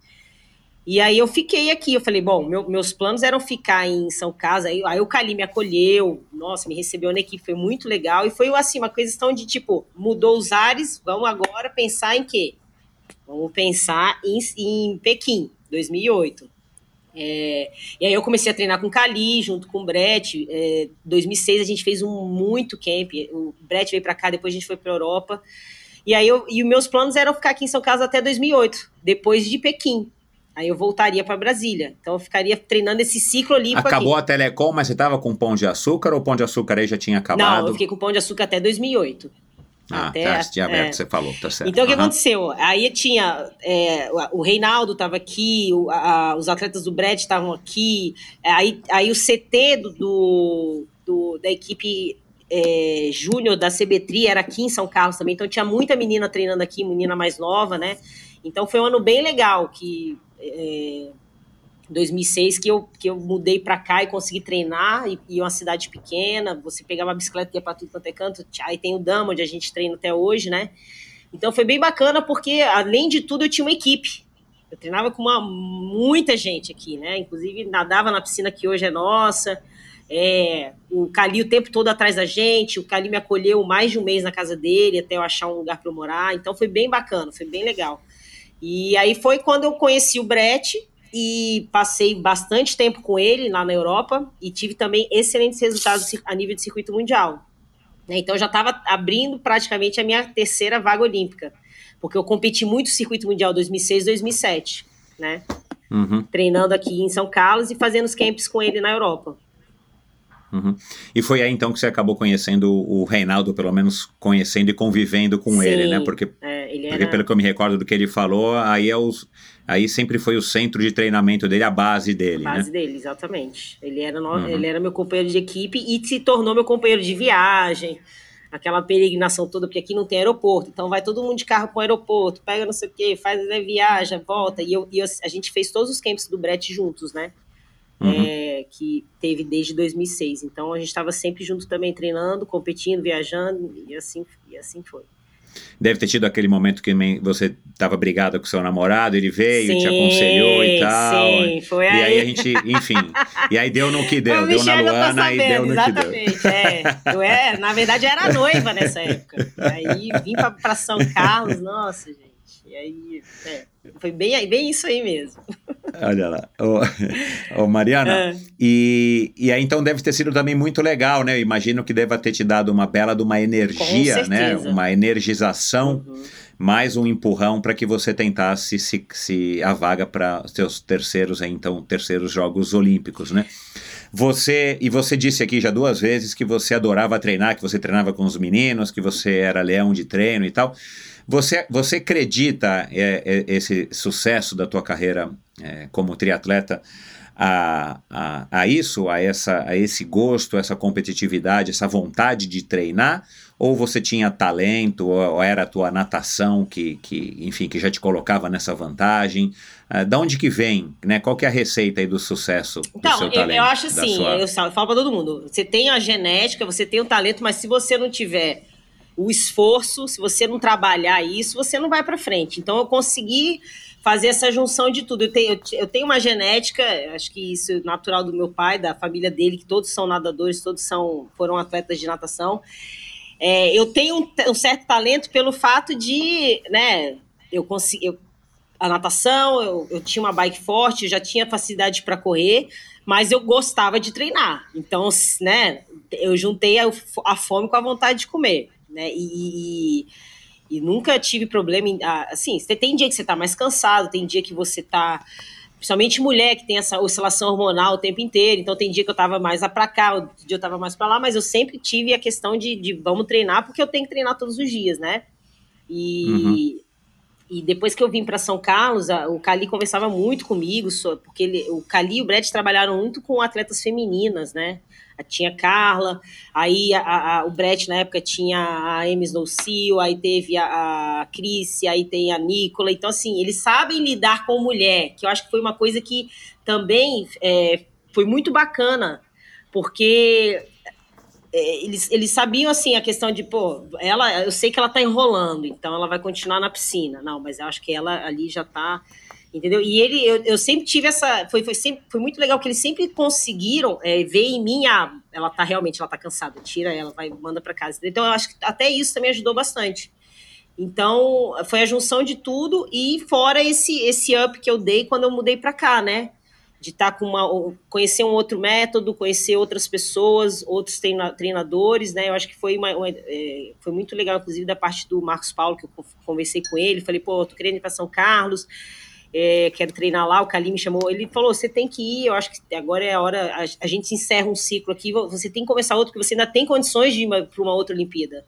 Speaker 1: E aí eu fiquei aqui. Eu falei, bom, meu- meus planos eram ficar em São Carlos. Aí, aí o Cali me acolheu, nossa, me recebeu na equipe, foi muito legal. E foi assim, uma questão de tipo, mudou os ares, vamos agora pensar em quê? Vamos pensar em, em Pequim, 2008. É, e aí eu comecei a treinar com o Cali, junto com o Brett. É, 2006 a gente fez um muito camp. O Brett veio para cá, depois a gente foi para Europa. E aí eu, e meus planos eram ficar aqui em São Carlos até 2008, depois de Pequim. Aí eu voltaria para Brasília. Então eu ficaria treinando esse ciclo olímpico
Speaker 2: Acabou
Speaker 1: aqui.
Speaker 2: a Telecom, mas você tava com pão de açúcar ou o pão de açúcar aí já tinha acabado?
Speaker 1: Não, eu fiquei com pão de açúcar até 2008.
Speaker 2: Ah,
Speaker 1: até-
Speaker 2: tá, tinha aberto,
Speaker 1: é.
Speaker 2: você falou, tá certo.
Speaker 1: Então, o que
Speaker 2: Aham.
Speaker 1: aconteceu? Aí tinha. é, o Reinaldo estava aqui, o- a- os atletas do Brett estavam aqui, aí, aí o CT do, do- do- da equipe é, júnior da CB3 era aqui em São Carlos também, então tinha muita menina treinando aqui, menina mais nova, né? Então foi um ano bem legal que. É, 2006 que eu, que eu mudei para cá e consegui treinar e, e uma cidade pequena, você pegava a bicicleta e ia para tudo quanto é canto, aí tem o Dama, onde a gente treina até hoje, né? Então foi bem bacana porque, além de tudo, eu tinha uma equipe. Eu treinava com uma, muita gente aqui, né? Inclusive nadava na piscina que hoje é nossa. É, o Cali o tempo todo atrás da gente. O Cali me acolheu mais de um mês na casa dele até eu achar um lugar para morar. Então foi bem bacana, foi bem legal. E aí foi quando eu conheci o Brett e passei bastante tempo com ele lá na Europa e tive também excelentes resultados a nível de circuito mundial. né? Então eu já estava abrindo praticamente a minha terceira vaga olímpica, porque eu competi muito no circuito mundial 2006 2007, né?
Speaker 2: Uhum,
Speaker 1: Treinando aqui em São Carlos e fazendo os camps com ele na Europa.
Speaker 2: Uhum. E foi aí então que você acabou conhecendo o Reinaldo, pelo menos conhecendo e convivendo com
Speaker 1: Sim,
Speaker 2: ele, né? Porque,
Speaker 1: É, ele
Speaker 2: porque
Speaker 1: era
Speaker 2: pelo que eu me recordo do que ele falou, aí, é os, aí sempre foi o centro de treinamento dele, a base dele,
Speaker 1: a base
Speaker 2: né?
Speaker 1: dele, exatamente. Ele era, no-
Speaker 2: Uhum.
Speaker 1: ele era meu companheiro de equipe e se tornou meu companheiro de viagem. Aquela peregrinação toda, porque aqui não tem aeroporto. Então vai todo mundo de carro para o aeroporto, pega não sei o quê, faz né, viaja, volta. E, eu, e eu- a gente fez todos os camps do Brett juntos, né?
Speaker 2: Uhum.
Speaker 1: É, que teve desde 2006. Então a gente estava sempre junto também, treinando, competindo, viajando, e assim, e assim foi.
Speaker 2: Deve ter tido aquele momento que você estava brigada com seu namorado, ele veio, te aconselhou e tal.
Speaker 1: Sim, foi
Speaker 2: E
Speaker 1: aí.
Speaker 2: aí a gente, enfim, e aí deu no que deu, deu na Luana e deu no que deu.
Speaker 1: exatamente, é. Eu é, na verdade, eu era noiva nessa época. Aí vim pra São Carlos, nossa, gente. E aí, é, foi bem, bem isso aí mesmo.
Speaker 2: Olha lá. Ô, <laughs> ô, Mariana,
Speaker 1: É.
Speaker 2: e, e aí então deve ter sido também muito legal, né? Eu imagino que deva ter te dado uma bela de uma energia, né? Uma energização,
Speaker 1: Uhum.
Speaker 2: mais um empurrão para que você tentasse se, se a vaga para seus terceiros, então, terceiros Jogos Olímpicos, né? Você, e você disse aqui já duas vezes que você adorava treinar, que você treinava com os meninos, que você era leão de treino e tal. Você, você acredita é, é, esse sucesso da tua carreira é, como triatleta a, a, a isso, a, essa, a esse gosto, essa competitividade, essa vontade de treinar? Ou você tinha talento, ou, ou era a tua natação que, que, enfim, que já te colocava nessa vantagem? Ah, da onde que vem, né? Qual que é a receita aí do sucesso do
Speaker 1: Então,
Speaker 2: seu
Speaker 1: eu,
Speaker 2: talento?
Speaker 1: eu acho
Speaker 2: da
Speaker 1: assim,
Speaker 2: sua-
Speaker 1: eu, eu falo pra todo mundo, você tem a genética, você tem o talento, mas se você não tiver o esforço, se você não trabalhar isso, você não vai pra frente. Então eu consegui fazer essa junção de tudo. Eu tenho, eu te- eu tenho uma genética, acho que isso é natural do meu pai, da família dele, que todos são nadadores, todos são foram atletas de natação. É, eu tenho um, um certo talento pelo fato de, né, eu consegui, a natação, eu, eu tinha uma bike forte, eu já tinha facilidade para correr, mas eu gostava de treinar. Então, né, eu juntei a, a fome com a vontade de comer, né? E, e, e nunca tive problema em, ah, assim, você tem dia que você tá mais cansado, tem dia que você tá principalmente mulher que tem essa oscilação hormonal o tempo inteiro, então tem dia que eu tava mais lá pra cá, outro dia eu tava mais pra lá, mas eu sempre tive a questão de, de vamos treinar, porque eu tenho que treinar todos os dias, né? E, uhum. e depois que eu vim para São Carlos, a, o Cali conversava muito comigo, porque ele, o Cali e o Brett trabalharam muito com atletas femininas, né? Tinha Carla, aí a, a, o Brett na época tinha a Amy Snowsseal, aí teve a, a Cris, aí tem a Nicola, então assim, eles sabem lidar com mulher, que eu acho que foi uma coisa que também é, foi muito bacana, porque é, eles, eles sabiam assim a questão de, pô, ela, eu sei que ela tá enrolando, então ela vai continuar na piscina. Não, mas eu acho que ela ali já tá entendeu? E ele, eu, eu sempre tive essa, foi, foi, sempre, foi muito legal que eles sempre conseguiram é, ver em mim, ah, ela tá realmente, ela tá cansada, tira ela, vai, manda para casa. Então eu acho que até isso também ajudou bastante. Então foi a junção de tudo e fora esse esse up que eu dei quando eu mudei para cá, né? De estar tá com uma, conhecer um outro método, conhecer outras pessoas, outros treinadores, né? Eu acho que foi uma, uma é, foi muito legal, inclusive da parte do Marcos Paulo que eu conversei com ele, falei, pô, tô querendo ir para São Carlos é, quero treinar lá, o Kalim me chamou, ele falou, você tem que ir, eu acho que agora é a hora, a, a gente encerra um ciclo aqui, você tem que começar outro, porque você ainda tem condições de ir para uma outra Olimpíada.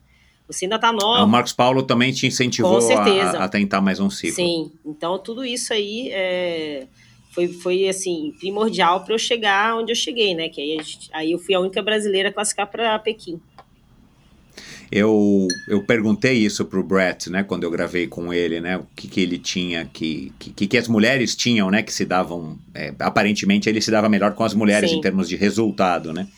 Speaker 1: Você ainda está nova.
Speaker 2: Ah, o Marcos Paulo também te incentivou a, a, tentar mais um ciclo.
Speaker 1: Sim, então tudo isso aí é, foi, foi assim, primordial para eu chegar onde eu cheguei, né? Que aí, gente, aí eu fui a única brasileira a classificar para Pequim.
Speaker 2: Eu, eu perguntei isso pro Brett, né, quando eu gravei com ele, né, o que, que ele tinha, que, que, que as mulheres tinham, né, que se davam, é, aparentemente ele se dava melhor com as mulheres Sim. em termos de resultado, né.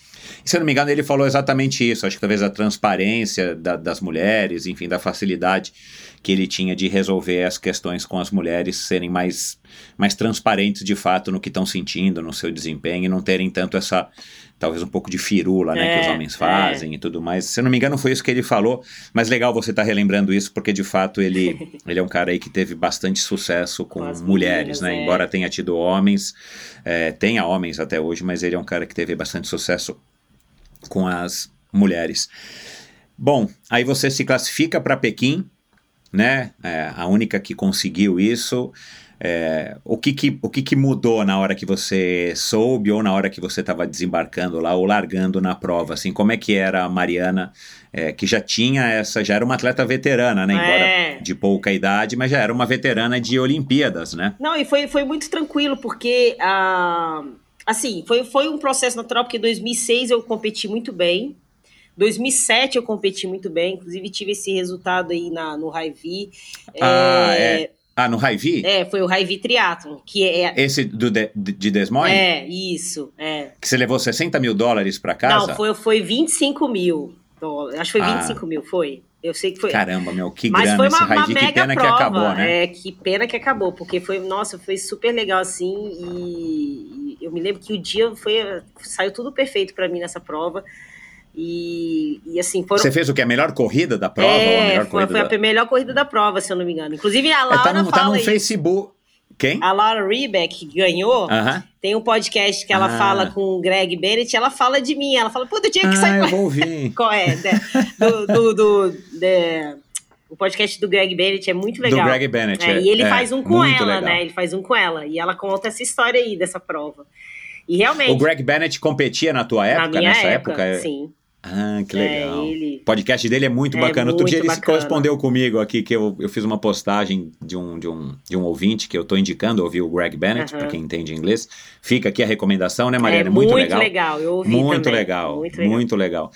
Speaker 2: E, se eu não me engano, ele falou exatamente isso, acho que talvez a transparência da, das mulheres, enfim, da facilidade que ele tinha de resolver as questões com as mulheres serem mais, mais transparentes de fato no que estão sentindo, no seu desempenho, e não terem tanto essa talvez um pouco de firula, né, é, que os é, homens fazem é. e tudo mais. Se eu não me engano, foi isso que ele falou, mas legal você estar tá relembrando isso, porque de fato ele, <laughs> ele é um cara aí que teve bastante sucesso com, com mulheres, meninas, né? É. Embora tenha tido homens, é, tenha homens até hoje, mas ele é um cara que teve bastante sucesso com as mulheres. Bom, aí você se classifica para Pequim, né? É, a única que conseguiu isso. É, o que, que, o que, que mudou na hora que você soube ou na hora que você estava desembarcando lá ou largando na prova? Assim, como é que era a Mariana, é, que já tinha essa, já era uma atleta veterana, né? Embora é. de pouca idade, mas já era uma veterana de Olimpíadas, né?
Speaker 1: Não, e foi, foi muito tranquilo, porque uh, assim, foi, foi um processo natural, porque em 2006 eu competi muito bem. 2007 eu competi muito bem, inclusive tive esse resultado aí na, no Raivi.
Speaker 2: Ah, é, é. Ah, no Raivi?
Speaker 1: É, foi o Raivi Triathlon, que é...
Speaker 2: Esse do de, de Des Moines?
Speaker 1: É, isso, é.
Speaker 2: Que você levou 60 mil dólares para casa?
Speaker 1: Não, foi, foi 25 mil dólares. Acho que foi 25 ah. mil, foi. Eu sei que foi.
Speaker 2: Caramba, meu, que
Speaker 1: Mas
Speaker 2: grana
Speaker 1: foi uma,
Speaker 2: esse Raivi.
Speaker 1: Uma
Speaker 2: que pena
Speaker 1: prova,
Speaker 2: que acabou, né?
Speaker 1: É, que pena que acabou, porque foi, nossa, foi super legal assim e, e eu me lembro que o dia foi, saiu tudo perfeito para mim nessa prova. E, e, assim, foram...
Speaker 2: Você fez o que? A melhor corrida da prova? É, a melhor
Speaker 1: foi, foi
Speaker 2: da...
Speaker 1: a melhor corrida da prova, se eu não me engano. Inclusive, a Laura é, tá no,
Speaker 2: tá no. Facebook. Quem?
Speaker 1: A Laura Rebeck, que ganhou, uh -huh. tem um podcast que ela ah. fala com o Greg Bennett, ela fala de mim, ela fala, pô, do dia que
Speaker 2: ah,
Speaker 1: sai...
Speaker 2: eu vou ouvir. <laughs>
Speaker 1: Qual é? do, do, do de... O podcast do Greg Bennett é muito legal.
Speaker 2: Do Greg Bennett,
Speaker 1: é, é, E ele é, faz um com ela, legal. né? Ele faz um com ela. E ela conta essa história aí dessa prova. E realmente...
Speaker 2: O Greg Bennett competia na tua época,
Speaker 1: na
Speaker 2: nessa
Speaker 1: época?
Speaker 2: época?
Speaker 1: Sim.
Speaker 2: Ah, que legal. É, ele... O podcast dele é muito é bacana. Outro dia ele bacana. correspondeu comigo aqui, que eu, eu fiz uma postagem de um, de um, de um ouvinte que eu estou indicando ouvir o Greg Bennett, para quem entende inglês. Fica aqui a recomendação, né, Mariana? É muito, muito legal.
Speaker 1: legal. Eu ouvi
Speaker 2: muito
Speaker 1: também.
Speaker 2: legal. Muito legal. Muito legal.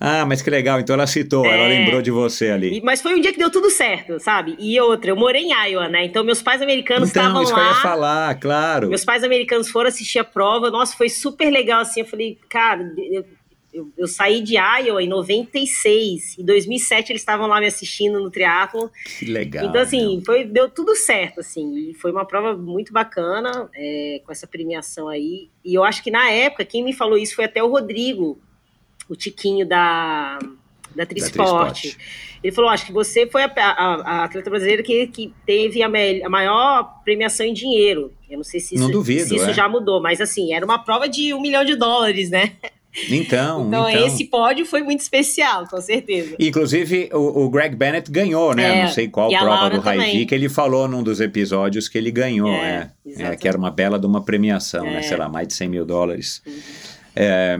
Speaker 2: Ah, mas que legal. Então ela citou, é... ela lembrou de você ali.
Speaker 1: Mas foi um dia que deu tudo certo, sabe? E outra, eu morei em Iowa, né? Então meus pais americanos estavam
Speaker 2: então, isso
Speaker 1: lá.
Speaker 2: Que eu ia falar, claro.
Speaker 1: Meus pais americanos foram assistir a prova. Nossa, foi super legal assim. Eu falei, cara, eu eu, eu, saí de Iowa em 96. Em 2007 eles estavam lá me assistindo no triatlo.
Speaker 2: Que legal.
Speaker 1: Então, assim, foi, deu tudo certo, assim. E foi uma prova muito bacana, é, com essa premiação aí. E eu acho que na época, quem me falou isso foi até o Rodrigo, o Tiquinho da, da Trisport. Ele falou: acho que você foi a, a, a atleta brasileira que, que teve a, me, a, maior premiação em dinheiro. Eu não sei se isso,
Speaker 2: duvido,
Speaker 1: se isso
Speaker 2: é.
Speaker 1: já mudou, mas assim, era uma prova de um milhão de dólares, né?
Speaker 2: Então,
Speaker 1: Então,
Speaker 2: então.
Speaker 1: esse pódio foi muito especial, com certeza.
Speaker 2: Inclusive, o, o Greg Bennett ganhou, né?
Speaker 1: É,
Speaker 2: Não sei qual prova do Raivik,
Speaker 1: também.
Speaker 2: que ele falou num dos episódios que ele ganhou,
Speaker 1: É,
Speaker 2: é. É, que era uma bela de uma premiação, né?
Speaker 1: É.
Speaker 2: Sei lá, mais de 100 mil dólares. É,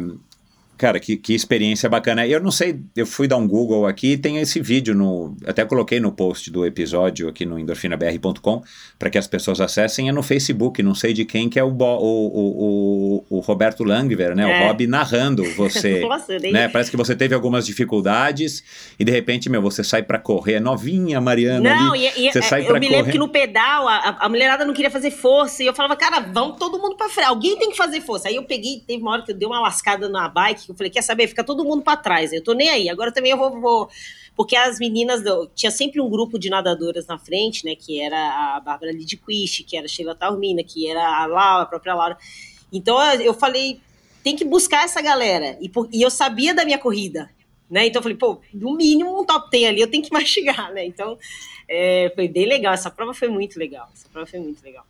Speaker 2: cara, que, que experiência bacana. Eu não sei, eu fui dar um Google aqui e tem esse vídeo no. Até coloquei no post do episódio aqui no endorfinabr.com para que as pessoas acessem. É no Facebook, não sei de quem, que é o, Bo- o, o, o, o Roberto Langver, né? O
Speaker 1: É.
Speaker 2: Bob narrando você. <laughs>
Speaker 1: Nossa, nem-
Speaker 2: né? Parece que você teve algumas dificuldades e de repente, meu, você sai para correr. É Novinha, Mariana.
Speaker 1: Não,
Speaker 2: ali,
Speaker 1: e, e-
Speaker 2: você sai
Speaker 1: eu
Speaker 2: pra
Speaker 1: me
Speaker 2: correr.
Speaker 1: lembro que no pedal a, a- mulherada não queria fazer força e eu falava, cara, vamos todo mundo pra frente, alguém tem que fazer força. Aí eu peguei, teve uma hora que eu dei uma lascada na bike, eu falei, quer saber, fica todo mundo pra trás, eu tô nem aí, agora também eu vou, vou- porque as meninas, do- tinha sempre um grupo de nadadoras na frente, né, que era a Bárbara Lidquist, que era a Sheila Taormina, que era a Laura, a própria Laura. Então eu falei, tem que buscar essa galera, e, por- e eu sabia da minha corrida, né? Então eu falei, pô, no mínimo um top 10 ali eu tenho que <laughs> mastigar, né? Então é, foi bem legal. Essa prova foi muito legal. Essa prova foi muito legal.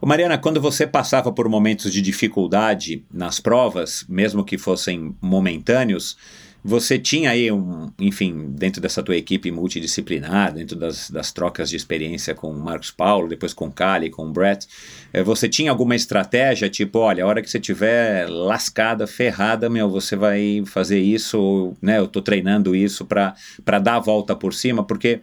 Speaker 2: Ô, Mariana, quando você passava por momentos de dificuldade nas provas, mesmo que fossem momentâneos, você tinha aí um, enfim, dentro dessa tua equipe multidisciplinar, dentro das, das trocas de experiência com o Marcos Paulo, depois com o Kali, com o Brett, eh, você tinha alguma estratégia, tipo, olha, a hora que você tiver lascada, ferrada, meu, você vai fazer isso, né, eu tô treinando isso para dar a volta por cima, porque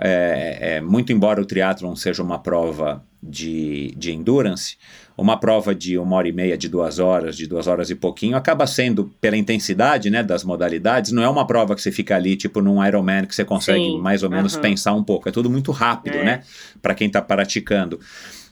Speaker 2: é, é, muito embora o triatlon seja uma prova de, de endurance, uma prova de uma hora e meia, de duas horas, de duas horas e pouquinho, acaba sendo, pela intensidade né, das modalidades, não é uma prova que você fica ali, tipo num Ironman, que você consegue
Speaker 1: Sim,
Speaker 2: mais ou menos pensar um pouco. É tudo muito rápido,
Speaker 1: É.
Speaker 2: né? Para quem está praticando.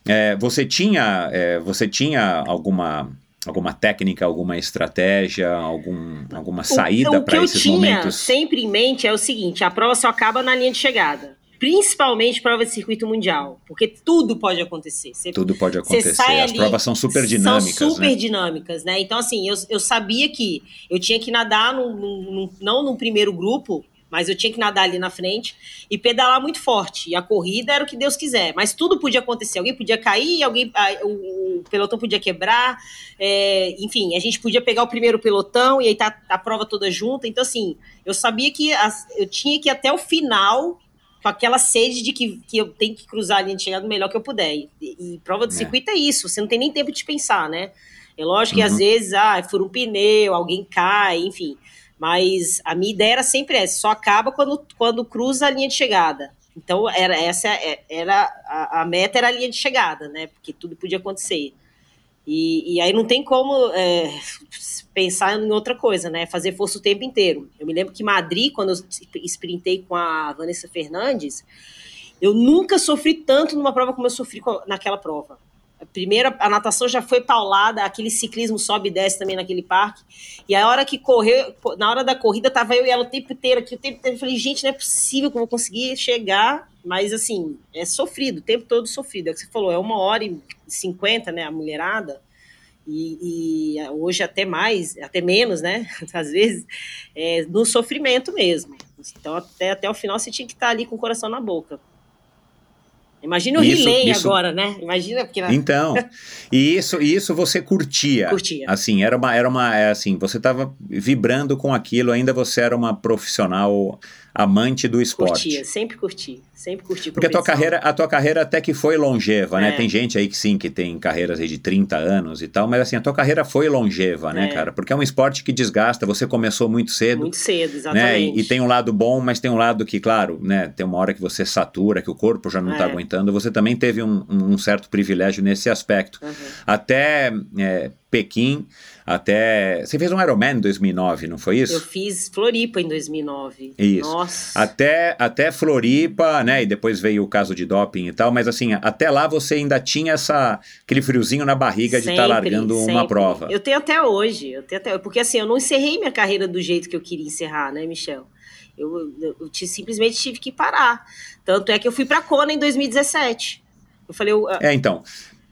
Speaker 2: É, você tinha, é, você tinha alguma alguma técnica, alguma estratégia, algum, alguma saída
Speaker 1: o, o que
Speaker 2: para
Speaker 1: eu
Speaker 2: esses
Speaker 1: tinha
Speaker 2: momentos?
Speaker 1: sempre em mente é o seguinte: a prova só acaba na linha de chegada. Principalmente prova de circuito mundial. Porque tudo pode acontecer. Você
Speaker 2: Tudo pode acontecer. As
Speaker 1: ali-
Speaker 2: provas são super dinâmicas,
Speaker 1: São super
Speaker 2: né?
Speaker 1: dinâmicas, né? Então, assim, eu, eu sabia que eu tinha que nadar, num, num- não no primeiro grupo, mas eu tinha que nadar ali na frente e pedalar muito forte. E a corrida era o que Deus quiser. Mas tudo podia acontecer. Alguém podia cair, alguém, o, o pelotão podia quebrar. é, enfim, a gente podia pegar o primeiro pelotão e aí tá a prova toda junta. Então, assim, eu sabia que as- eu tinha que ir até o final com aquela sede de que, que eu tenho que cruzar a linha de chegada o melhor que eu puder. E, e prova de
Speaker 2: É.
Speaker 1: circuito é isso, você não tem nem tempo de pensar, né? É lógico que
Speaker 2: Uhum.
Speaker 1: às vezes, ah, fura um pneu, alguém cai, enfim. Mas a minha ideia era sempre essa, só acaba quando, quando cruza a linha de chegada. Então, era essa é- era a, a meta era a linha de chegada, né? Porque tudo podia acontecer. E, e aí não tem como é, pensar em outra coisa, né? Fazer força o tempo inteiro. Eu me lembro que Madrid, quando eu sprintei com a Vanessa Fernandes, eu nunca sofri tanto numa prova como eu sofri naquela prova. A primeira, a natação já foi paulada, aquele ciclismo sobe e desce também naquele parque. E a hora que correu, na hora da corrida, tava eu e ela o tempo inteiro aqui, o tempo inteiro. Eu falei, gente, não é possível que eu vou conseguir chegar. Mas, assim, é sofrido, o tempo todo sofrido. É o que você falou, é uma hora e cinquenta, né, a mulherada. E, e hoje até mais, até menos, né? <laughs> Às vezes, é, no sofrimento mesmo. Então, até, até o final, você tinha que estar ali com o coração na boca. Imagina o
Speaker 2: Isso-
Speaker 1: relay
Speaker 2: isso-
Speaker 1: agora, né? Imagina, porque
Speaker 2: Então, <laughs> e isso, isso você curtia.
Speaker 1: Curtia.
Speaker 2: Assim, era uma, era uma, é assim, você estava vibrando com aquilo, ainda você era uma profissional amante do esporte.
Speaker 1: curtia, sempre curti, sempre curti.
Speaker 2: Porque a tua carreira, a tua carreira até que foi longeva, né?
Speaker 1: É.
Speaker 2: Tem gente aí que sim, que tem carreiras aí de 30 anos e tal, mas assim, a tua carreira foi longeva, né,
Speaker 1: É.
Speaker 2: cara? Porque é um esporte que desgasta, você começou muito cedo.
Speaker 1: Muito cedo,
Speaker 2: né?
Speaker 1: exatamente.
Speaker 2: E, e tem um lado bom, mas tem um lado que, claro, né? Tem uma hora que você satura, que o corpo já não está
Speaker 1: É.
Speaker 2: aguentando. Você também teve um, um certo privilégio nesse aspecto.
Speaker 1: Uhum.
Speaker 2: Até é, Pequim, até. Você fez um Ironman em 2009, não foi isso?
Speaker 1: Eu fiz Floripa em 2009.
Speaker 2: Isso.
Speaker 1: Nossa.
Speaker 2: Até, até Floripa, né? E depois veio o caso de doping e tal, mas assim, até lá você ainda tinha essa, aquele friozinho na barriga de estar
Speaker 1: Sempre,
Speaker 2: largando uma
Speaker 1: sempre.
Speaker 2: prova.
Speaker 1: Eu tenho até hoje, eu tenho até porque assim, eu não encerrei minha carreira do jeito que eu queria encerrar, né, Michel? Eu, eu, eu ti- simplesmente tive que parar. Tanto é que eu fui pra Kona em 2017. Eu falei, eu,
Speaker 2: É, então.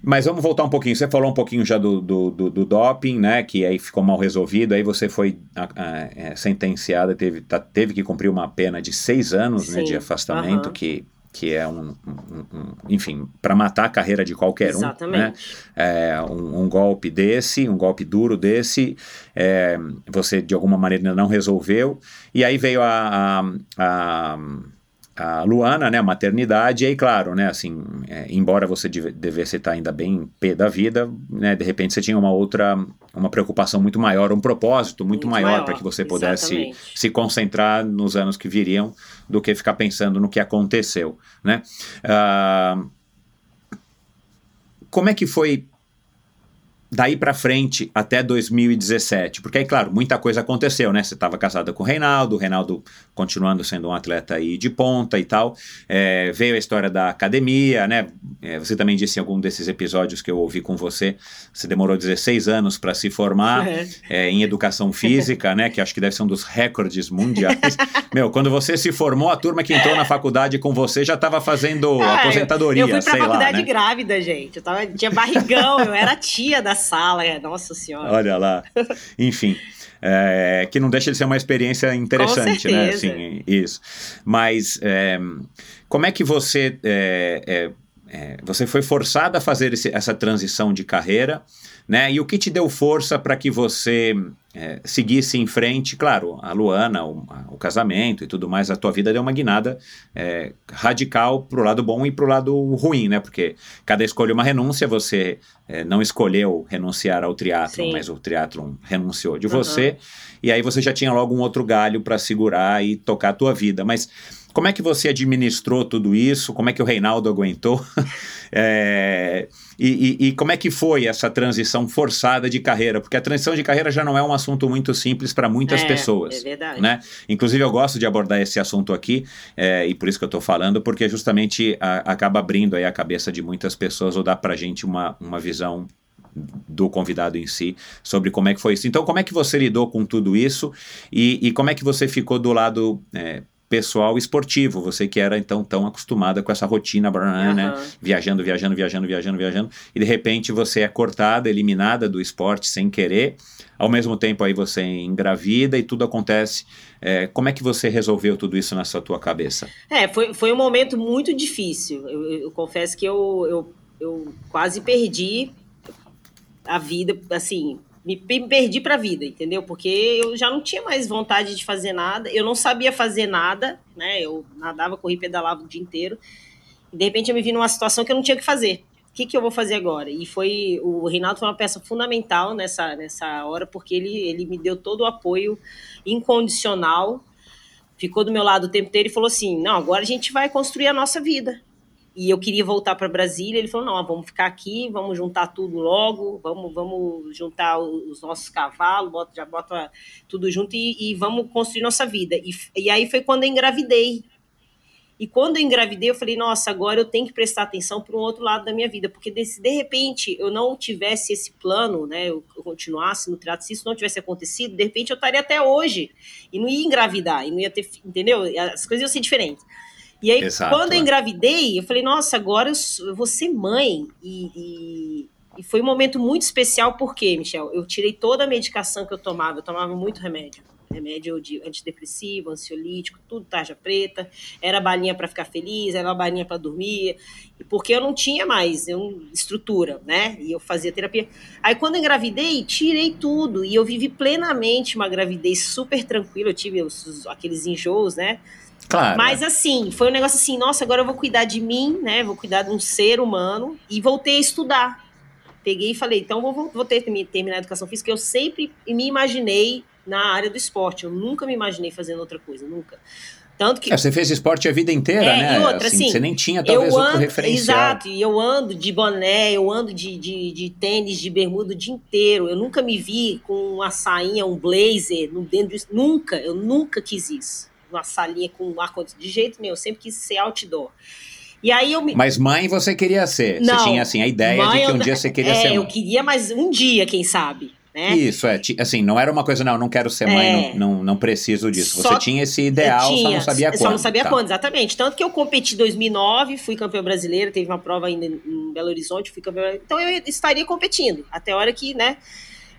Speaker 2: Mas vamos voltar um pouquinho. Você falou um pouquinho já do, do, do- do doping, né? Que aí ficou mal resolvido. Aí você foi ah, ah, é, sentenciada, teve, tá- teve que cumprir uma pena de seis anos né, de afastamento, que que é um, um, um enfim, para matar a carreira de qualquer um.
Speaker 1: Exatamente.
Speaker 2: Né? É, um, um, golpe desse, um golpe duro desse, é, você de alguma maneira ainda não resolveu. E aí veio a, a, a a Luana, né, a maternidade, e aí, claro, né, assim, é, embora você devesse estar ainda bem pé da vida, né, de repente você tinha uma outra, uma preocupação muito maior, um propósito muito, muito maior, para que você pudesse exatamente. se concentrar nos anos que viriam do que ficar pensando no que aconteceu, né. Uh, como é que foi daí para frente até 2017? Porque aí, claro, muita coisa aconteceu, né? Você estava casada com o Reinaldo, o Reinaldo continuando sendo um atleta aí de ponta e tal. É, veio a história da academia, né? É, você também disse em algum desses episódios que eu ouvi com você, você demorou 16 anos para se formar é. é. em educação física, né? Que acho que deve ser um dos recordes mundiais. <laughs> Meu, quando você se formou, a turma que entrou na faculdade com você já estava fazendo ah, aposentadoria,
Speaker 1: eu, eu fui
Speaker 2: pra
Speaker 1: faculdade
Speaker 2: lá, né?
Speaker 1: grávida, gente. Eu tava, tinha barrigão, eu era tia da sala, é, nossa senhora.
Speaker 2: Olha lá. Enfim. É, que não deixa de ser uma experiência interessante, né? Assim, isso. Mas é, como é que você é, é, é você foi forçada a fazer esse, essa transição de carreira, né? E o que te deu força para que você é, seguisse em frente, claro, a Luana, o, a, o, casamento e tudo mais, a tua vida deu uma guinada é, radical pro lado bom e pro lado ruim, né? Porque cada escolha é uma renúncia, você é, não escolheu renunciar ao triatlo, mas o triatlo renunciou de uhum. você, e aí você já tinha logo um outro galho para segurar e tocar a tua vida. Mas como é que você administrou tudo isso? Como é que o Reinaldo aguentou? <laughs> é, e, e, e, como é que foi essa transição forçada de carreira? Porque a transição de carreira já não é um assunto muito simples para muitas
Speaker 1: é,
Speaker 2: pessoas.
Speaker 1: É verdade.
Speaker 2: Né? Inclusive, eu gosto de abordar esse assunto aqui, é, e por isso que eu estou falando, porque justamente a, acaba abrindo aí a cabeça de muitas pessoas ou dá para a gente uma, uma visão do convidado em si sobre como é que foi isso. Então, como é que você lidou com tudo isso e, e como é que você ficou do lado é, pessoal esportivo, você que era então tão acostumada com essa rotina, uhum. né? Viajando, viajando, viajando, viajando, viajando, e de repente você é cortada, eliminada do esporte sem querer, ao mesmo tempo aí você engravida e tudo acontece. É, como é que você resolveu tudo isso nessa tua cabeça?
Speaker 1: É, foi, foi um momento muito difícil. Eu, eu confesso que eu, eu, eu quase perdi a vida, assim, me, perdi para a vida, entendeu? Porque eu já não tinha mais vontade de fazer nada, eu não sabia fazer nada, né? Eu nadava, corria, pedalava o dia inteiro. De repente eu me vi numa situação que eu não tinha o que fazer. O que, que eu vou fazer agora? E foi o Reinaldo foi uma peça fundamental nessa, nessa hora, porque ele, ele me deu todo o apoio incondicional, ficou do meu lado o tempo inteiro e falou assim: não, agora a gente vai construir a nossa vida e eu queria voltar para Brasília. Ele falou: não, vamos ficar aqui, vamos juntar tudo logo, vamos, vamos juntar os nossos cavalos, bota, já bota tudo junto e, e vamos construir nossa vida. E, e, aí foi quando eu engravidei. E quando eu engravidei, eu falei: nossa, agora eu tenho que prestar atenção para um outro lado da minha vida, porque se de repente eu não tivesse esse plano, né, eu, eu continuasse no teatro, se isso não tivesse acontecido, de repente eu estaria até hoje e não ia engravidar, e não ia ter, entendeu? As coisas iam ser diferentes. E aí, Exato, quando eu é. engravidei, eu falei, nossa, agora eu vou ser mãe. E, e, e, foi um momento muito especial, porque, Michel, eu tirei toda a medicação que eu tomava, eu tomava muito remédio. Remédio de antidepressivo, ansiolítico, tudo tarja preta. Era balinha para ficar feliz, era balinha para dormir. Porque eu não tinha mais eu, estrutura, né? E eu fazia terapia. Aí, quando eu engravidei, tirei tudo. E eu vivi plenamente uma gravidez super tranquila. Eu tive os, aqueles enjoos, né?
Speaker 2: Claro.
Speaker 1: Mas assim, foi um negócio assim, nossa, agora eu vou cuidar de mim, né? Vou cuidar de um ser humano e voltei a estudar. Peguei e falei, então vou, vou ter terminar a educação física. Eu sempre me imaginei na área do esporte. Eu nunca me imaginei fazendo outra coisa, nunca. Tanto que.
Speaker 2: É, você fez esporte a vida inteira, é, né?
Speaker 1: E outra, assim, assim,
Speaker 2: você nem tinha talvez ando, outro referencial.
Speaker 1: Exato, e eu ando de boné, eu ando de, de, de, tênis, de bermuda o dia inteiro. Eu nunca me vi com uma sainha, um blazer, no dentro disso. Nunca, eu nunca quis isso uma salinha com ar condicionado. De jeito nenhum, eu sempre quis ser outdoor. E aí eu me...
Speaker 2: Mas mãe você queria ser? Não, você tinha assim a ideia de que um eu... dia você queria
Speaker 1: é,
Speaker 2: ser mãe?
Speaker 1: eu queria, mas um dia, quem sabe. Né?
Speaker 2: Isso, é. Assim, não era uma coisa, não, não quero ser mãe, é. não, não, não, preciso disso. Você tinha esse ideal, tinha, só não sabia quando.
Speaker 1: Só não sabia tá. quando, exatamente. Tanto que eu competi em 2009, fui campeã brasileira, teve uma prova ainda em Belo Horizonte, fui campeã. Então eu estaria competindo, até a hora que, né?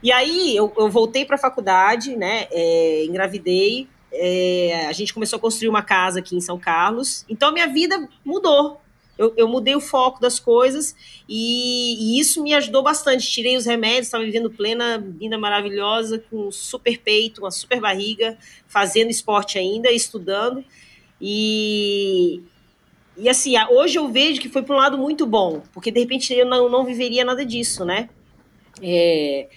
Speaker 1: E aí eu, eu voltei para a faculdade, né? É, engravidei, é, a gente começou a construir uma casa aqui em São Carlos. Então, minha vida mudou. Eu, eu mudei o foco das coisas e, e, isso me ajudou bastante. Tirei os remédios, estava vivendo plena, vida maravilhosa, com um super peito, uma super barriga, fazendo esporte ainda, estudando. E, e assim, hoje eu vejo que foi para um lado muito bom, porque de repente eu não, não viveria nada disso, né? É,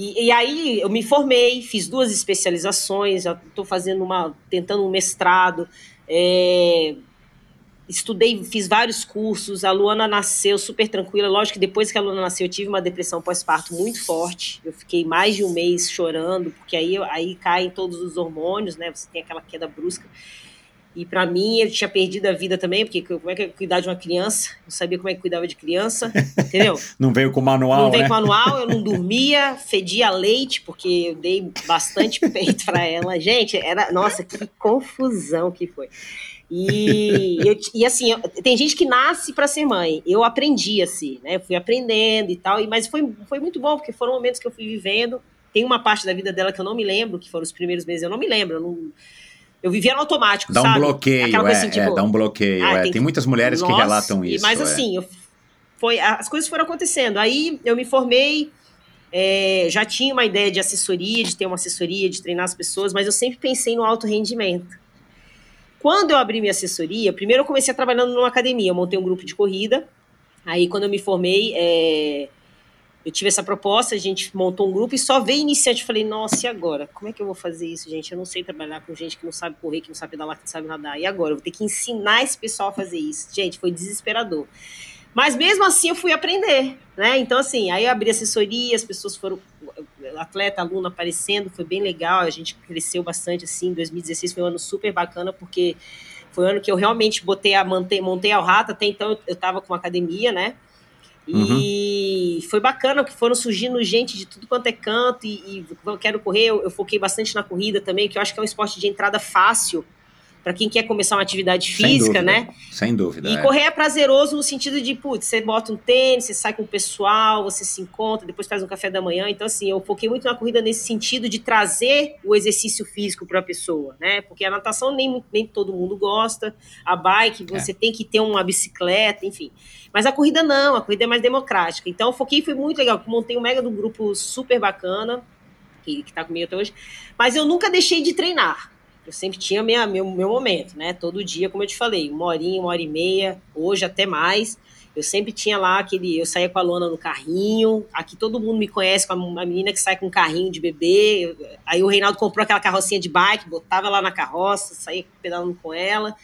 Speaker 1: e, e, aí eu me formei, fiz duas especializações, já estou fazendo uma, tentando um mestrado, é, estudei, fiz vários cursos. A Luana nasceu super tranquila. Lógico que depois que a Luana nasceu, eu tive uma depressão pós-parto muito forte. Eu fiquei mais de um mês chorando, porque aí, aí caem todos os hormônios, né? Você tem aquela queda brusca. E para mim, eu tinha perdido a vida também, porque como é que é cuidar de uma criança? Não sabia como é que cuidava de criança, <laughs> entendeu?
Speaker 2: não veio com manual,
Speaker 1: Não veio
Speaker 2: né?
Speaker 1: com manual, eu não <laughs> dormia, fedia leite, porque eu dei bastante <laughs> peito para ela. Gente, era, nossa, que confusão que foi. E, eu, e assim, eu, tem gente que nasce para ser mãe. Eu aprendi assim, né? Eu fui aprendendo e tal, e, mas foi, foi muito bom, porque foram momentos que eu fui vivendo. Tem uma parte da vida dela que eu não me lembro, que foram os primeiros meses, eu não me lembro, eu não eu vivia no automático,
Speaker 2: dá um
Speaker 1: sabe?
Speaker 2: bloqueio, é, assim, tipo, é, dá um bloqueio. Ah, é. tem, tem, muitas mulheres Nossa, que relatam isso.
Speaker 1: Mas
Speaker 2: é.
Speaker 1: assim, eu, foi, as coisas foram acontecendo. Aí eu me formei, é, já tinha uma ideia de assessoria, de ter uma assessoria, de treinar as pessoas, mas eu sempre pensei no alto rendimento. Quando eu abri minha assessoria, primeiro eu comecei trabalhando numa academia, eu montei um grupo de corrida. Aí quando eu me formei, é, eu tive essa proposta, a gente montou um grupo e só veio iniciante. Eu falei, nossa, e agora? Como é que eu vou fazer isso, gente? Eu não sei trabalhar com gente que não sabe correr, que não sabe pedalar, que não sabe nadar. E agora? Eu vou ter que ensinar esse pessoal a fazer isso. Gente, foi desesperador. Mas mesmo assim eu fui aprender, né? Então, assim, aí eu abri assessoria, as pessoas foram, atleta, aluno aparecendo, foi bem legal, a gente cresceu bastante, assim, 2016 foi um ano super bacana, porque foi um ano que eu realmente botei a, montei, montei ao rato, até então eu estava com uma academia, né? E uhum. foi bacana que foram surgindo gente de tudo quanto é canto e, e eu quero correr, eu, eu, foquei bastante na corrida também, que eu acho que é um esporte de entrada fácil para quem quer começar uma atividade física,
Speaker 2: né?
Speaker 1: Sem
Speaker 2: dúvida.
Speaker 1: E
Speaker 2: é.
Speaker 1: correr é prazeroso no sentido de, putz, você bota um tênis, você sai com o pessoal, você se encontra, depois faz um café da manhã. Então, assim, eu foquei muito na corrida nesse sentido de trazer o exercício físico para a pessoa, né? Porque a natação nem, nem todo mundo gosta, a bike, é. você é. tem que ter uma bicicleta, enfim. Mas a corrida não, a corrida é mais democrática. Então, eu foquei foi muito legal. Montei um mega do grupo super bacana, que, que tá comigo até hoje. Mas eu nunca deixei de treinar. Eu sempre tinha minha, meu, meu momento, né? Todo dia, como eu te falei, uma horinha, uma hora e meia, hoje até mais. Eu sempre tinha lá aquele. Eu saía com a Luana no carrinho. Aqui todo mundo me conhece com a menina que sai com um carrinho de bebê. Aí o Reinaldo comprou aquela carrocinha de bike, botava lá na carroça, saía pedalando com ela.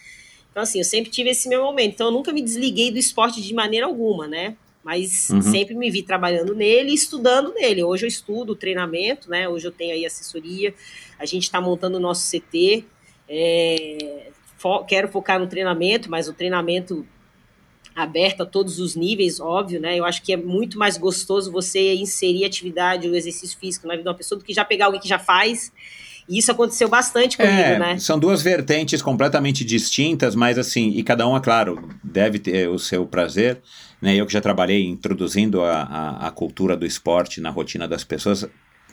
Speaker 1: Então, assim, eu sempre tive esse meu momento. Então, eu nunca me desliguei do esporte de maneira alguma, né? Mas uhum. sempre me vi trabalhando nele e estudando nele. Hoje eu estudo treinamento, né? Hoje eu tenho aí assessoria. A gente está montando o nosso CT. É, fo quero focar no treinamento, mas o treinamento aberto a todos os níveis, óbvio, né? Eu acho que é muito mais gostoso você inserir atividade, o exercício físico na vida de uma pessoa do que já pegar alguém que já faz. E isso aconteceu bastante comigo,
Speaker 2: é,
Speaker 1: né?
Speaker 2: São duas vertentes completamente distintas, mas assim, e cada uma, claro, deve ter o seu prazer. Né? Eu que já trabalhei introduzindo a, a, a cultura do esporte na rotina das pessoas,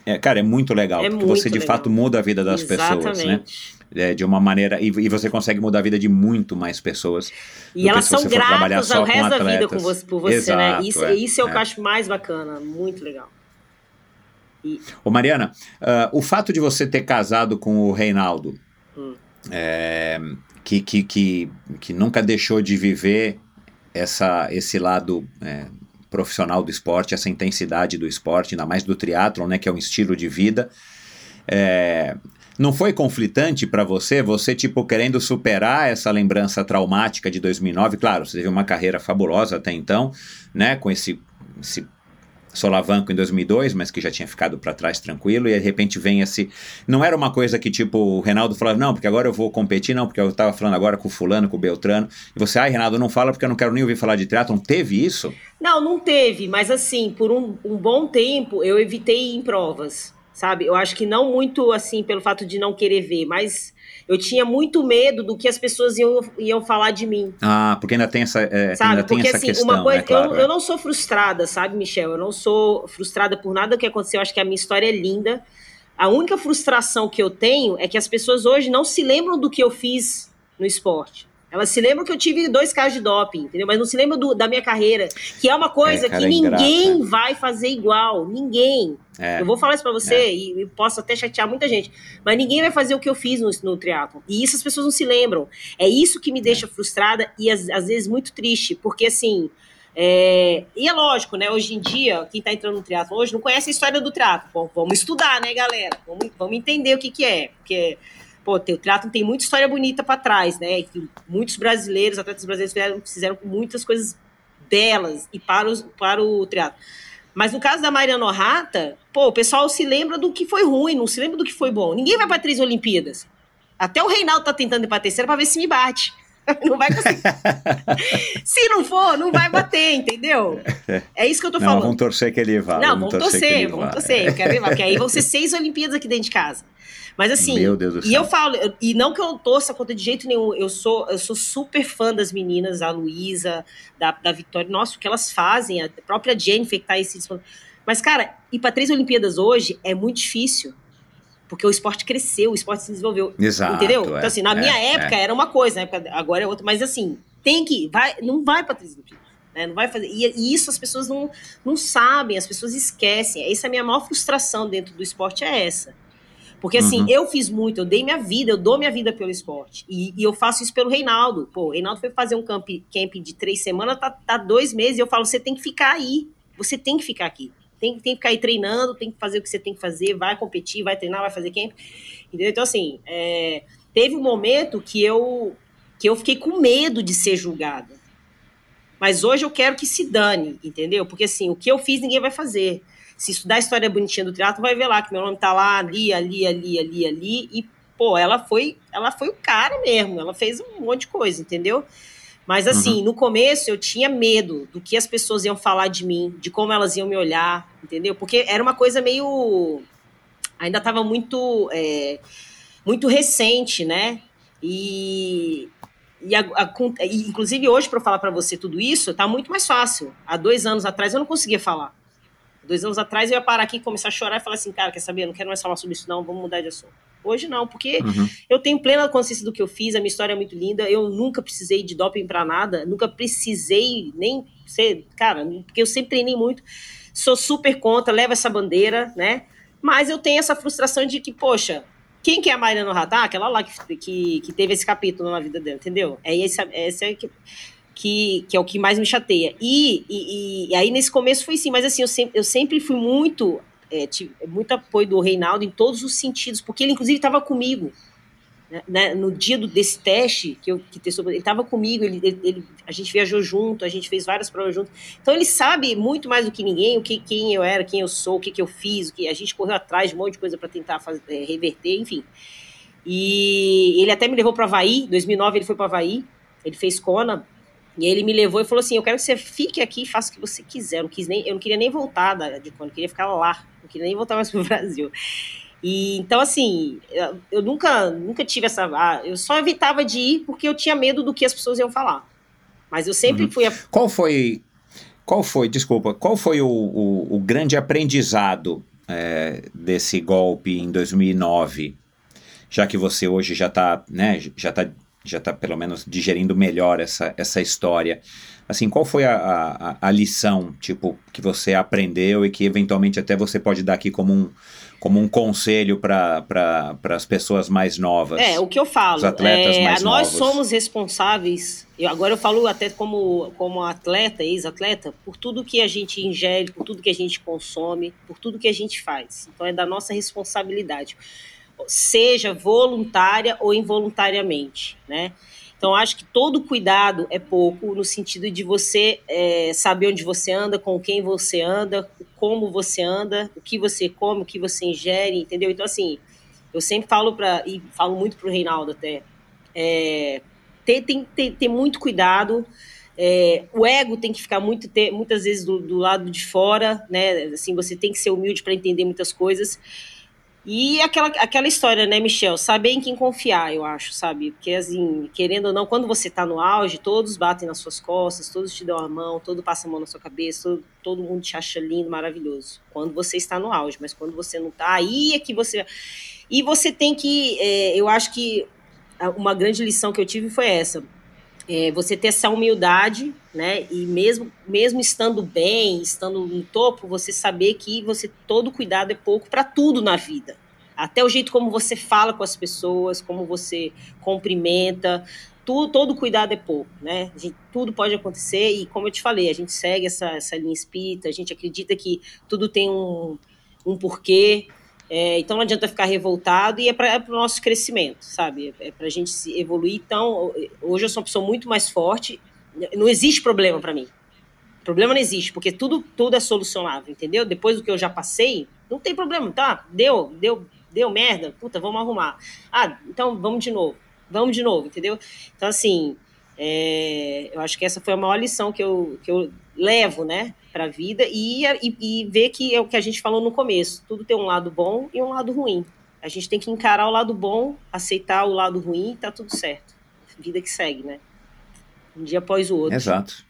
Speaker 2: é, cara, é muito legal, é porque muito você de legal. fato muda a vida das Exatamente. pessoas, né? É, de uma maneira. E, e, você consegue mudar a vida de muito mais pessoas.
Speaker 1: E elas são gratas ao resto da vida com você, por você, Exato, né? Isso é, isso é o que eu acho mais bacana, muito legal.
Speaker 2: E... Ô Mariana, uh, o fato de você ter casado com o Reinaldo, hum. é, que, que, que, que nunca deixou de viver essa, esse lado é, profissional do esporte, essa intensidade do esporte, ainda mais do triatlon, né, que é um estilo de vida. É, não foi conflitante para você, você tipo querendo superar essa lembrança traumática de 2009? Claro, você teve uma carreira fabulosa até então, né, com esse, esse Solavanco em 2002, mas que já tinha ficado para trás tranquilo, e de repente vem esse. Não era uma coisa que tipo o Reinaldo falava, não, porque agora eu vou competir, não, porque eu estava falando agora com o Fulano, com o Beltrano, e você, ai, Reinaldo, não fala porque eu não quero nem ouvir falar de triatlon. Teve isso?
Speaker 1: Não, não teve, mas assim, por um, um bom tempo eu evitei ir em provas, sabe? Eu acho que não muito assim pelo fato de não querer ver, mas eu tinha muito medo do que as pessoas iam, iam falar de mim.
Speaker 2: Ah, porque ainda tem essa, é, sabe? ainda tem porque, essa assim, questão. Uma coisa, é claro,
Speaker 1: eu,
Speaker 2: é.
Speaker 1: eu não sou frustrada, sabe, Michel? Eu não sou frustrada por nada que aconteceu. Eu acho que a minha história é linda. A única frustração que eu tenho é que as pessoas hoje não se lembram do que eu fiz no esporte. Elas se lembram que eu tive dois casos de doping, entendeu? Mas não se lembram do, da minha carreira, que é uma coisa é, que ninguém ingrata. vai fazer igual. Ninguém. É, eu vou falar isso pra você é. e, posso até chatear muita gente, mas ninguém vai fazer o que eu fiz no, no triatlo. E isso as pessoas não se lembram. É isso que me deixa frustrada e às, às vezes muito triste, porque assim. É, e é lógico, né? Hoje em dia, quem está entrando no triatlo hoje não conhece a história do triatlo. Bom, vamos estudar, né, galera? Vamos, vamos entender o que, que é. Porque pô, o triatlo tem muita história bonita para trás, né? Que muitos brasileiros, atletas brasileiros fizeram, fizeram muitas coisas delas e para, os, para o triatlo. Mas no caso da Mariana Rata, pô, o pessoal se lembra do que foi ruim, não se lembra do que foi bom. Ninguém vai para três Olimpíadas. Até o Reinaldo tá tentando ir para terceira para ver se me bate. <laughs> Não vai conseguir. <laughs> se não for, não vai bater, entendeu? É isso que eu tô
Speaker 2: não,
Speaker 1: falando.
Speaker 2: Vamos torcer que ele vá.
Speaker 1: Não, vamos, torcer, torcer vamos torcer. Eu quero ver, porque aí vão ser seis Olimpíadas aqui dentro de casa. Mas assim, Meu Deus do céu. e eu falo, e não que eu torça contra de jeito nenhum, eu sou, eu sou super fã das meninas, a Luísa, da, da Vitória, nossa, o que elas fazem, a própria Jennifer que tá aí se Mas, cara, ir para três Olimpíadas hoje é muito difícil. Porque o esporte cresceu, o esporte se desenvolveu.
Speaker 2: Exato.
Speaker 1: Entendeu?
Speaker 2: É,
Speaker 1: então, assim, na é, minha época é. era uma coisa, na época, agora é outra. Mas, assim, tem que. Vai, não vai para três Olimpíadas. Né? Não vai fazer. E, e, isso as pessoas não, não sabem, as pessoas esquecem. Essa é a minha maior frustração dentro do esporte, é essa. Porque assim, uhum. eu fiz muito, eu dei minha vida, eu dou minha vida pelo esporte. E, e eu faço isso pelo Reinaldo. Pô, o Reinaldo foi fazer um camp, camp de três semanas, tá, tá dois meses, e eu falo, você tem que ficar aí. Você tem que ficar aqui. Tem, tem que ficar aí treinando, tem que fazer o que você tem que fazer, vai competir, vai treinar, vai fazer camp. Entendeu? Então, assim, é, teve um momento que eu, que eu fiquei com medo de ser julgada. Mas hoje eu quero que se dane, entendeu? Porque assim, o que eu fiz ninguém vai fazer. Se estudar a história bonitinha do teatro, vai ver lá que meu nome tá lá, ali, ali, ali, ali, ali. E, pô, ela foi, ela foi o cara mesmo. Ela fez um monte de coisa, entendeu? Mas assim, uhum. no começo eu tinha medo do que as pessoas iam falar de mim, de como elas iam me olhar, entendeu? Porque era uma coisa meio. Ainda estava muito. É, muito recente, né? E. E, a, a, inclusive hoje, para falar para você tudo isso, está muito mais fácil. Há dois anos atrás eu não conseguia falar. Dois anos atrás eu ia parar aqui, começar a chorar e falar assim, cara, quer saber? Eu não quero mais falar sobre isso, não, vamos mudar de assunto. Hoje não, porque uhum. eu tenho plena consciência do que eu fiz, a minha história é muito linda, eu nunca precisei de doping para nada, nunca precisei nem ser, cara, porque eu sempre treinei muito, sou super contra, levo essa bandeira, né? Mas eu tenho essa frustração de que, poxa, quem que é a Mariana Ratá? Aquela lá que, que, que, teve esse capítulo na vida dela, entendeu? É esse, esse é que que, que é o que mais me chateia. E, e, e aí nesse começo foi sim, mas assim, eu sempre, eu sempre fui muito, é, tive muito apoio do Reinaldo em todos os sentidos, porque ele inclusive estava comigo. Né, né, no dia do, desse teste que eu que testou, ele estava comigo, ele, ele, a gente viajou junto, a gente fez várias provas junto. Então ele sabe muito mais do que ninguém o que quem eu era, quem eu sou, o que, que eu fiz, o que a gente correu atrás de um monte de coisa para tentar fazer, é, reverter, enfim. E ele até me levou para Havaí, em 2009 ele foi para Havaí, ele fez Kona, e ele me levou e falou assim: Eu quero que você fique aqui e faça o que você quiser. Eu não, quis nem, eu não queria nem voltar da, de quando, eu queria ficar lá. Não queria nem voltar mais pro <laughs> Brasil. E, então, assim, eu, eu nunca, nunca tive essa. Ah, eu só evitava de ir porque eu tinha medo do que as pessoas iam falar. Mas eu sempre uhum. fui. A...
Speaker 2: Qual foi. Qual foi, desculpa, qual foi o, o, o grande aprendizado é, desse golpe em 2009? Já que você hoje já está né, já tá já está pelo menos digerindo melhor essa, essa história. Assim, qual foi a, a, a, lição, tipo, que você aprendeu e que eventualmente até você pode dar aqui como um, como um conselho para pra, as pessoas mais novas?
Speaker 1: É, o que eu falo. Os atletas é, mais nós novos. somos responsáveis, eu, agora eu falo até como, como atleta, ex-atleta, por tudo que a gente ingere, por tudo que a gente consome, por tudo que a gente faz. Então é da nossa responsabilidade seja voluntária ou involuntariamente, né? Então, acho que todo cuidado é pouco, no sentido de você é, saber onde você anda, com quem você anda, como você anda, o que você come, o que você ingere, entendeu? Então, assim, eu sempre falo para e falo muito para o Reinaldo até, é, ter, tem que ter, muito cuidado, é, o ego tem que ficar muito ter, muitas vezes do, do, lado de fora, né? Assim, você tem que ser humilde para entender muitas coisas E aquela, aquela história, né, Michel? Saber em quem confiar, eu acho, sabe? Porque, assim, querendo ou não, quando você tá no auge, todos batem nas suas costas, todos te dão a mão, todo passa a mão na sua cabeça, todo, todo mundo te acha lindo, maravilhoso. Quando você está no auge, mas quando você não tá, aí é que você. E você tem que. É, eu acho que uma grande lição que eu tive foi essa. É, você ter essa humildade, né? E mesmo, mesmo estando bem, estando no topo, você saber que você todo cuidado é pouco para tudo na vida. Até o jeito como você fala com as pessoas, como você cumprimenta, tudo, todo cuidado é pouco, né? Gente, tudo pode acontecer e, como eu te falei, a gente segue essa, essa linha espírita, a gente acredita que tudo tem um, um porquê, é, então não adianta ficar revoltado e é para o nosso crescimento, sabe? É para a gente se evoluir. Então, hoje eu sou uma pessoa muito mais forte. Não existe problema para mim. Problema não existe, porque tudo, tudo é solucionável, entendeu? Depois do que eu já passei, não tem problema, tá? Deu, deu, deu merda, puta, vamos arrumar. Ah, então vamos de novo, vamos de novo, entendeu? Então, assim, é, eu acho que essa foi a maior lição que eu, que eu levo, né, para a vida e, e, e ver que é o que a gente falou no começo: tudo tem um lado bom e um lado ruim. A gente tem que encarar o lado bom, aceitar o lado ruim e tá tudo certo. Vida que segue, né? Um dia após o outro.
Speaker 2: Exato.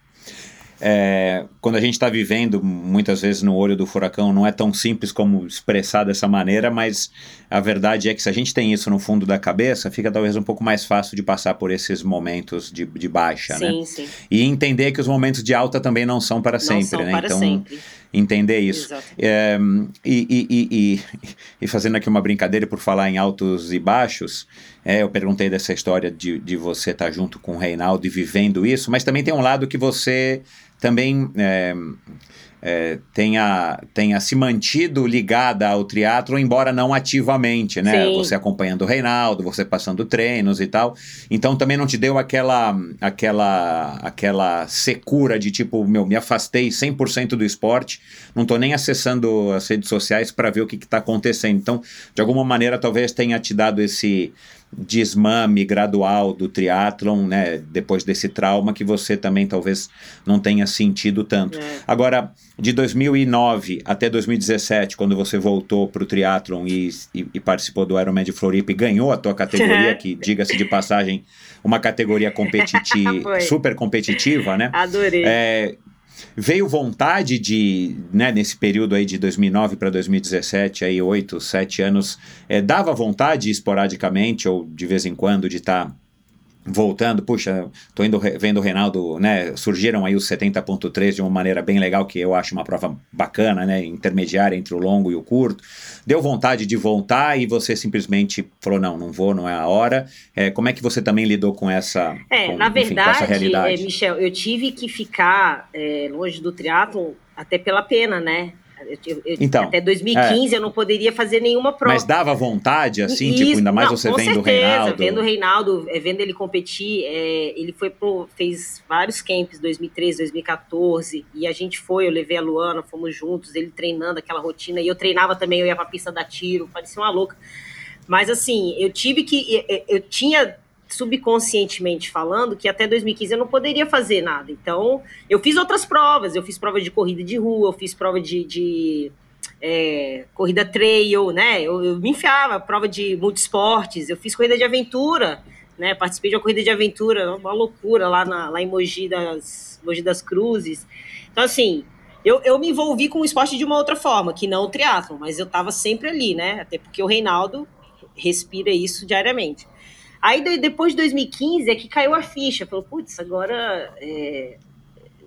Speaker 2: É, quando a gente está vivendo muitas vezes no olho do furacão, não é tão simples como expressar dessa maneira, mas a verdade é que se a gente tem isso no fundo da cabeça, fica talvez um pouco mais fácil de passar por esses momentos de, de baixa,
Speaker 1: sim,
Speaker 2: né?
Speaker 1: Sim.
Speaker 2: E entender que os momentos de alta também não são para
Speaker 1: não
Speaker 2: sempre,
Speaker 1: são
Speaker 2: né?
Speaker 1: Para
Speaker 2: então,
Speaker 1: sempre.
Speaker 2: Entender isso. É, e, e, e, e, fazendo aqui uma brincadeira por falar em altos e baixos, é, eu perguntei dessa história de, de você estar tá junto com o Reinaldo e vivendo isso, mas também tem um lado que você também é, é, tenha, tenha se mantido ligada ao teatro, embora não ativamente, né?
Speaker 1: Sim.
Speaker 2: Você acompanhando o Reinaldo, você passando treinos e tal. Então também não te deu aquela aquela aquela secura de tipo, meu, me afastei 100% do esporte, não tô nem acessando as redes sociais para ver o que está acontecendo. Então, de alguma maneira, talvez tenha te dado esse desmame gradual do triatlon, né, depois desse trauma que você também talvez não tenha sentido tanto.
Speaker 1: É.
Speaker 2: Agora, de 2009 até 2017, quando você voltou para o triatlon e, e, e, participou do Ironman de Floripa e ganhou a tua categoria, <laughs> que diga-se de passagem, uma categoria competitiva, <laughs> super competitiva, né?
Speaker 1: Adorei.
Speaker 2: É, veio vontade de, né, nesse período aí de 2009 para 2017, aí oito, sete anos, é, dava vontade esporadicamente ou de vez em quando de estar tá voltando, puxa, tô indo vendo o Reinaldo, né, surgiram aí os 70.3 de uma maneira bem legal, que eu acho uma prova bacana, né, intermediária entre o longo e o curto, deu vontade de voltar e você simplesmente falou, não, não vou, não é a hora, é, como é que você também lidou com essa,
Speaker 1: é,
Speaker 2: com,
Speaker 1: na
Speaker 2: enfim,
Speaker 1: verdade,
Speaker 2: essa realidade?
Speaker 1: É, Michel, eu tive que ficar é, longe do triatlo até pela pena, né, eu, eu,
Speaker 2: então,
Speaker 1: até 2015
Speaker 2: é.
Speaker 1: eu não poderia fazer nenhuma prova.
Speaker 2: Mas dava vontade, assim, Isso, tipo, ainda mais
Speaker 1: não,
Speaker 2: você vendo
Speaker 1: certeza,
Speaker 2: o Reinaldo.
Speaker 1: Vendo o Reinaldo, é, vendo ele competir, é, ele foi pro, fez vários camps 2013, 2014, e a gente foi, eu levei a Luana, fomos juntos, ele treinando aquela rotina, e eu treinava também, eu ia pra pista dar tiro, parecia uma louca. Mas assim, eu tive que. Eu, eu tinha subconscientemente falando que até 2015 eu não poderia fazer nada. Então, eu fiz outras provas. Eu fiz prova de corrida de rua, eu fiz prova de, de é, corrida trail, né? Eu, eu, me enfiava, prova de multisportes, eu fiz corrida de aventura, né? Participei de uma corrida de aventura, uma loucura lá, na, lá em Mogi das, Mogi das Cruzes. Então, assim, eu, eu me envolvi com o esporte de uma outra forma, que não o triatlo, mas eu estava sempre ali, né? Até porque o Reinaldo respira isso diariamente. Aí depois de 2015 é que caiu a ficha. Falou, putz, agora. É...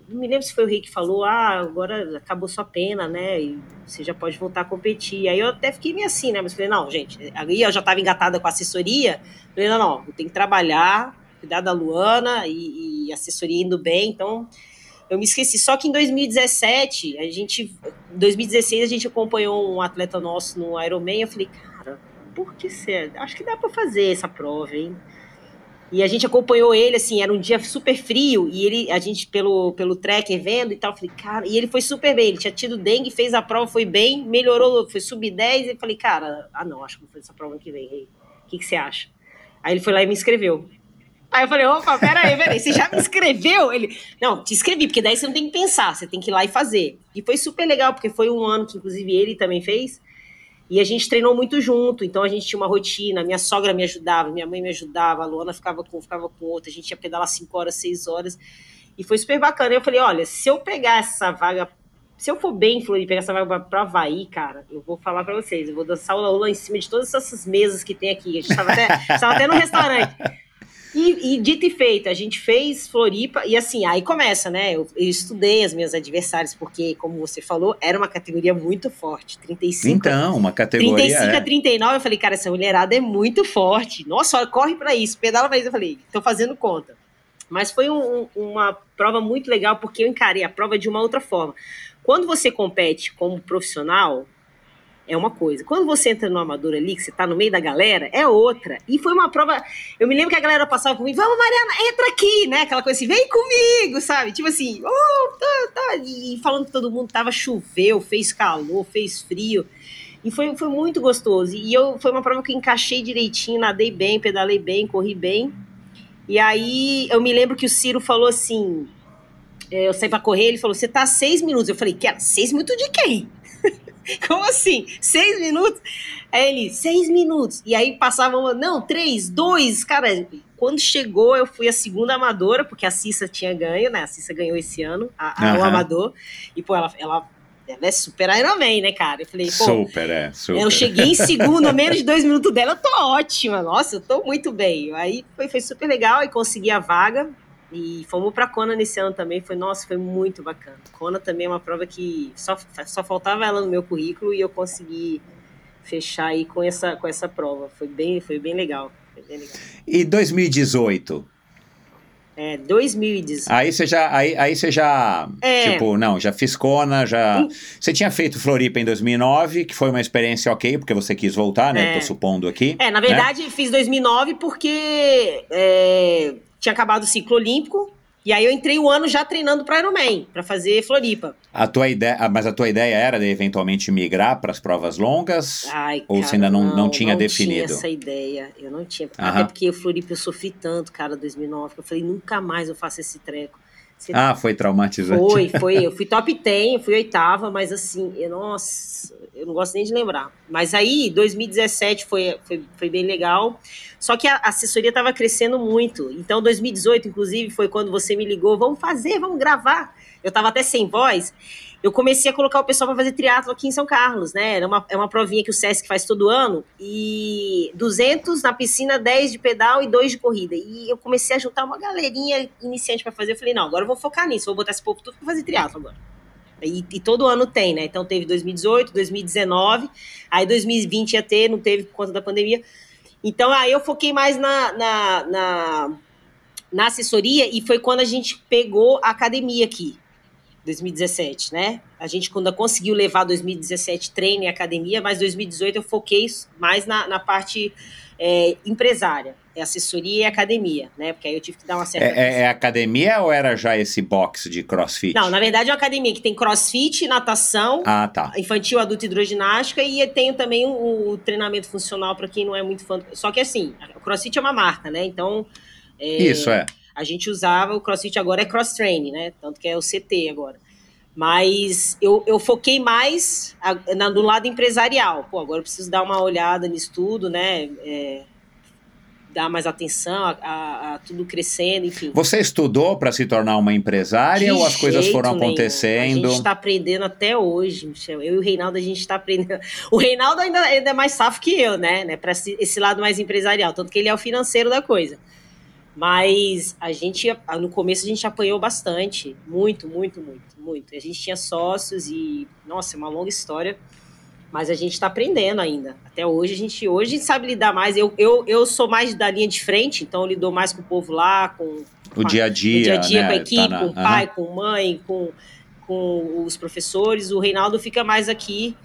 Speaker 1: Não me lembro se foi o Rei que falou, ah, agora acabou sua pena, né? E você já pode voltar a competir. Aí eu até fiquei meio assim, né? Mas falei, não, gente, aí eu já estava engatada com a assessoria. Falei, não, não, tem que trabalhar, cuidar da Luana e, e assessoria indo bem, então eu me esqueci. Só que em 2017, a gente. Em 2016, a gente acompanhou um atleta nosso no Ironman. Eu falei, por que ser? Acho que dá para fazer essa prova, hein? E a gente acompanhou ele, assim, era um dia super frio, e ele, a gente, pelo, pelo tracker vendo e tal, falei, cara, e ele foi super bem, ele tinha tido dengue, fez a prova, foi bem, melhorou, foi sub 10, e falei, cara, ah não, acho que vou fazer essa prova que vem, o que, que você acha? Aí ele foi lá e me inscreveu. Aí eu falei, opa, peraí, peraí, você já me inscreveu? Ele, não, te inscrevi, porque daí você não tem que pensar, você tem que ir lá e fazer. E foi super legal, porque foi um ano que, inclusive, ele também fez, E a gente treinou muito junto, então a gente tinha uma rotina. Minha sogra me ajudava, minha mãe me ajudava, a Luana ficava com, ficava com outra, a gente ia pedalar 5 horas, 6 horas. E foi super bacana. Eu falei: olha, se eu pegar essa vaga, se eu for bem em pegar essa vaga para Havaí, cara, eu vou falar para vocês, eu vou dançar o Lula em cima de todas essas mesas que tem aqui. A gente estava até, até no restaurante. E, e, dito e feito, a gente fez Floripa, e assim, aí começa, né? Eu, eu, estudei as minhas adversárias, porque, como você falou, era uma categoria muito forte. 35.
Speaker 2: Então, uma categoria.
Speaker 1: 35
Speaker 2: é.
Speaker 1: a 39, eu falei, cara, essa mulherada é muito forte. Nossa, corre para isso, pedala para isso. Eu falei, tô fazendo conta. Mas foi um, uma prova muito legal, porque eu encarei a prova de uma outra forma. Quando você compete como profissional, é uma coisa. Quando você entra no amador ali, que você tá no meio da galera, é outra. E foi uma prova. Eu me lembro que a galera passava comigo, vamos, Mariana, entra aqui, né? Aquela coisa assim, vem comigo, sabe? Tipo assim, oh, tá, tá. E falando que todo mundo tava choveu, fez calor, fez frio. E foi, foi muito gostoso. E eu foi uma prova que encaixei direitinho, nadei bem, pedalei bem, corri bem. E aí eu me lembro que o Ciro falou assim: é, eu saí pra correr, ele falou: você tá seis minutos. Eu falei, quer seis minutos de quem? <laughs> Como assim? Seis minutos? Aí ele, seis minutos. E aí passavam, não, três, dois. Cara, quando chegou, eu fui a segunda amadora, porque a Cissa tinha ganho, né? A Cissa ganhou esse ano, a, a uhum. o amador. E, pô, ela, ela, ela é super Ironman, né, cara? Eu falei, pô.
Speaker 2: Super, é, super.
Speaker 1: Eu cheguei em segundo, <laughs> menos de dois minutos dela, eu tô ótima. Nossa, eu tô muito bem. Aí foi, foi super legal e consegui a vaga. E fomos para Kona nesse ano também, foi nossa, foi muito bacana. Kona também é uma prova que só, só faltava ela no meu currículo e eu consegui fechar aí com essa, com essa prova. Foi bem, foi bem legal. Foi bem legal.
Speaker 2: E 2018?
Speaker 1: É, 2018.
Speaker 2: Aí você já, aí, aí você já, é. tipo, não, já fiz Kona, já... Você tinha feito Floripa em 2009, que foi uma experiência ok, porque você quis voltar, né? É. Tô supondo aqui.
Speaker 1: É, na verdade, né? fiz 2009 porque é, tinha acabado o ciclo olímpico, e aí eu entrei o ano já treinando para Ironman, para fazer Floripa.
Speaker 2: A tua ideia, ah, mas a tua ideia era de eventualmente migrar para as provas longas?
Speaker 1: Ai,
Speaker 2: ou
Speaker 1: cara,
Speaker 2: você ainda não,
Speaker 1: não,
Speaker 2: não tinha
Speaker 1: não
Speaker 2: definido?
Speaker 1: Não tinha essa ideia, eu não tinha. Até porque o Floripa eu sofri tanto, cara, 2009, que eu falei, nunca mais eu faço esse treco.
Speaker 2: Você... Ah, foi traumatizante.
Speaker 1: Foi, foi. <laughs> Eu fui top 10, eu fui oitava, mas assim, eu, nossa, eu não gosto nem de lembrar. Mas aí, 2017 foi, foi, foi bem legal. Só que a assessoria estava crescendo muito. Então, 2018, inclusive, foi quando você me ligou: vamos fazer, vamos gravar. Eu estava até sem voz eu comecei a colocar o pessoal para fazer triatlo aqui em São Carlos, né? Era uma, é uma provinha que o SESC faz todo ano, e 200 na piscina, 10 de pedal e 2 de corrida. E eu comecei a juntar uma galerinha iniciante para fazer. Eu falei, não, agora eu vou focar nisso, vou botar esse povo tudo para fazer triatlo agora. E, e, todo ano tem, né? Então teve 2018, 2019, aí 2020 ia ter, não teve por conta da pandemia. Então aí eu foquei mais na, na, na, na assessoria e foi quando a gente pegou a academia aqui. 2017, né? A gente quando conseguiu levar 2017 treino e academia, mas 2018 eu foquei mais na, na parte é, empresária, é assessoria e academia, né? Porque aí eu tive que dar uma certa.
Speaker 2: É, é, academia ou era já esse box de crossfit?
Speaker 1: Não, na verdade é uma academia que tem crossfit, natação,
Speaker 2: ah, tá.
Speaker 1: infantil, adulto e hidroginástica e tenho também o, o treinamento funcional para quem não é muito fã. Só que assim, o crossfit é uma marca, né? Então.
Speaker 2: É, Isso é
Speaker 1: a gente usava, o CrossFit agora é cross training, né? Tanto que é o CT agora. Mas eu, eu foquei mais a, na, do lado empresarial. Pô, agora eu preciso dar uma olhada nisso tudo, né? É, dar mais atenção a, a, a, tudo crescendo, enfim.
Speaker 2: Você estudou para se tornar uma empresária De ou as coisas foram acontecendo? Nenhum.
Speaker 1: A gente está aprendendo até hoje, Michel. Eu e o Reinaldo, a gente está aprendendo. <laughs> O Reinaldo ainda, ainda é mais safo que eu, né? né? Para esse lado mais empresarial, tanto que ele é o financeiro da coisa. Mas a gente, no começo, a gente apanhou bastante. Muito, muito, muito, muito. A gente tinha sócios e, nossa, é uma longa história. Mas a gente está aprendendo ainda. Até hoje, a gente hoje a gente sabe lidar mais. Eu, eu, eu sou mais da linha de frente, então eu lido mais com o povo lá, com.
Speaker 2: O dia a dia.
Speaker 1: Dia a dia
Speaker 2: né?
Speaker 1: com a equipe, tá na... com o pai, uhum. com mãe, com, com os professores. O Reinaldo fica mais aqui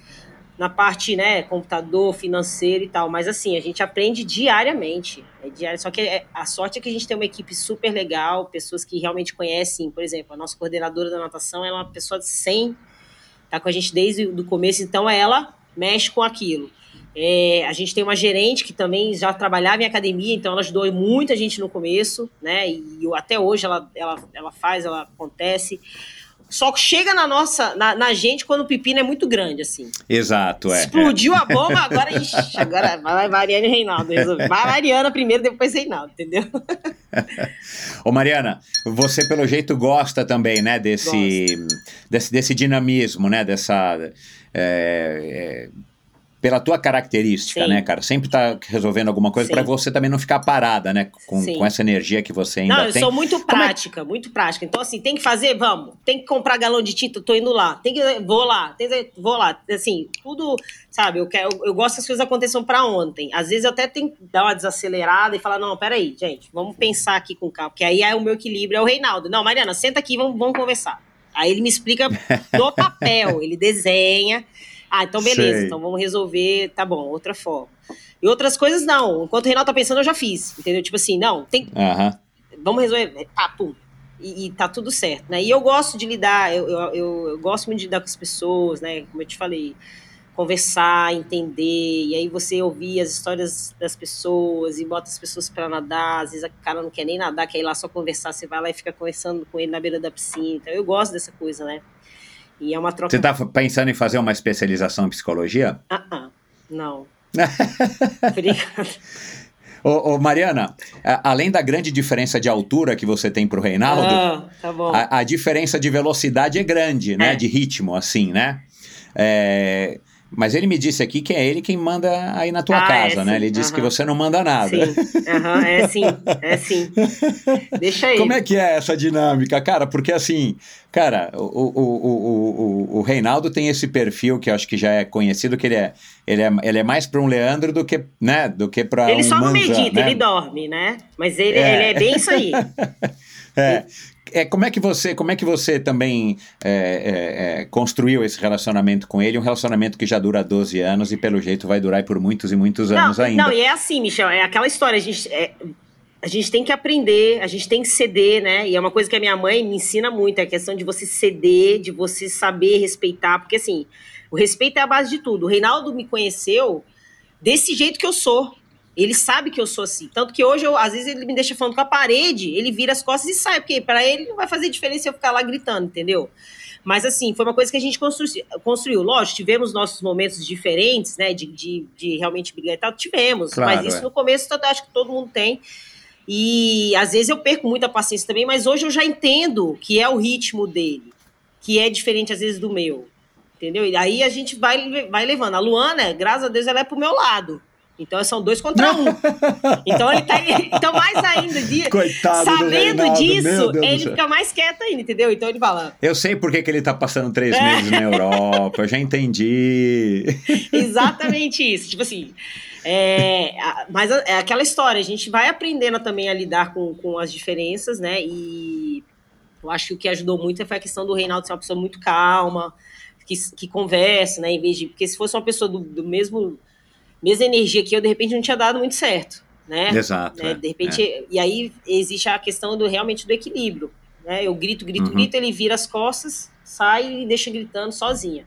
Speaker 1: na parte, né, computador, financeiro e tal. Mas assim, a gente aprende diariamente. É diário. Só que é, a sorte é que a gente tem uma equipe super legal, pessoas que realmente conhecem. Por exemplo, a nossa coordenadora da natação é uma pessoa de 100, tá com a gente desde o começo, então ela mexe com aquilo. É, a gente tem uma gerente que também já trabalhava em academia, então ela ajudou muito a gente no começo, né? E até hoje ela, ela, ela faz, ela acontece só chega na nossa, na, na, gente quando o pepino é muito grande, assim.
Speaker 2: Exato, é.
Speaker 1: Explodiu é. a bomba, agora, ixi, agora vai Mariana e Reinaldo resolver. Vai Mariana primeiro, depois Reinaldo, entendeu? <laughs>
Speaker 2: Ô Mariana, você pelo jeito gosta também, né, desse, desse, desse dinamismo, né, dessa... É, é, pela tua característica, Sim. né, cara? Sempre tá resolvendo alguma coisa para você também não ficar parada, né? Com, com, essa energia que você ainda
Speaker 1: não,
Speaker 2: tem.
Speaker 1: Não, eu sou muito é prática, é... muito prática. Então, assim, tem que fazer, vamos. Tem que comprar galão de tinta, tô indo lá. Tem que, vou lá, tem, vou lá. Assim, tudo, sabe? Eu, quero, eu, eu gosto que as coisas aconteçam para ontem. Às vezes eu até tenho que dar uma desacelerada e falar, não, peraí, gente, vamos pensar aqui com calma. Porque aí é o meu equilíbrio, é o Reinaldo. Não, Mariana, senta aqui, vamos, vamos conversar. Aí ele me explica no <laughs> papel, ele desenha. Ah, então beleza, Sei. então vamos resolver, tá bom, outra forma. E outras coisas não. Enquanto o Reinaldo tá pensando, eu já fiz. Entendeu? Tipo assim, não, tem. Vamos resolver. Tá, pum. E, e, tá tudo certo, né? E eu gosto de lidar, eu, eu, eu, eu, gosto muito de lidar com as pessoas, né? Como eu te falei, conversar, entender, e aí você ouvir as histórias das pessoas e bota as pessoas para nadar, às vezes o cara não quer nem nadar, quer ir lá só conversar, você vai lá e fica conversando com ele na beira da piscina. Então eu gosto dessa coisa, né? E é uma troca.
Speaker 2: Você está pensando em fazer uma especialização em psicologia?
Speaker 1: Ah, uh -uh, não. <laughs>
Speaker 2: Obrigada. Ô, ô, Mariana, a, além da grande diferença de altura que você tem para o Reinaldo,
Speaker 1: ah, tá
Speaker 2: a, a, diferença de velocidade é grande, né? É. De ritmo, assim, né? É, mas ele me disse aqui que é ele quem manda aí na tua ah, casa, é, né? Ele disse uhum. que você não manda nada.
Speaker 1: Sim, uhum, é sim, é sim. Deixa aí.
Speaker 2: Como é que é essa dinâmica, cara? Porque assim, cara, o, o, o, o, o Reinaldo tem esse perfil que eu acho que já é conhecido, que ele é, ele é, ele é mais para um Leandro do que, né, do que para um
Speaker 1: Ele só
Speaker 2: não
Speaker 1: medita,
Speaker 2: né?
Speaker 1: ele dorme, né? Mas ele é, ele é bem isso aí. <laughs>
Speaker 2: é é, como é que você, como é que você também é, é, é, construiu esse relacionamento com ele? Um relacionamento que já dura 12 anos e pelo jeito vai durar por muitos e muitos
Speaker 1: não,
Speaker 2: anos ainda.
Speaker 1: Não, e é assim, Michel, é aquela história, a gente, é, a gente tem que aprender, a gente tem que ceder, né? E é uma coisa que a minha mãe me ensina muito, é a questão de você ceder, de você saber respeitar, porque assim, o respeito é a base de tudo. O Reinaldo me conheceu desse jeito que eu sou. Ele sabe que eu sou assim. Tanto que hoje, eu, às vezes, ele me deixa falando com a parede, ele vira as costas e sai, porque para ele não vai fazer diferença eu ficar lá gritando, entendeu? Mas, assim, foi uma coisa que a gente construiu. construiu. Lógico, tivemos nossos momentos diferentes, né, de, de, de realmente brigar e tal, tivemos. Claro, mas isso é. no começo, eu acho que todo mundo tem. E, às vezes, eu perco muita paciência também, mas hoje eu já entendo que é o ritmo dele, que é diferente, às vezes, do meu. Entendeu? E aí a gente vai, vai levando. A Luana, graças a Deus, ela é pro meu lado. Então são dois contra um. <laughs> então ele tá. Então, mais ainda, de, <laughs>
Speaker 2: Coitado
Speaker 1: sabendo disso, ele fica mais quieto ainda, entendeu? Então ele fala.
Speaker 2: Eu sei por que, que ele tá passando três é. meses na Europa, eu já entendi. <laughs>
Speaker 1: Exatamente isso. Tipo assim. É, mas é aquela história, a gente vai aprendendo também a lidar com, com as diferenças, né? E eu acho que o que ajudou muito foi a questão do Reinaldo ser uma pessoa muito calma, que, que conversa, né? Em vez de. Porque se fosse uma pessoa do, do mesmo mesma energia que eu, de repente, não tinha dado muito certo. Né?
Speaker 2: Exato.
Speaker 1: Né? É, de repente, é. e aí existe a questão do realmente do equilíbrio. Né? Eu grito, grito, uhum. grito, ele vira as costas, sai e deixa gritando sozinha.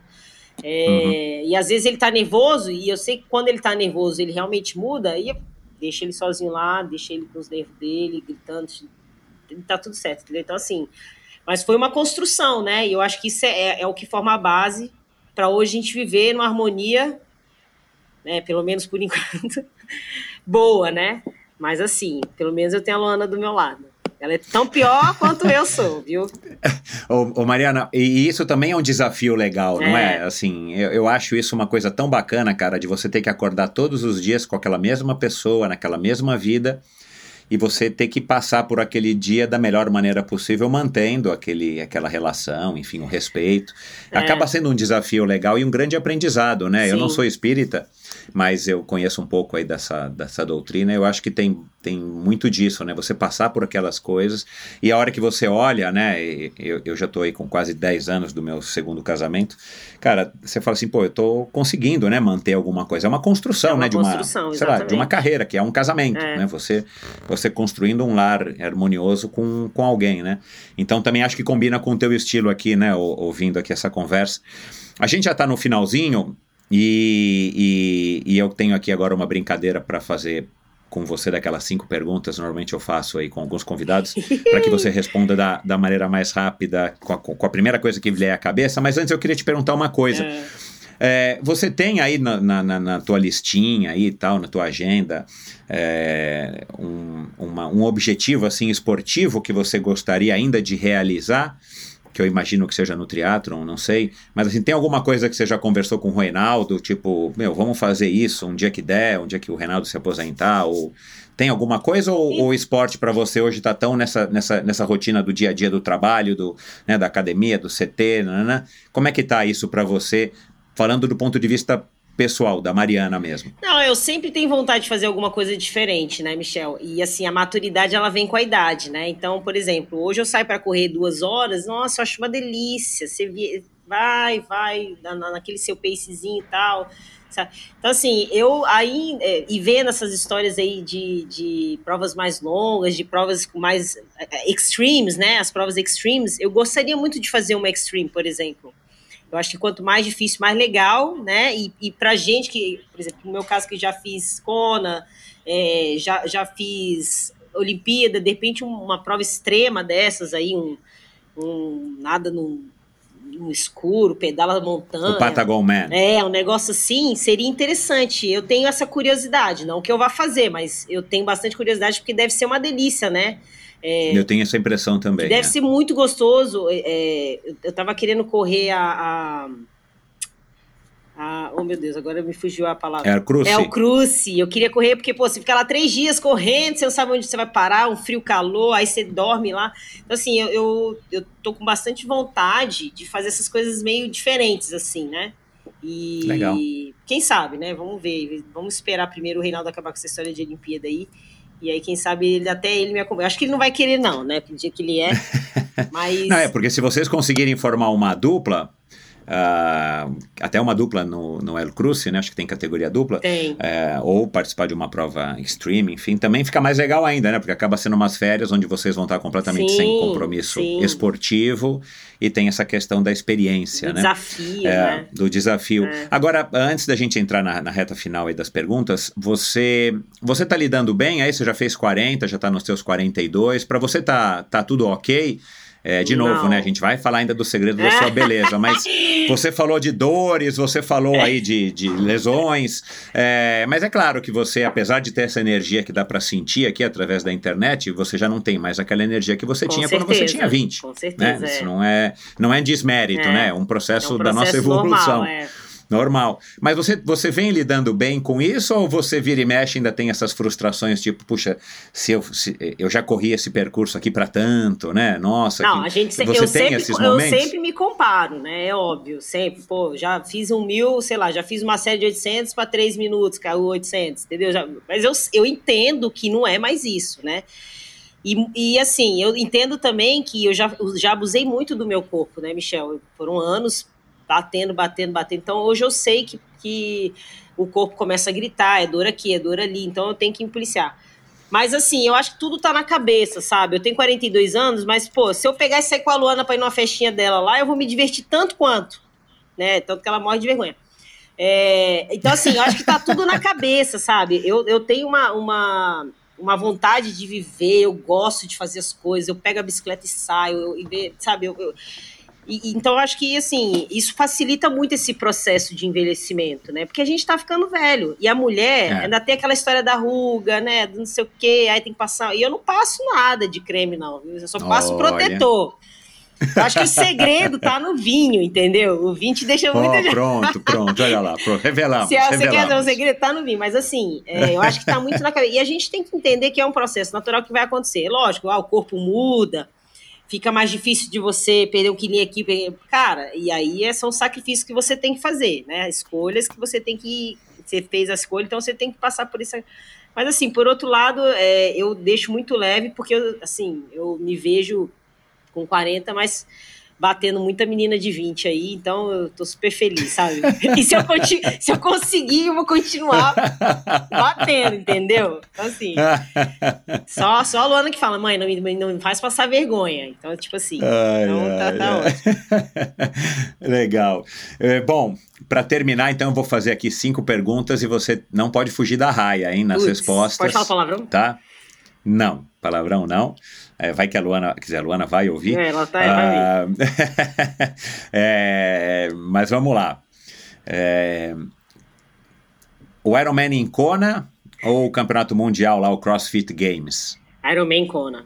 Speaker 1: É, uhum. E às vezes ele tá nervoso, e eu sei que quando ele tá nervoso, ele realmente muda, e deixa ele sozinho lá, deixa ele com os nervos dele, gritando, tá tudo certo, entendeu? Então, assim, mas foi uma construção, né? E eu acho que isso é, é, é o que forma a base para hoje a gente viver numa harmonia né? Pelo menos por <laughs> enquanto, boa, né? Mas assim, pelo menos eu tenho a Luana do meu lado. Ela é tão pior quanto eu sou, viu? <laughs>
Speaker 2: ô, ô, Mariana, e isso também é um desafio legal, é. não é? Assim, eu, eu acho isso uma coisa tão bacana, cara, de você ter que acordar todos os dias com aquela mesma pessoa, naquela mesma vida, e você ter que passar por aquele dia da melhor maneira possível, mantendo aquele, aquela relação, enfim, o respeito. É. Acaba sendo um desafio legal e um grande aprendizado, né? Sim. Eu não sou espírita, mas eu conheço um pouco aí dessa, dessa doutrina, eu acho que tem, tem muito disso, né? Você passar por aquelas coisas e a hora que você olha, né? Eu, eu já estou aí com quase 10 anos do meu segundo casamento, cara, você fala assim, pô, eu estou conseguindo, né, manter alguma coisa. É uma construção, é uma né, de uma, sei lá, de uma carreira, que é um casamento, é. né? Você, você construindo um lar harmonioso com, com alguém, né? Então também acho que combina com o teu estilo aqui, né, ouvindo aqui essa conversa. A gente já está no finalzinho, e, e, e eu tenho aqui agora uma brincadeira para fazer com você daquelas cinco perguntas, normalmente eu faço aí com alguns convidados, <laughs> para que você responda da, da maneira mais rápida, com a, com a, primeira coisa que vier à cabeça. Mas antes eu queria te perguntar uma coisa. É. É, você tem aí na, na, na, tua listinha aí e tal, na tua agenda, é, um, uma, um objetivo assim esportivo que você gostaria ainda de realizar? Que eu imagino que seja no triatlon, não sei. Mas assim, tem alguma coisa que você já conversou com o Reinaldo, tipo, meu, vamos fazer isso um dia que der, um dia que o Reinaldo se aposentar, ou tem alguma coisa ou o esporte para você hoje está tão nessa, nessa, nessa rotina do dia a dia do trabalho, do, né, da academia, do CT, né? como é que tá isso para você, falando do ponto de vista pessoal, da Mariana mesmo?
Speaker 1: Não, eu sempre tenho vontade de fazer alguma coisa diferente, né, Michel? E assim, a maturidade ela vem com a idade, né? Então, por exemplo, hoje eu saio para correr duas horas, nossa, eu acho uma delícia. Você vai, vai, naquele seu pacezinho e tal. Sabe? Então, assim, eu aí, é, e vendo essas histórias aí de, de provas mais longas, de provas mais é, extremes, né? As provas extremes, eu gostaria muito de fazer uma extreme, por exemplo. Eu acho que quanto mais difícil, mais legal, né? E, e pra gente que, por exemplo, no meu caso que já fiz Kona, é, já, já fiz Olimpíada, de repente uma prova extrema dessas aí, um, um nada no, no escuro, pedala montanha.
Speaker 2: O Patagon Man.
Speaker 1: É, um negócio assim seria interessante. Eu tenho essa curiosidade, não que eu vá fazer, mas eu tenho bastante curiosidade porque deve ser uma delícia, né?
Speaker 2: É, eu tenho essa impressão também.
Speaker 1: Deve é. ser muito gostoso. É, eu estava querendo correr a, a, a, Oh, meu Deus, agora me fugiu a palavra.
Speaker 2: É o cruce.
Speaker 1: É o cruce. Eu queria correr porque, pô, você fica lá três dias correndo, você não sabe onde você vai parar, um frio, calor, aí você dorme lá. Então, assim, eu, eu, eu tô com bastante vontade de fazer essas coisas meio diferentes, assim, né? E
Speaker 2: Legal.
Speaker 1: quem sabe, né? Vamos ver. Vamos esperar primeiro o Reinaldo acabar com essa história de Olimpíada aí. E aí, quem sabe, ele, até ele me acompanha. Acho que ele não vai querer, não, né? Pro dia que ele é. <laughs> Mas.
Speaker 2: não, é, porque se vocês conseguirem formar uma dupla, Uh, até uma dupla no, no El Cruce, né? Acho que tem categoria dupla.
Speaker 1: Tem.
Speaker 2: Uh, ou participar de uma prova extreme, enfim, também fica mais legal ainda, né? Porque acaba sendo umas férias onde vocês vão estar completamente sim, sem compromisso sim. esportivo e tem essa questão da experiência,
Speaker 1: do
Speaker 2: né?
Speaker 1: Desafio,
Speaker 2: é,
Speaker 1: né?
Speaker 2: Do desafio. É. Agora, antes da gente entrar na, na, reta final aí das perguntas, você você tá lidando bem? Aí você já fez 40, já tá nos seus 42. Para você tá, tá tudo ok? É, de novo, Não. né? A gente vai falar ainda do segredo da sua beleza, mas <laughs> você falou de dores, você falou aí de, de lesões, é, mas é claro que você, apesar de ter essa energia que dá para sentir aqui através da internet, você já não tem mais aquela energia que você
Speaker 1: Com
Speaker 2: tinha
Speaker 1: certeza.
Speaker 2: quando você tinha 20.
Speaker 1: Com certeza.
Speaker 2: Né?
Speaker 1: É.
Speaker 2: Isso não é, não é desmérito,
Speaker 1: é.
Speaker 2: né? É um processo,
Speaker 1: é um processo
Speaker 2: da nossa evolução.
Speaker 1: Normal, é.
Speaker 2: Normal. Mas você, você vem lidando bem com isso ou você vira e mexe ainda tem essas frustrações, tipo, puxa, se eu, se, eu já corri esse percurso aqui para tanto, né? Nossa,
Speaker 1: Não,
Speaker 2: que,
Speaker 1: a gente,
Speaker 2: você
Speaker 1: eu
Speaker 2: tem
Speaker 1: sempre,
Speaker 2: esses
Speaker 1: eu
Speaker 2: momentos?
Speaker 1: sempre me comparo, né? É óbvio, sempre. Pô, já fiz um mil, sei lá, já fiz uma série de 800 para 3 minutos, caiu 800, entendeu? Já, mas eu, eu entendo que não é mais isso, né? E, e, assim, eu entendo também que eu já, já abusei muito do meu corpo, né, Michel? Foram anos batendo, batendo, batendo. Então hoje eu sei que, que o corpo começa a gritar, é dor aqui, é dor ali, então eu tenho que policiar. Mas assim, eu acho que tudo tá na cabeça, sabe? Eu tenho 42 anos, mas pô, se eu pegar e sair com a Luana pra ir numa festinha dela lá, eu vou me divertir tanto quanto, né? Tanto que ela morre de vergonha. É, então, assim, eu acho que tá tudo na cabeça, sabe? Eu, eu tenho uma, uma, uma vontade de viver, eu gosto de fazer as coisas, eu pego a bicicleta e saio, eu, e, sabe? Eu, eu, e, então, acho que, assim, isso facilita muito esse processo de envelhecimento, né? Porque a gente tá ficando velho. E a mulher
Speaker 2: É.
Speaker 1: ainda tem aquela história da ruga, né? Do não sei o quê, aí tem que passar. E eu não passo nada de creme, não. Eu só passo
Speaker 2: Olha.
Speaker 1: protetor. Eu acho que o segredo tá no vinho, entendeu? O vinho te deixa
Speaker 2: Ó,
Speaker 1: muito.
Speaker 2: pronto, pronto, olha lá, pronto, revelamos,
Speaker 1: Se você quer
Speaker 2: revelamos.
Speaker 1: dizer o segredo, tá no vinho. Mas assim, é, <laughs> eu acho que tá muito na cabeça. E a gente tem que entender que é um processo natural que vai acontecer. Lógico, ah, o corpo muda, fica mais difícil de você perder um quilinho aqui. perder- Cara, e aí é- são sacrifícios que você tem que fazer, né? Escolhas que você tem que. Você fez a escolha, então você tem que passar por isso. Mas assim, por outro lado, é, eu deixo muito leve, porque assim, eu me vejo com 40, mas batendo muita menina de 20 aí, então eu tô super feliz, sabe? <laughs> E se eu, se eu conseguir, eu vou continuar batendo, entendeu? Então, assim, só, só a Luana que fala, mãe, não me, não me faz passar vergonha. Então, tipo assim, ai, então tá, tá ótimo. <laughs>
Speaker 2: Legal. É, bom, para terminar, então, eu vou fazer aqui cinco perguntas e você não pode fugir da raia, hein, nas Puts, respostas.
Speaker 1: Pode falar palavrão?
Speaker 2: Tá? Não, palavrão não. É, vai que a Luana, quiser, a Luana vai ouvir.
Speaker 1: É, ela tá, ah, <laughs>
Speaker 2: é, mas vamos lá. É, o Ironman em Kona ou o Campeonato Mundial lá, o CrossFit Games?
Speaker 1: Ironman Kona.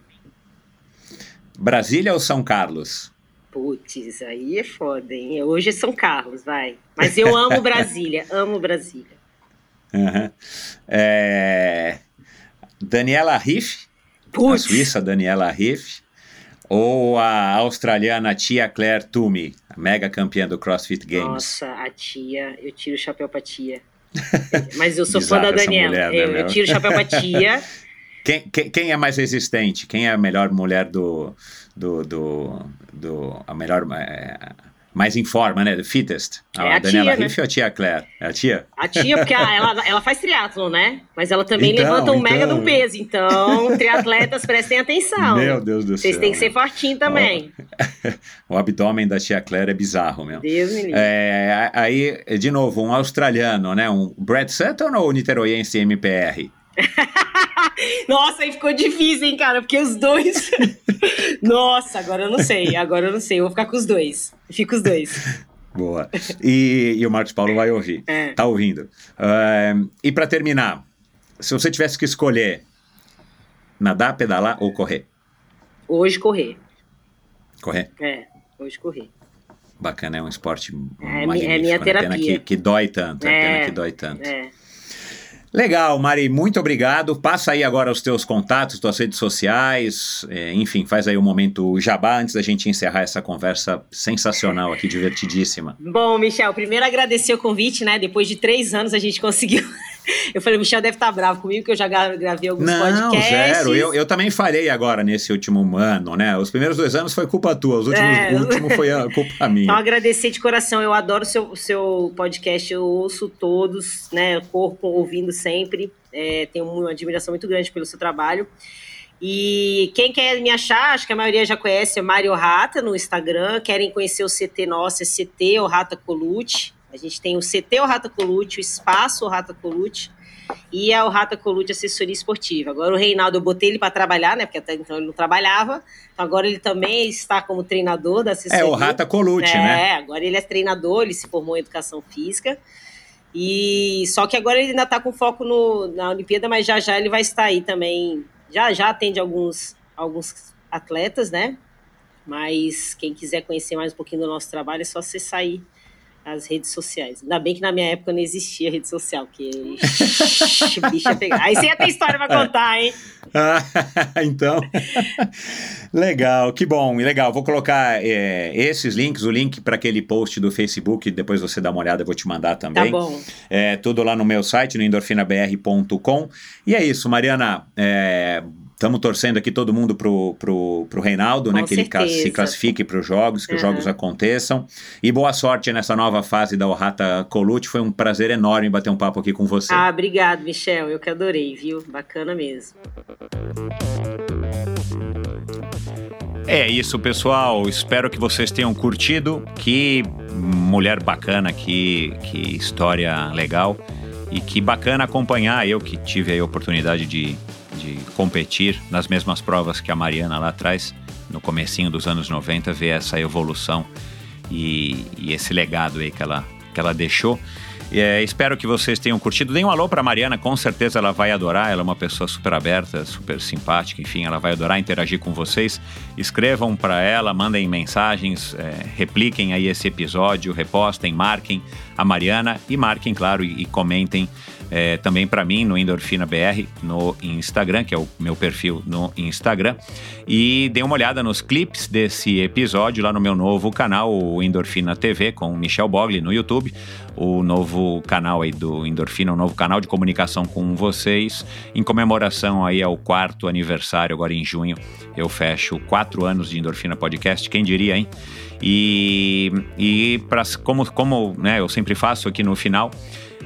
Speaker 2: Brasília ou São Carlos?
Speaker 1: Putz, aí é foda, hein? Hoje é São Carlos, vai. Mas eu amo <laughs> Brasília, amo Brasília.
Speaker 2: Uhum. É... Daniela Riff, a suíça Daniela Riff, ou a australiana Tia Claire Toomey, a mega campeã do CrossFit Games?
Speaker 1: Nossa, a tia, eu tiro o chapéu pra tia. <laughs> Mas eu sou fã da Daniela. Mulher, eu, né, eu tiro o chapéu pra tia. <laughs>
Speaker 2: Quem, quem, quem, é mais resistente? Quem é a melhor mulher do. do, do, do a melhor. É, mais em forma, né? The fittest.
Speaker 1: É a, a Daniela
Speaker 2: tia, Riff
Speaker 1: né?
Speaker 2: ou a tia Claire? É a tia?
Speaker 1: A tia, porque ela, ela faz triatlon, né? Mas ela também então, levanta um então... mega do peso. Então, triatletas, prestem atenção.
Speaker 2: Meu Deus do
Speaker 1: Vocês céu. Vocês têm que ser fortinho também.
Speaker 2: O, <laughs> o abdômen da tia Claire é bizarro, meu.
Speaker 1: Deus me livre.
Speaker 2: É, aí, de novo, um australiano, né? Um Brad Sutton ou niteroiense MPR? <laughs>
Speaker 1: Nossa, aí ficou difícil, hein, cara? Porque os dois. <laughs> Nossa, agora eu não sei. Agora eu não sei. Eu vou ficar com os dois. Fico os dois.
Speaker 2: Boa. E, e, o Marcos Paulo vai ouvir. É. Tá ouvindo. Uh, e para terminar, se você tivesse que escolher nadar, pedalar ou correr?
Speaker 1: Hoje correr.
Speaker 2: Correr?
Speaker 1: É, hoje correr.
Speaker 2: Bacana, é um esporte
Speaker 1: é,
Speaker 2: magnífico.
Speaker 1: É minha terapia.
Speaker 2: Né? Pena que, que dói tanto, é, é pena que dói tanto. É. Legal, Mari, muito obrigado. Passa aí agora os teus contatos, tuas redes sociais, é, enfim, faz aí o um momento jabá antes da gente encerrar essa conversa sensacional aqui, divertidíssima.
Speaker 1: Bom, Michel, primeiro agradecer o convite, né? Depois de três anos a gente conseguiu eu falei, o Michel deve estar bravo comigo, que eu já gravei alguns
Speaker 2: não,
Speaker 1: podcasts.
Speaker 2: Não, zero. Eu, eu também falei agora nesse último ano, né? Os primeiros dois anos foi culpa tua, os últimos, é. o último foi a culpa minha.
Speaker 1: Então, agradecer de coração. Eu adoro o seu, seu podcast, eu ouço todos, né? Corpo ouvindo sempre. É, tenho uma admiração muito grande pelo seu trabalho. E quem quer me achar, acho que a maioria já conhece, é Mário Rata no Instagram. Querem conhecer o CT nosso, é CT ou Rata Colute. A gente tem o CT o Rata Colute, o Espaço o Rata Colute e a o Rata Colute Assessoria Esportiva. Agora o Reinaldo, eu botei ele para trabalhar, né? Porque até então ele não trabalhava. Então agora ele também está como treinador da assessoria.
Speaker 2: É, o Rata Colute, é, né?
Speaker 1: É, agora ele é treinador, ele se formou em Educação Física. E só que agora ele ainda está com foco no, na Olimpíada, mas já já ele vai estar aí também. Já já atende alguns, alguns atletas, né? Mas quem quiser conhecer mais um pouquinho do nosso trabalho é só acessar aí as redes sociais. Ainda bem que na minha época não existia rede social, porque bicha pegar. Aí você ia ter história pra <laughs> contar, hein? <laughs>
Speaker 2: então, legal, que bom, legal. Vou colocar é, esses links, o link para aquele post do Facebook, depois você dá uma olhada, eu vou te mandar também.
Speaker 1: Tá bom.
Speaker 2: É, tudo lá no meu site, no endorfinabr.com. E é isso, Mariana. É, Estamos torcendo aqui todo mundo pro, pro, pro Reinaldo, né? Que certeza. ele se classifique para os jogos, que uhum. os jogos aconteçam. E boa sorte nessa nova fase da Orrata Colute. Foi um prazer enorme bater um papo aqui com você.
Speaker 1: Ah, obrigado, Michel. Eu que adorei, viu? Bacana mesmo.
Speaker 2: É isso, pessoal. Espero que vocês tenham curtido. Que mulher bacana, que, que história legal. E que bacana acompanhar. Eu que tive a oportunidade de de competir nas mesmas provas que a Mariana lá atrás, no comecinho dos anos 90, ver essa evolução e, e esse legado aí que ela, que ela deixou. É, espero que vocês tenham curtido. Deem um alô para Mariana, com certeza ela vai adorar. Ela é uma pessoa super aberta, super simpática, enfim, ela vai adorar interagir com vocês. Escrevam para ela, mandem mensagens, é, repliquem aí esse episódio, repostem, marquem a Mariana e marquem, claro, e, e comentem é, também para mim no Endorfina BR no Instagram, que é o meu perfil no Instagram. E dê uma olhada nos clipes desse episódio lá no meu novo canal, o Endorfina TV, com Michel Bogli no YouTube. O novo canal aí do Endorfina, um novo canal de comunicação com vocês, em comemoração aí ao quarto aniversário, agora em junho. Eu fecho quatro anos de Endorfina Podcast, quem diria, hein? E, e pra, como, como né, eu sempre faço aqui no final,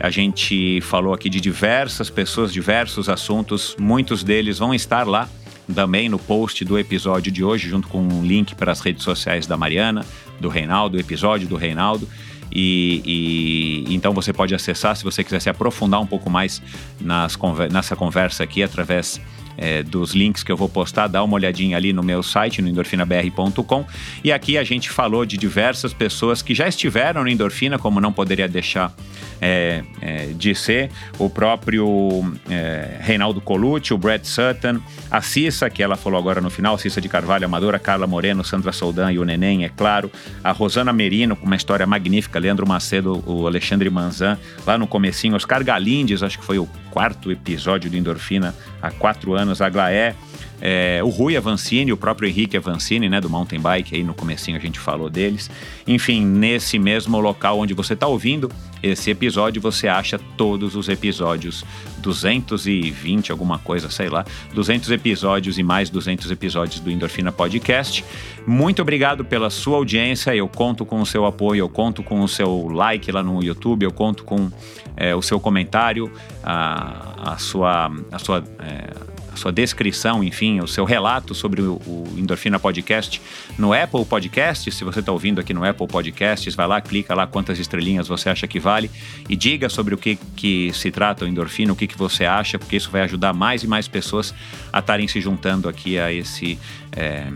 Speaker 2: a gente falou aqui de diversas pessoas, diversos assuntos, muitos deles vão estar lá também no post do episódio de hoje, junto com um link para as redes sociais da Mariana, do Reinaldo, episódio do Reinaldo. E, e, então você pode acessar se você quiser se aprofundar um pouco mais nas, nessa conversa aqui através é, dos links que eu vou postar, dá uma olhadinha ali no meu site, no endorfinabr.com. E aqui a gente falou de diversas pessoas que já estiveram no Endorfina, como não poderia deixar é, é, de ser, o próprio é, Reinaldo Colucci, o Brad Sutton, a Cissa, que ela falou agora no final, Cissa de Carvalho, Amadora, Carla Moreno, Sandra Soldan e o Neném, é claro, a Rosana Merino, com uma história magnífica, Leandro Macedo, o Alexandre Manzan, lá no comecinho, Oscar Galindes, acho que foi o quarto episódio do Endorfina há quatro anos, a Glaé, é, o Rui Avancini, o próprio Henrique Avancini, né, do mountain bike, aí no comecinho a gente falou deles. Enfim, nesse mesmo local onde você está ouvindo esse episódio, você acha todos os episódios, 220 alguma coisa, sei lá, 200 episódios e mais 200 episódios do Endorfina Podcast. Muito obrigado pela sua audiência, eu conto com o seu apoio, eu conto com o seu like lá no YouTube, eu conto com é, o seu comentário, a, a sua... A sua é, a sua descrição, enfim, o seu relato sobre o, o Endorfina Podcast no Apple Podcast. Se você está ouvindo aqui no Apple Podcasts, vai lá, clica lá quantas estrelinhas você acha que vale e diga sobre o que, que se trata o Endorfina, o que, que você acha, porque isso vai ajudar mais e mais pessoas a estarem se juntando aqui a esse. É,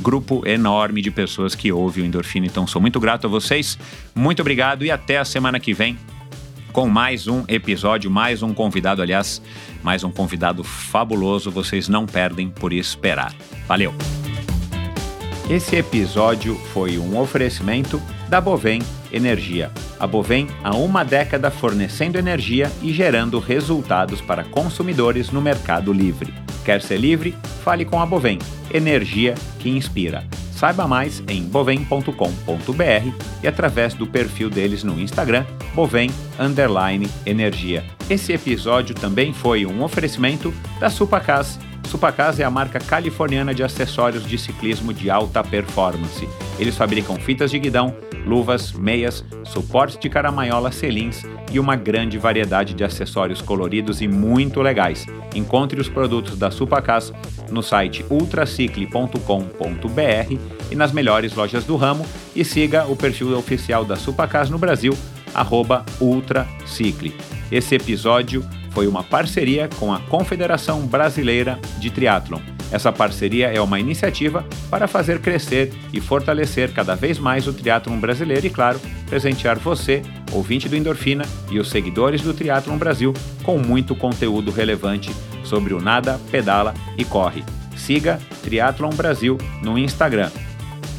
Speaker 2: grupo enorme de pessoas que ouve o Endorfina. Então, sou muito grato a vocês, muito obrigado e até a semana que vem com mais um episódio, mais um convidado, aliás, mais um convidado fabuloso. Vocês não perdem por esperar. Valeu! Esse episódio foi um oferecimento da Bovem Energia. A Bovem há uma década fornecendo energia e gerando resultados para consumidores no mercado livre. Quer ser livre? Fale com a Bovem. Energia que inspira. Saiba mais em bovem.com.br e através do perfil deles no Instagram, Bovem Energia. Esse episódio também foi um oferecimento da Supacas. Supacas é a marca californiana de acessórios de ciclismo de alta performance. Eles fabricam fitas de guidão, luvas, meias, suportes de caramanhola selins e uma grande variedade de acessórios coloridos e muito legais. Encontre os produtos da Supacas no site ultracicle.com.br e nas melhores lojas do ramo e siga o perfil oficial da Supacas no Brasil, arroba Ultracicle. Esse episódio foi uma parceria com a Confederação Brasileira de Triatlon. Essa parceria é uma iniciativa para fazer crescer e fortalecer cada vez mais o triatlon brasileiro e, claro, presentear você, ouvinte do Endorfina, e os seguidores do Triatlon Brasil com muito conteúdo relevante sobre o nada, pedala e corre. Siga Triatlon Brasil no Instagram.